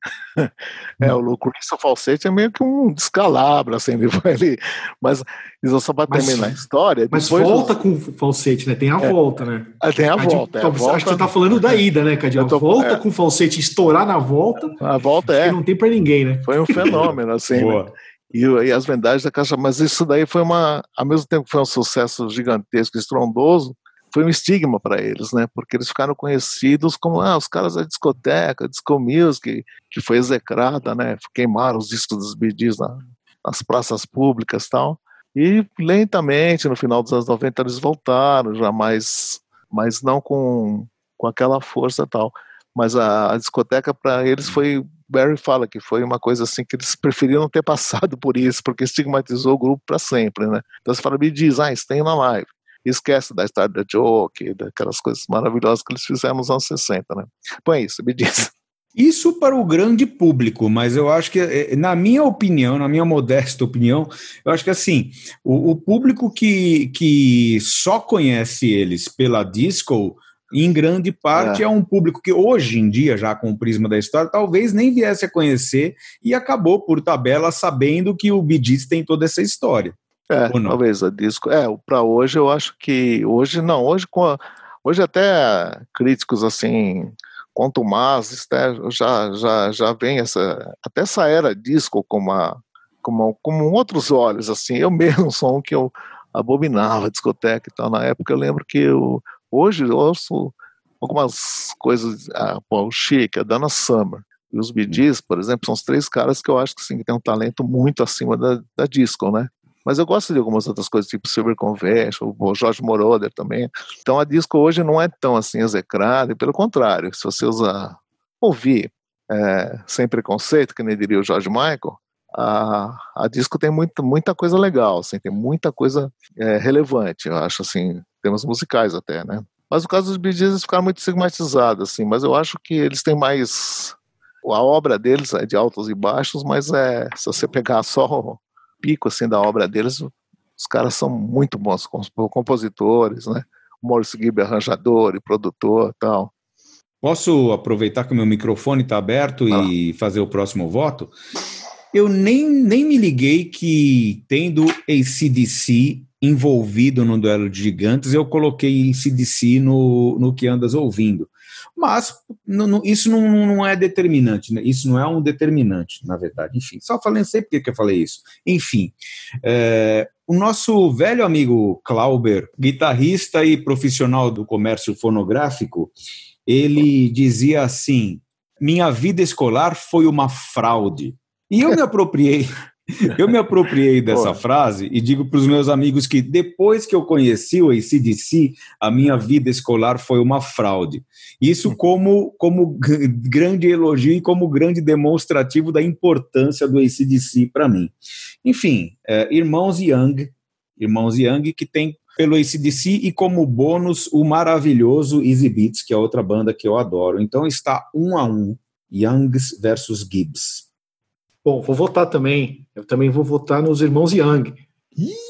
É, o Lu Christie, o falsete é meio que um descalabro, assim, [LAUGHS] ele foi ali. Mas, isso só para Mas- terminar a história, Mas volta com falsete, né? Tem a volta, né? Ah, tem a A de- volta. é, a volta, Acho que você tá falando da ida, né, Cadinho? Eu tô- volta é. com falsete, estourar na volta, a volta que é, não tem pra ninguém, né? foi um [LAUGHS] fenômeno, assim, né? Boa. E, o- e as vendagens da caixa, mas isso daí foi uma, ao mesmo tempo que foi um sucesso gigantesco, estrondoso, foi um estigma para eles, né? Porque eles ficaram conhecidos como ah, os caras da discoteca, disco music, que foi execrada, né? Queimaram os discos dos Gees na, nas praças públicas, tal. E lentamente, no final dos anos 90, eles voltaram, já mais, mas não com, com aquela força tal. Mas a, a discoteca para eles foi Barry fala que foi uma coisa assim que eles preferiam não ter [LAUGHS] passado por isso, porque estigmatizou o grupo para sempre, né? Então você fala, me diz, ah, tem na live. Esquece da Star the Joke, daquelas coisas maravilhosas que eles fizeram nos anos 60, né? Põe isso, me diz. [LAUGHS] Isso para o grande público, mas eu acho que, eh, na minha opinião, na minha modesta opinião, eu acho que assim, o, o público que, que só conhece eles pela disco, em grande parte, é. É. um público que hoje em dia, já com o prisma da história, talvez nem viesse a conhecer e acabou por tabela sabendo que o Gees tem toda essa história. É, talvez a disco. É, para hoje eu acho que hoje não, hoje com a- hoje até críticos assim contumazes, né, já já já vem essa até essa era disco com uma como como outros olhos assim. Eu [LAUGHS] mesmo sou um que eu abominava discoteca e tal na época. Eu lembro que eu hoje eu ouço algumas coisas, ah, pô, o Chic, a Dana Summer e os Bee Gees, por exemplo, são os três caras que eu acho que, sim, que tem um talento muito acima da, da disco, né? Mas eu gosto de algumas outras coisas, tipo Silver Convention, o Jorge Moroder também. Então a disco hoje não é tão assim execrada, pelo contrário, se você usar, ouvir é, sem preconceito, que nem diria o George Michael, a, a disco tem muita, muita coisa legal, assim, tem muita coisa é, relevante, eu acho, assim, temas musicais até, né? Mas o caso dos Bee Gees, ficaram muito estigmatizados, assim, mas eu acho que eles têm mais... A obra deles é de altos e baixos, mas é, se você pegar só pico, assim, da obra deles, os caras são muito bons compositores, né? O Maurice Gibb arranjador e produtor tal. Posso aproveitar que o meu microfone está aberto ah. e fazer o próximo voto? Eu nem, nem me liguei que, tendo ACDC envolvido no duelo de gigantes, eu coloquei ACDC no, no que andas ouvindo. Mas não, não, isso não, não, é determinante, né? Isso não é um determinante, na verdade. Enfim, só falei, não sei por que eu falei isso. Enfim, é, o nosso velho amigo Clauber, guitarrista e profissional do comércio fonográfico, ele dizia assim: minha vida escolar foi uma fraude. E eu me apropriei, eu me apropriei [LAUGHS] dessa frase e digo para os meus amigos que depois que eu conheci o ACDC, a minha vida escolar foi uma fraude. Isso como, como grande elogio e como grande demonstrativo da importância do ACDC para mim. Enfim, é, irmãos Young, irmãos Young que tem pelo ACDC e como bônus o maravilhoso Easy Beats, que é outra banda que eu adoro. Então está um a um, Youngs versus Gibbs. Bom, vou votar também. Eu também vou votar nos irmãos Young.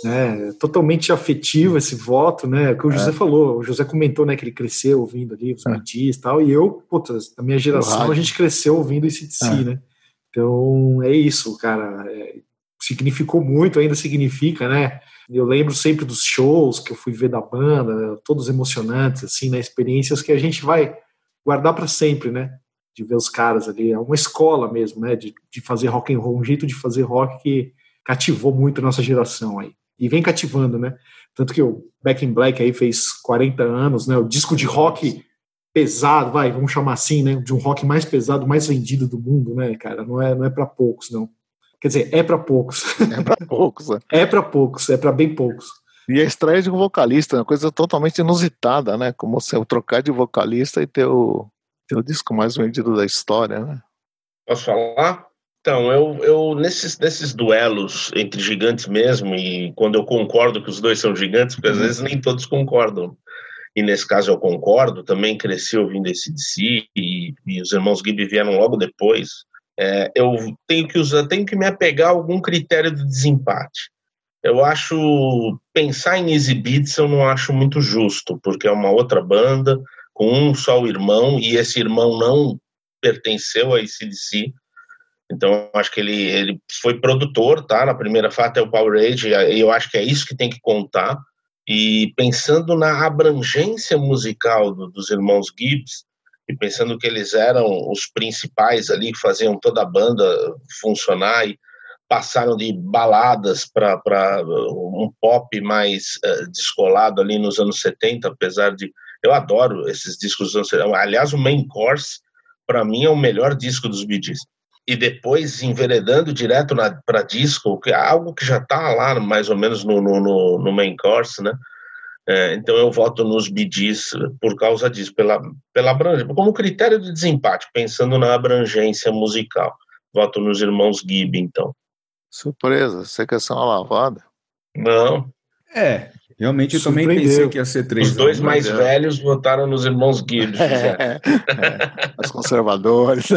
É, totalmente afetivo esse voto, né? O que o José é. falou, o José comentou, né, que ele cresceu ouvindo ali os é. e tal, e eu, puta, na minha geração a gente cresceu ouvindo esse DC, é. né? Então é isso, cara. É, significou muito, ainda significa, né? Eu lembro sempre dos shows que eu fui ver da banda, todos emocionantes, assim, né? Experiências que a gente vai guardar para sempre, né? De ver os caras ali, é uma escola mesmo, né? De, de fazer rock and roll, um jeito de fazer rock que cativou muito a nossa geração aí. E vem cativando, né? Tanto que o Back in Black aí fez 40 anos, né? O disco de rock pesado, vai, vamos chamar assim, né? De um rock mais pesado, mais vendido do mundo, né, cara? Não é, não é para poucos, não. Quer dizer, é para poucos. É para [LAUGHS] poucos. É, é para poucos, é para bem poucos. E a estreia de um vocalista, uma coisa totalmente inusitada, né? Como você trocar de vocalista e ter o, ter o disco mais vendido da história, né? Posso falar? Então, eu, eu nesses, nesses duelos entre gigantes mesmo, e quando eu concordo que os dois são gigantes, porque às uhum. vezes nem todos concordam, e nesse caso eu concordo, também cresci ouvindo esse DC, e, e os irmãos Gibb vieram logo depois, é, eu tenho que usar, tenho que me apegar a algum critério de desempate. Eu acho pensar em Easy Beats eu não acho muito justo, porque é uma outra banda com um só irmão e esse irmão não pertenceu a ACDC. Então, acho que ele, ele foi produtor, tá? Na primeira fase é o Power Age, e eu acho que é isso que tem que contar. E pensando na abrangência musical do, dos irmãos Gibbs, e pensando que eles eram os principais ali, que faziam toda a banda funcionar e passaram de baladas para um pop mais uh, descolado ali nos anos 70, apesar de. Eu adoro esses discos dos anos 70. Aliás, o Main Course, para mim, é o melhor disco dos Bee Gees. E depois, enveredando direto para disco, que é algo que já está lá mais ou menos no, no, no Main Course, né? É, então eu voto nos BDs por causa disso, pela, pela abrangência, como critério de desempate, pensando na abrangência musical. Voto nos irmãos Gibb, então. Surpresa, você quer ser uma lavada? Não. É, Realmente eu também pensei que ia ser três. Os dois mais é. velhos votaram nos irmãos Gibbs. É, é, os conservadores.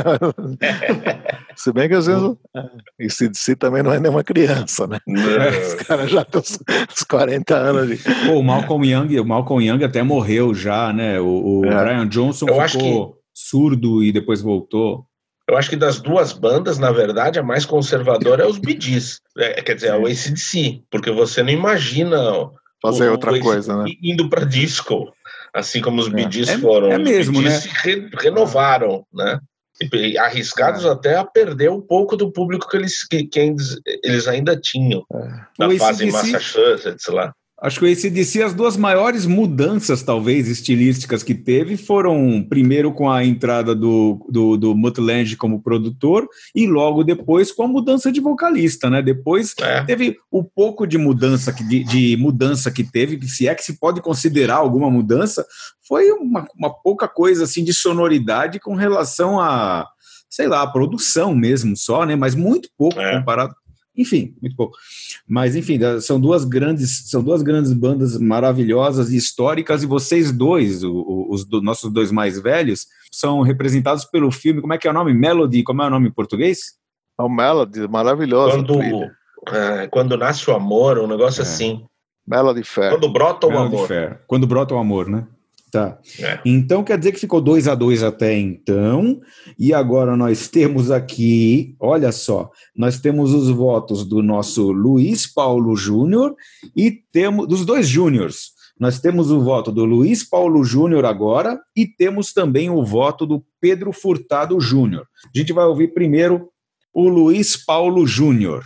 Se bem que às vezes e CDC também não é nenhuma criança, né? Os caras já estão uns 40 anos. De... Pô, o Malcolm Young, o Malcolm Young até morreu já, né? O, o é. Brian Johnson eu ficou que... surdo e depois voltou. Eu acho que das duas bandas, na verdade, a mais conservadora é os Bee Gees. É, quer dizer, é o ACDC, porque você não imagina fazer outra coisa, né? Indo para disco, assim como os é. Gees é, foram. É mesmo, né? se re renovaram, né? E, arriscados é. até a perder um pouco do público que eles, que, que eles, ainda tinham é. na fase em Massachusetts lá. Acho que o ACDC, as duas maiores mudanças, talvez, estilísticas que teve foram, primeiro, com a entrada do, do, do como produtor e logo depois com a mudança de vocalista, né? Depois é. teve o pouco de mudança, que, de, de, mudança que teve, que se é que se pode considerar alguma mudança, foi uma, uma pouca coisa, assim, de sonoridade com relação a, sei lá, a produção mesmo só, né? Mas muito pouco é. comparado enfim, muito pouco. Mas enfim, são duas grandes, são duas grandes bandas maravilhosas e históricas e vocês dois, os, os nossos dois mais velhos, são representados pelo filme, como é que é o nome? Melody, como é o nome em português? É o Melody, maravilhoso. Quando, é, quando nasce o amor, um negócio é. assim. Melody Fair. Quando brota o Melody amor. Fair. Quando brota o amor, né? Tá. É. Então quer dizer que ficou 2 a 2 até então. E agora nós temos aqui, olha só, nós temos os votos do nosso Luiz Paulo Júnior e temos dos dois Júniors. Nós temos o voto do Luiz Paulo Júnior agora e temos também o voto do Pedro Furtado Júnior. A gente vai ouvir primeiro o Luiz Paulo Júnior.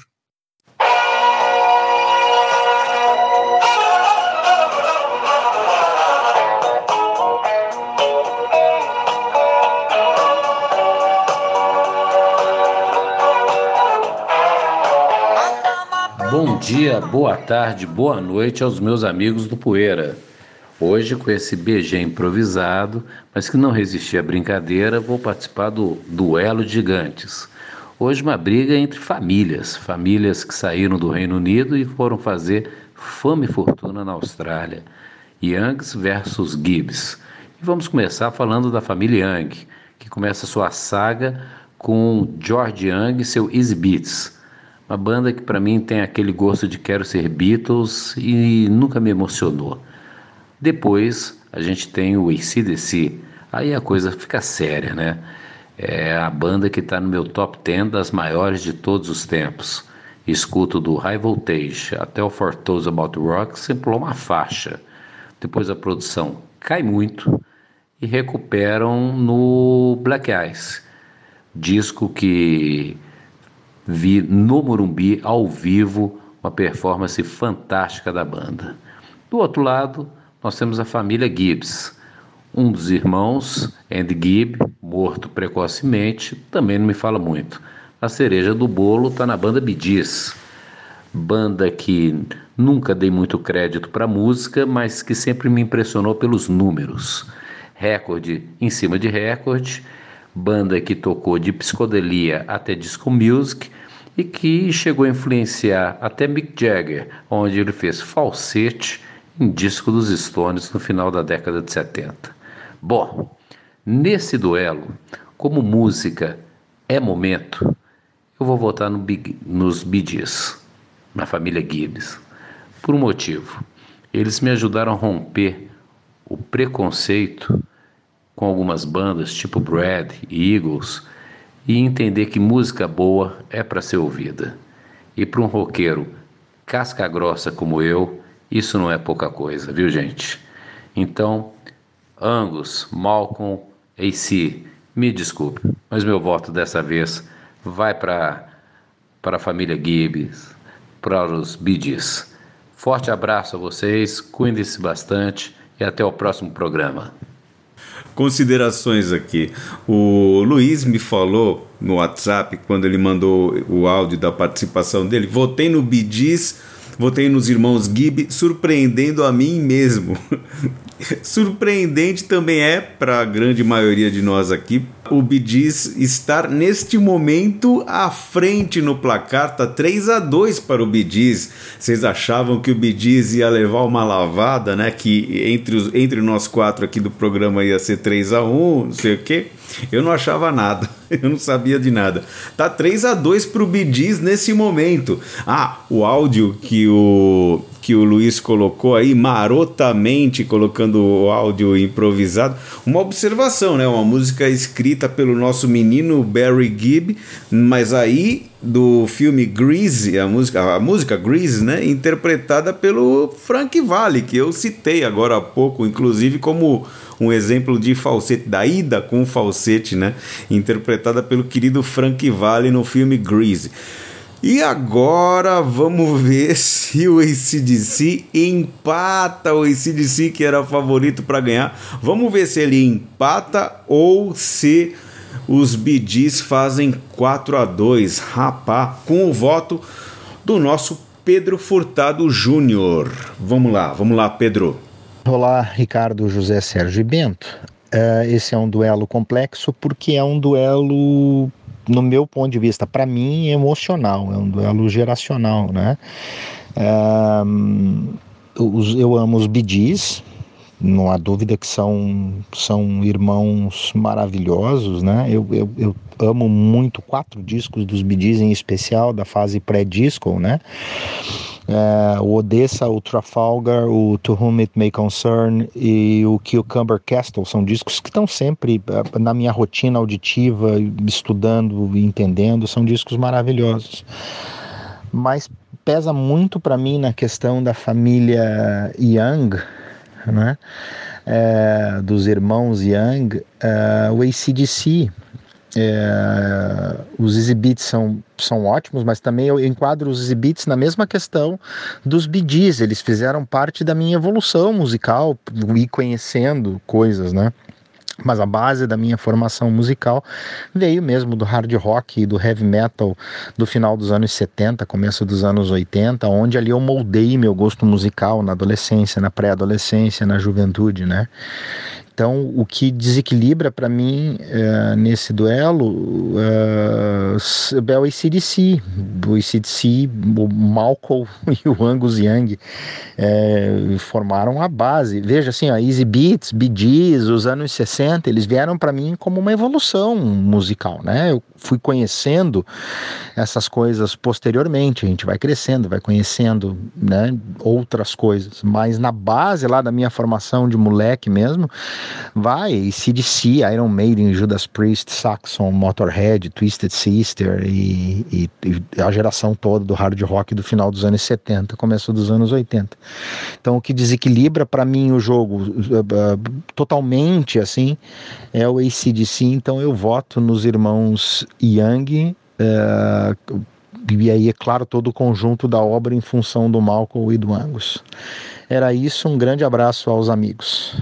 Bom dia, boa tarde, boa noite aos meus amigos do Poeira. Hoje, com esse BG improvisado, mas que não resistia à brincadeira, vou participar do Duelo de Gigantes. Hoje, uma briga entre famílias, famílias que saíram do Reino Unido e foram fazer fama e fortuna na Austrália. Youngs versus Gibbs. E vamos começar falando da família Young, que começa sua saga com George Young e seu Easy Beats uma banda que para mim tem aquele gosto de quero ser Beatles e nunca me emocionou. Depois a gente tem o ACDC, aí a coisa fica séria, né? É a banda que está no meu top 10 das maiores de todos os tempos. Escuto do High Voltage até o For Those About Rock sem pular uma faixa. Depois a produção cai muito e recuperam no Black Eyes, disco que vi no Morumbi, ao vivo, uma performance fantástica da banda. Do outro lado, nós temos a família Gibbs. Um dos irmãos, Andy Gibb, morto precocemente, também não me fala muito. A cereja do bolo está na banda Bidis, banda que nunca dei muito crédito para música, mas que sempre me impressionou pelos números. Recorde em cima de recorde, banda que tocou de psicodelia até disco music e que chegou a influenciar até Mick Jagger, onde ele fez falsete em disco dos Stones no final da década de 70. Bom, nesse duelo, como música é momento, eu vou votar no Big, nos Gees, na família Gibbs, por um motivo. Eles me ajudaram a romper o preconceito com algumas bandas tipo Brad e Eagles e entender que música boa é para ser ouvida. E para um roqueiro casca grossa como eu, isso não é pouca coisa, viu gente? Então, Angus, Malcolm, AC, me desculpe, mas meu voto dessa vez vai para para a família Gibbs, para os Bidis. Forte abraço a vocês, cuidem-se bastante e até o próximo programa considerações aqui. O Luiz me falou no WhatsApp, quando ele mandou o áudio da participação dele, votei no Bidis, votei nos irmãos Gib, surpreendendo a mim mesmo. [LAUGHS] Surpreendente também é, para a grande maioria de nós aqui, o Bidis estar neste momento à frente no placar, tá 3 a 2 para o Bidis. Vocês achavam que o Bidis ia levar uma lavada, né? Que entre, os, entre nós quatro aqui do programa ia ser 3 a 1 não sei o quê. Eu não achava nada, [LAUGHS] eu não sabia de nada. Tá 3 a 2 para o Bidis nesse momento. Ah, o áudio que o que o Luiz colocou aí, marotamente colocando o áudio improvisado. Uma observação, né? Uma música escrita pelo nosso menino Barry Gibb, mas aí do filme Grease, a música, a música Grease, né? Interpretada pelo Frank Valli, que eu citei agora há pouco, inclusive como um exemplo de falsete, da ida com falsete, né? Interpretada pelo querido Frank Valli no filme Grease. E agora vamos ver [LAUGHS] se o ACDC empata o ACDC que era favorito para ganhar. Vamos ver se ele empata ou se os BDs fazem 4 a 2 Rapá, com o voto do nosso Pedro Furtado Júnior. Vamos lá, vamos lá, Pedro. Olá, Ricardo, José Sérgio e Bento. Uh, esse é um duelo complexo porque é um duelo, no meu ponto de vista, para mim, emocional, é um duelo geracional, né? Uh, eu amo os bidis, não há dúvida que são, são irmãos maravilhosos, né? Eu, eu, eu amo muito quatro discos dos Bee em especial, da fase pré-disco, né? É, o Odessa, o Trafalgar, o To Whom It May Concern e o Cucumber Castle são discos que estão sempre é, na minha rotina auditiva, estudando e entendendo, são discos maravilhosos. Mas pesa muito para mim na questão da família Young, né? É, dos irmãos Young, é, o ACDC. É, os Easy são, são ótimos, mas também eu enquadro os Easy na mesma questão dos Bee Eles fizeram parte da minha evolução musical, ir conhecendo coisas, né? mas a base da minha formação musical veio mesmo do hard rock e do heavy metal do final dos anos 70, começo dos anos 80, onde ali eu moldei meu gosto musical na adolescência, na pré-adolescência, na juventude, né? Então, o que desequilibra para mim uh, nesse duelo uh, é o ACDC. O ACDC, o Malcolm [LAUGHS] e o Angus Young uh, formaram a base. Veja assim, a Easy Beats, Bee Gees, os anos 60, eles vieram para mim como uma evolução musical, né? Eu fui conhecendo essas coisas posteriormente, a gente vai crescendo, vai conhecendo né, outras coisas, mas na base lá da minha formação de moleque mesmo, vai CDC, Iron Maiden, Judas Priest, Saxon, Motorhead, Twisted Sister e, e, e, a geração toda do hard rock do final dos anos 70, começo dos anos 80. Então o que desequilibra para mim o jogo uh, totalmente assim é o ACDC, então eu voto nos irmãos Young uh, e aí, é claro, todo o conjunto da obra em função do Malcolm e do Angus. Era isso, um grande abraço aos amigos.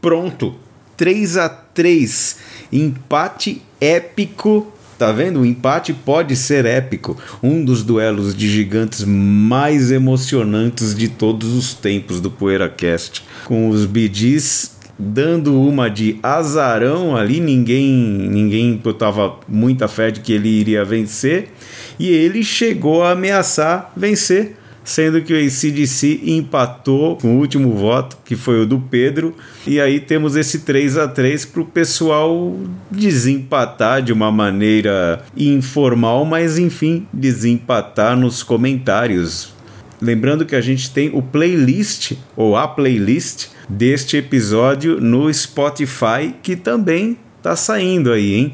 Pronto. 3 a 3 Empate épico. Tá vendo? O empate pode ser épico. Um dos duelos de gigantes mais emocionantes de todos os tempos do PoeiraCast. Com os BDs dando uma de azarão ali, ninguém ninguém botava muita fé de que ele iria vencer. E ele chegou a ameaçar vencer sendo que o ACDC empatou com o último voto, que foi o do Pedro, e aí temos esse 3 a 3 para o pessoal desempatar de uma maneira informal, mas enfim, desempatar nos comentários. Lembrando que a gente tem o playlist, ou a playlist, deste episódio no Spotify, que também tá saindo aí, hein?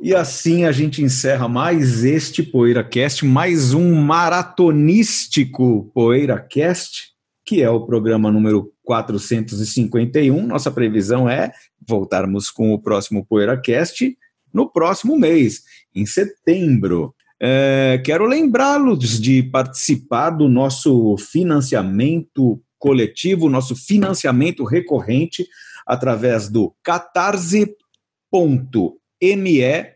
E assim a gente encerra mais este PoeiraCast, mais um maratonístico PoeiraCast, que é o programa número 451. Nossa previsão é voltarmos com o próximo PoeiraCast no próximo mês, em setembro. É, quero lembrá-los de participar do nosso financiamento coletivo, nosso financiamento recorrente, através do catarse.me me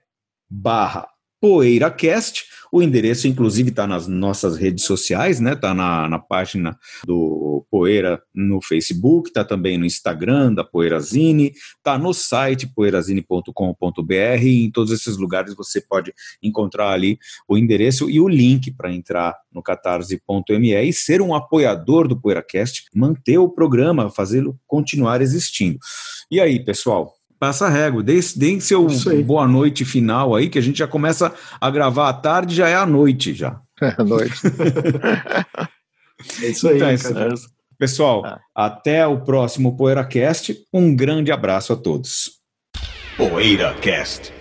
barra PoeiraCast. O endereço, inclusive, está nas nossas redes sociais, né? Está na, na página do Poeira no Facebook, está também no Instagram da Poeirazine, está no site poeirazine.com.br. Em todos esses lugares você pode encontrar ali o endereço e o link para entrar no catarse.me e ser um apoiador do PoeiraCast, manter o programa, fazê-lo continuar existindo. E aí, pessoal? Passa régua, deem seu boa noite final aí, que a gente já começa a gravar à tarde, já é à noite já. [LAUGHS] É à noite. é isso aí. Então, é isso. Pessoal, ah. até o próximo PoeiraCast. Um grande abraço a todos. PoeiraCast.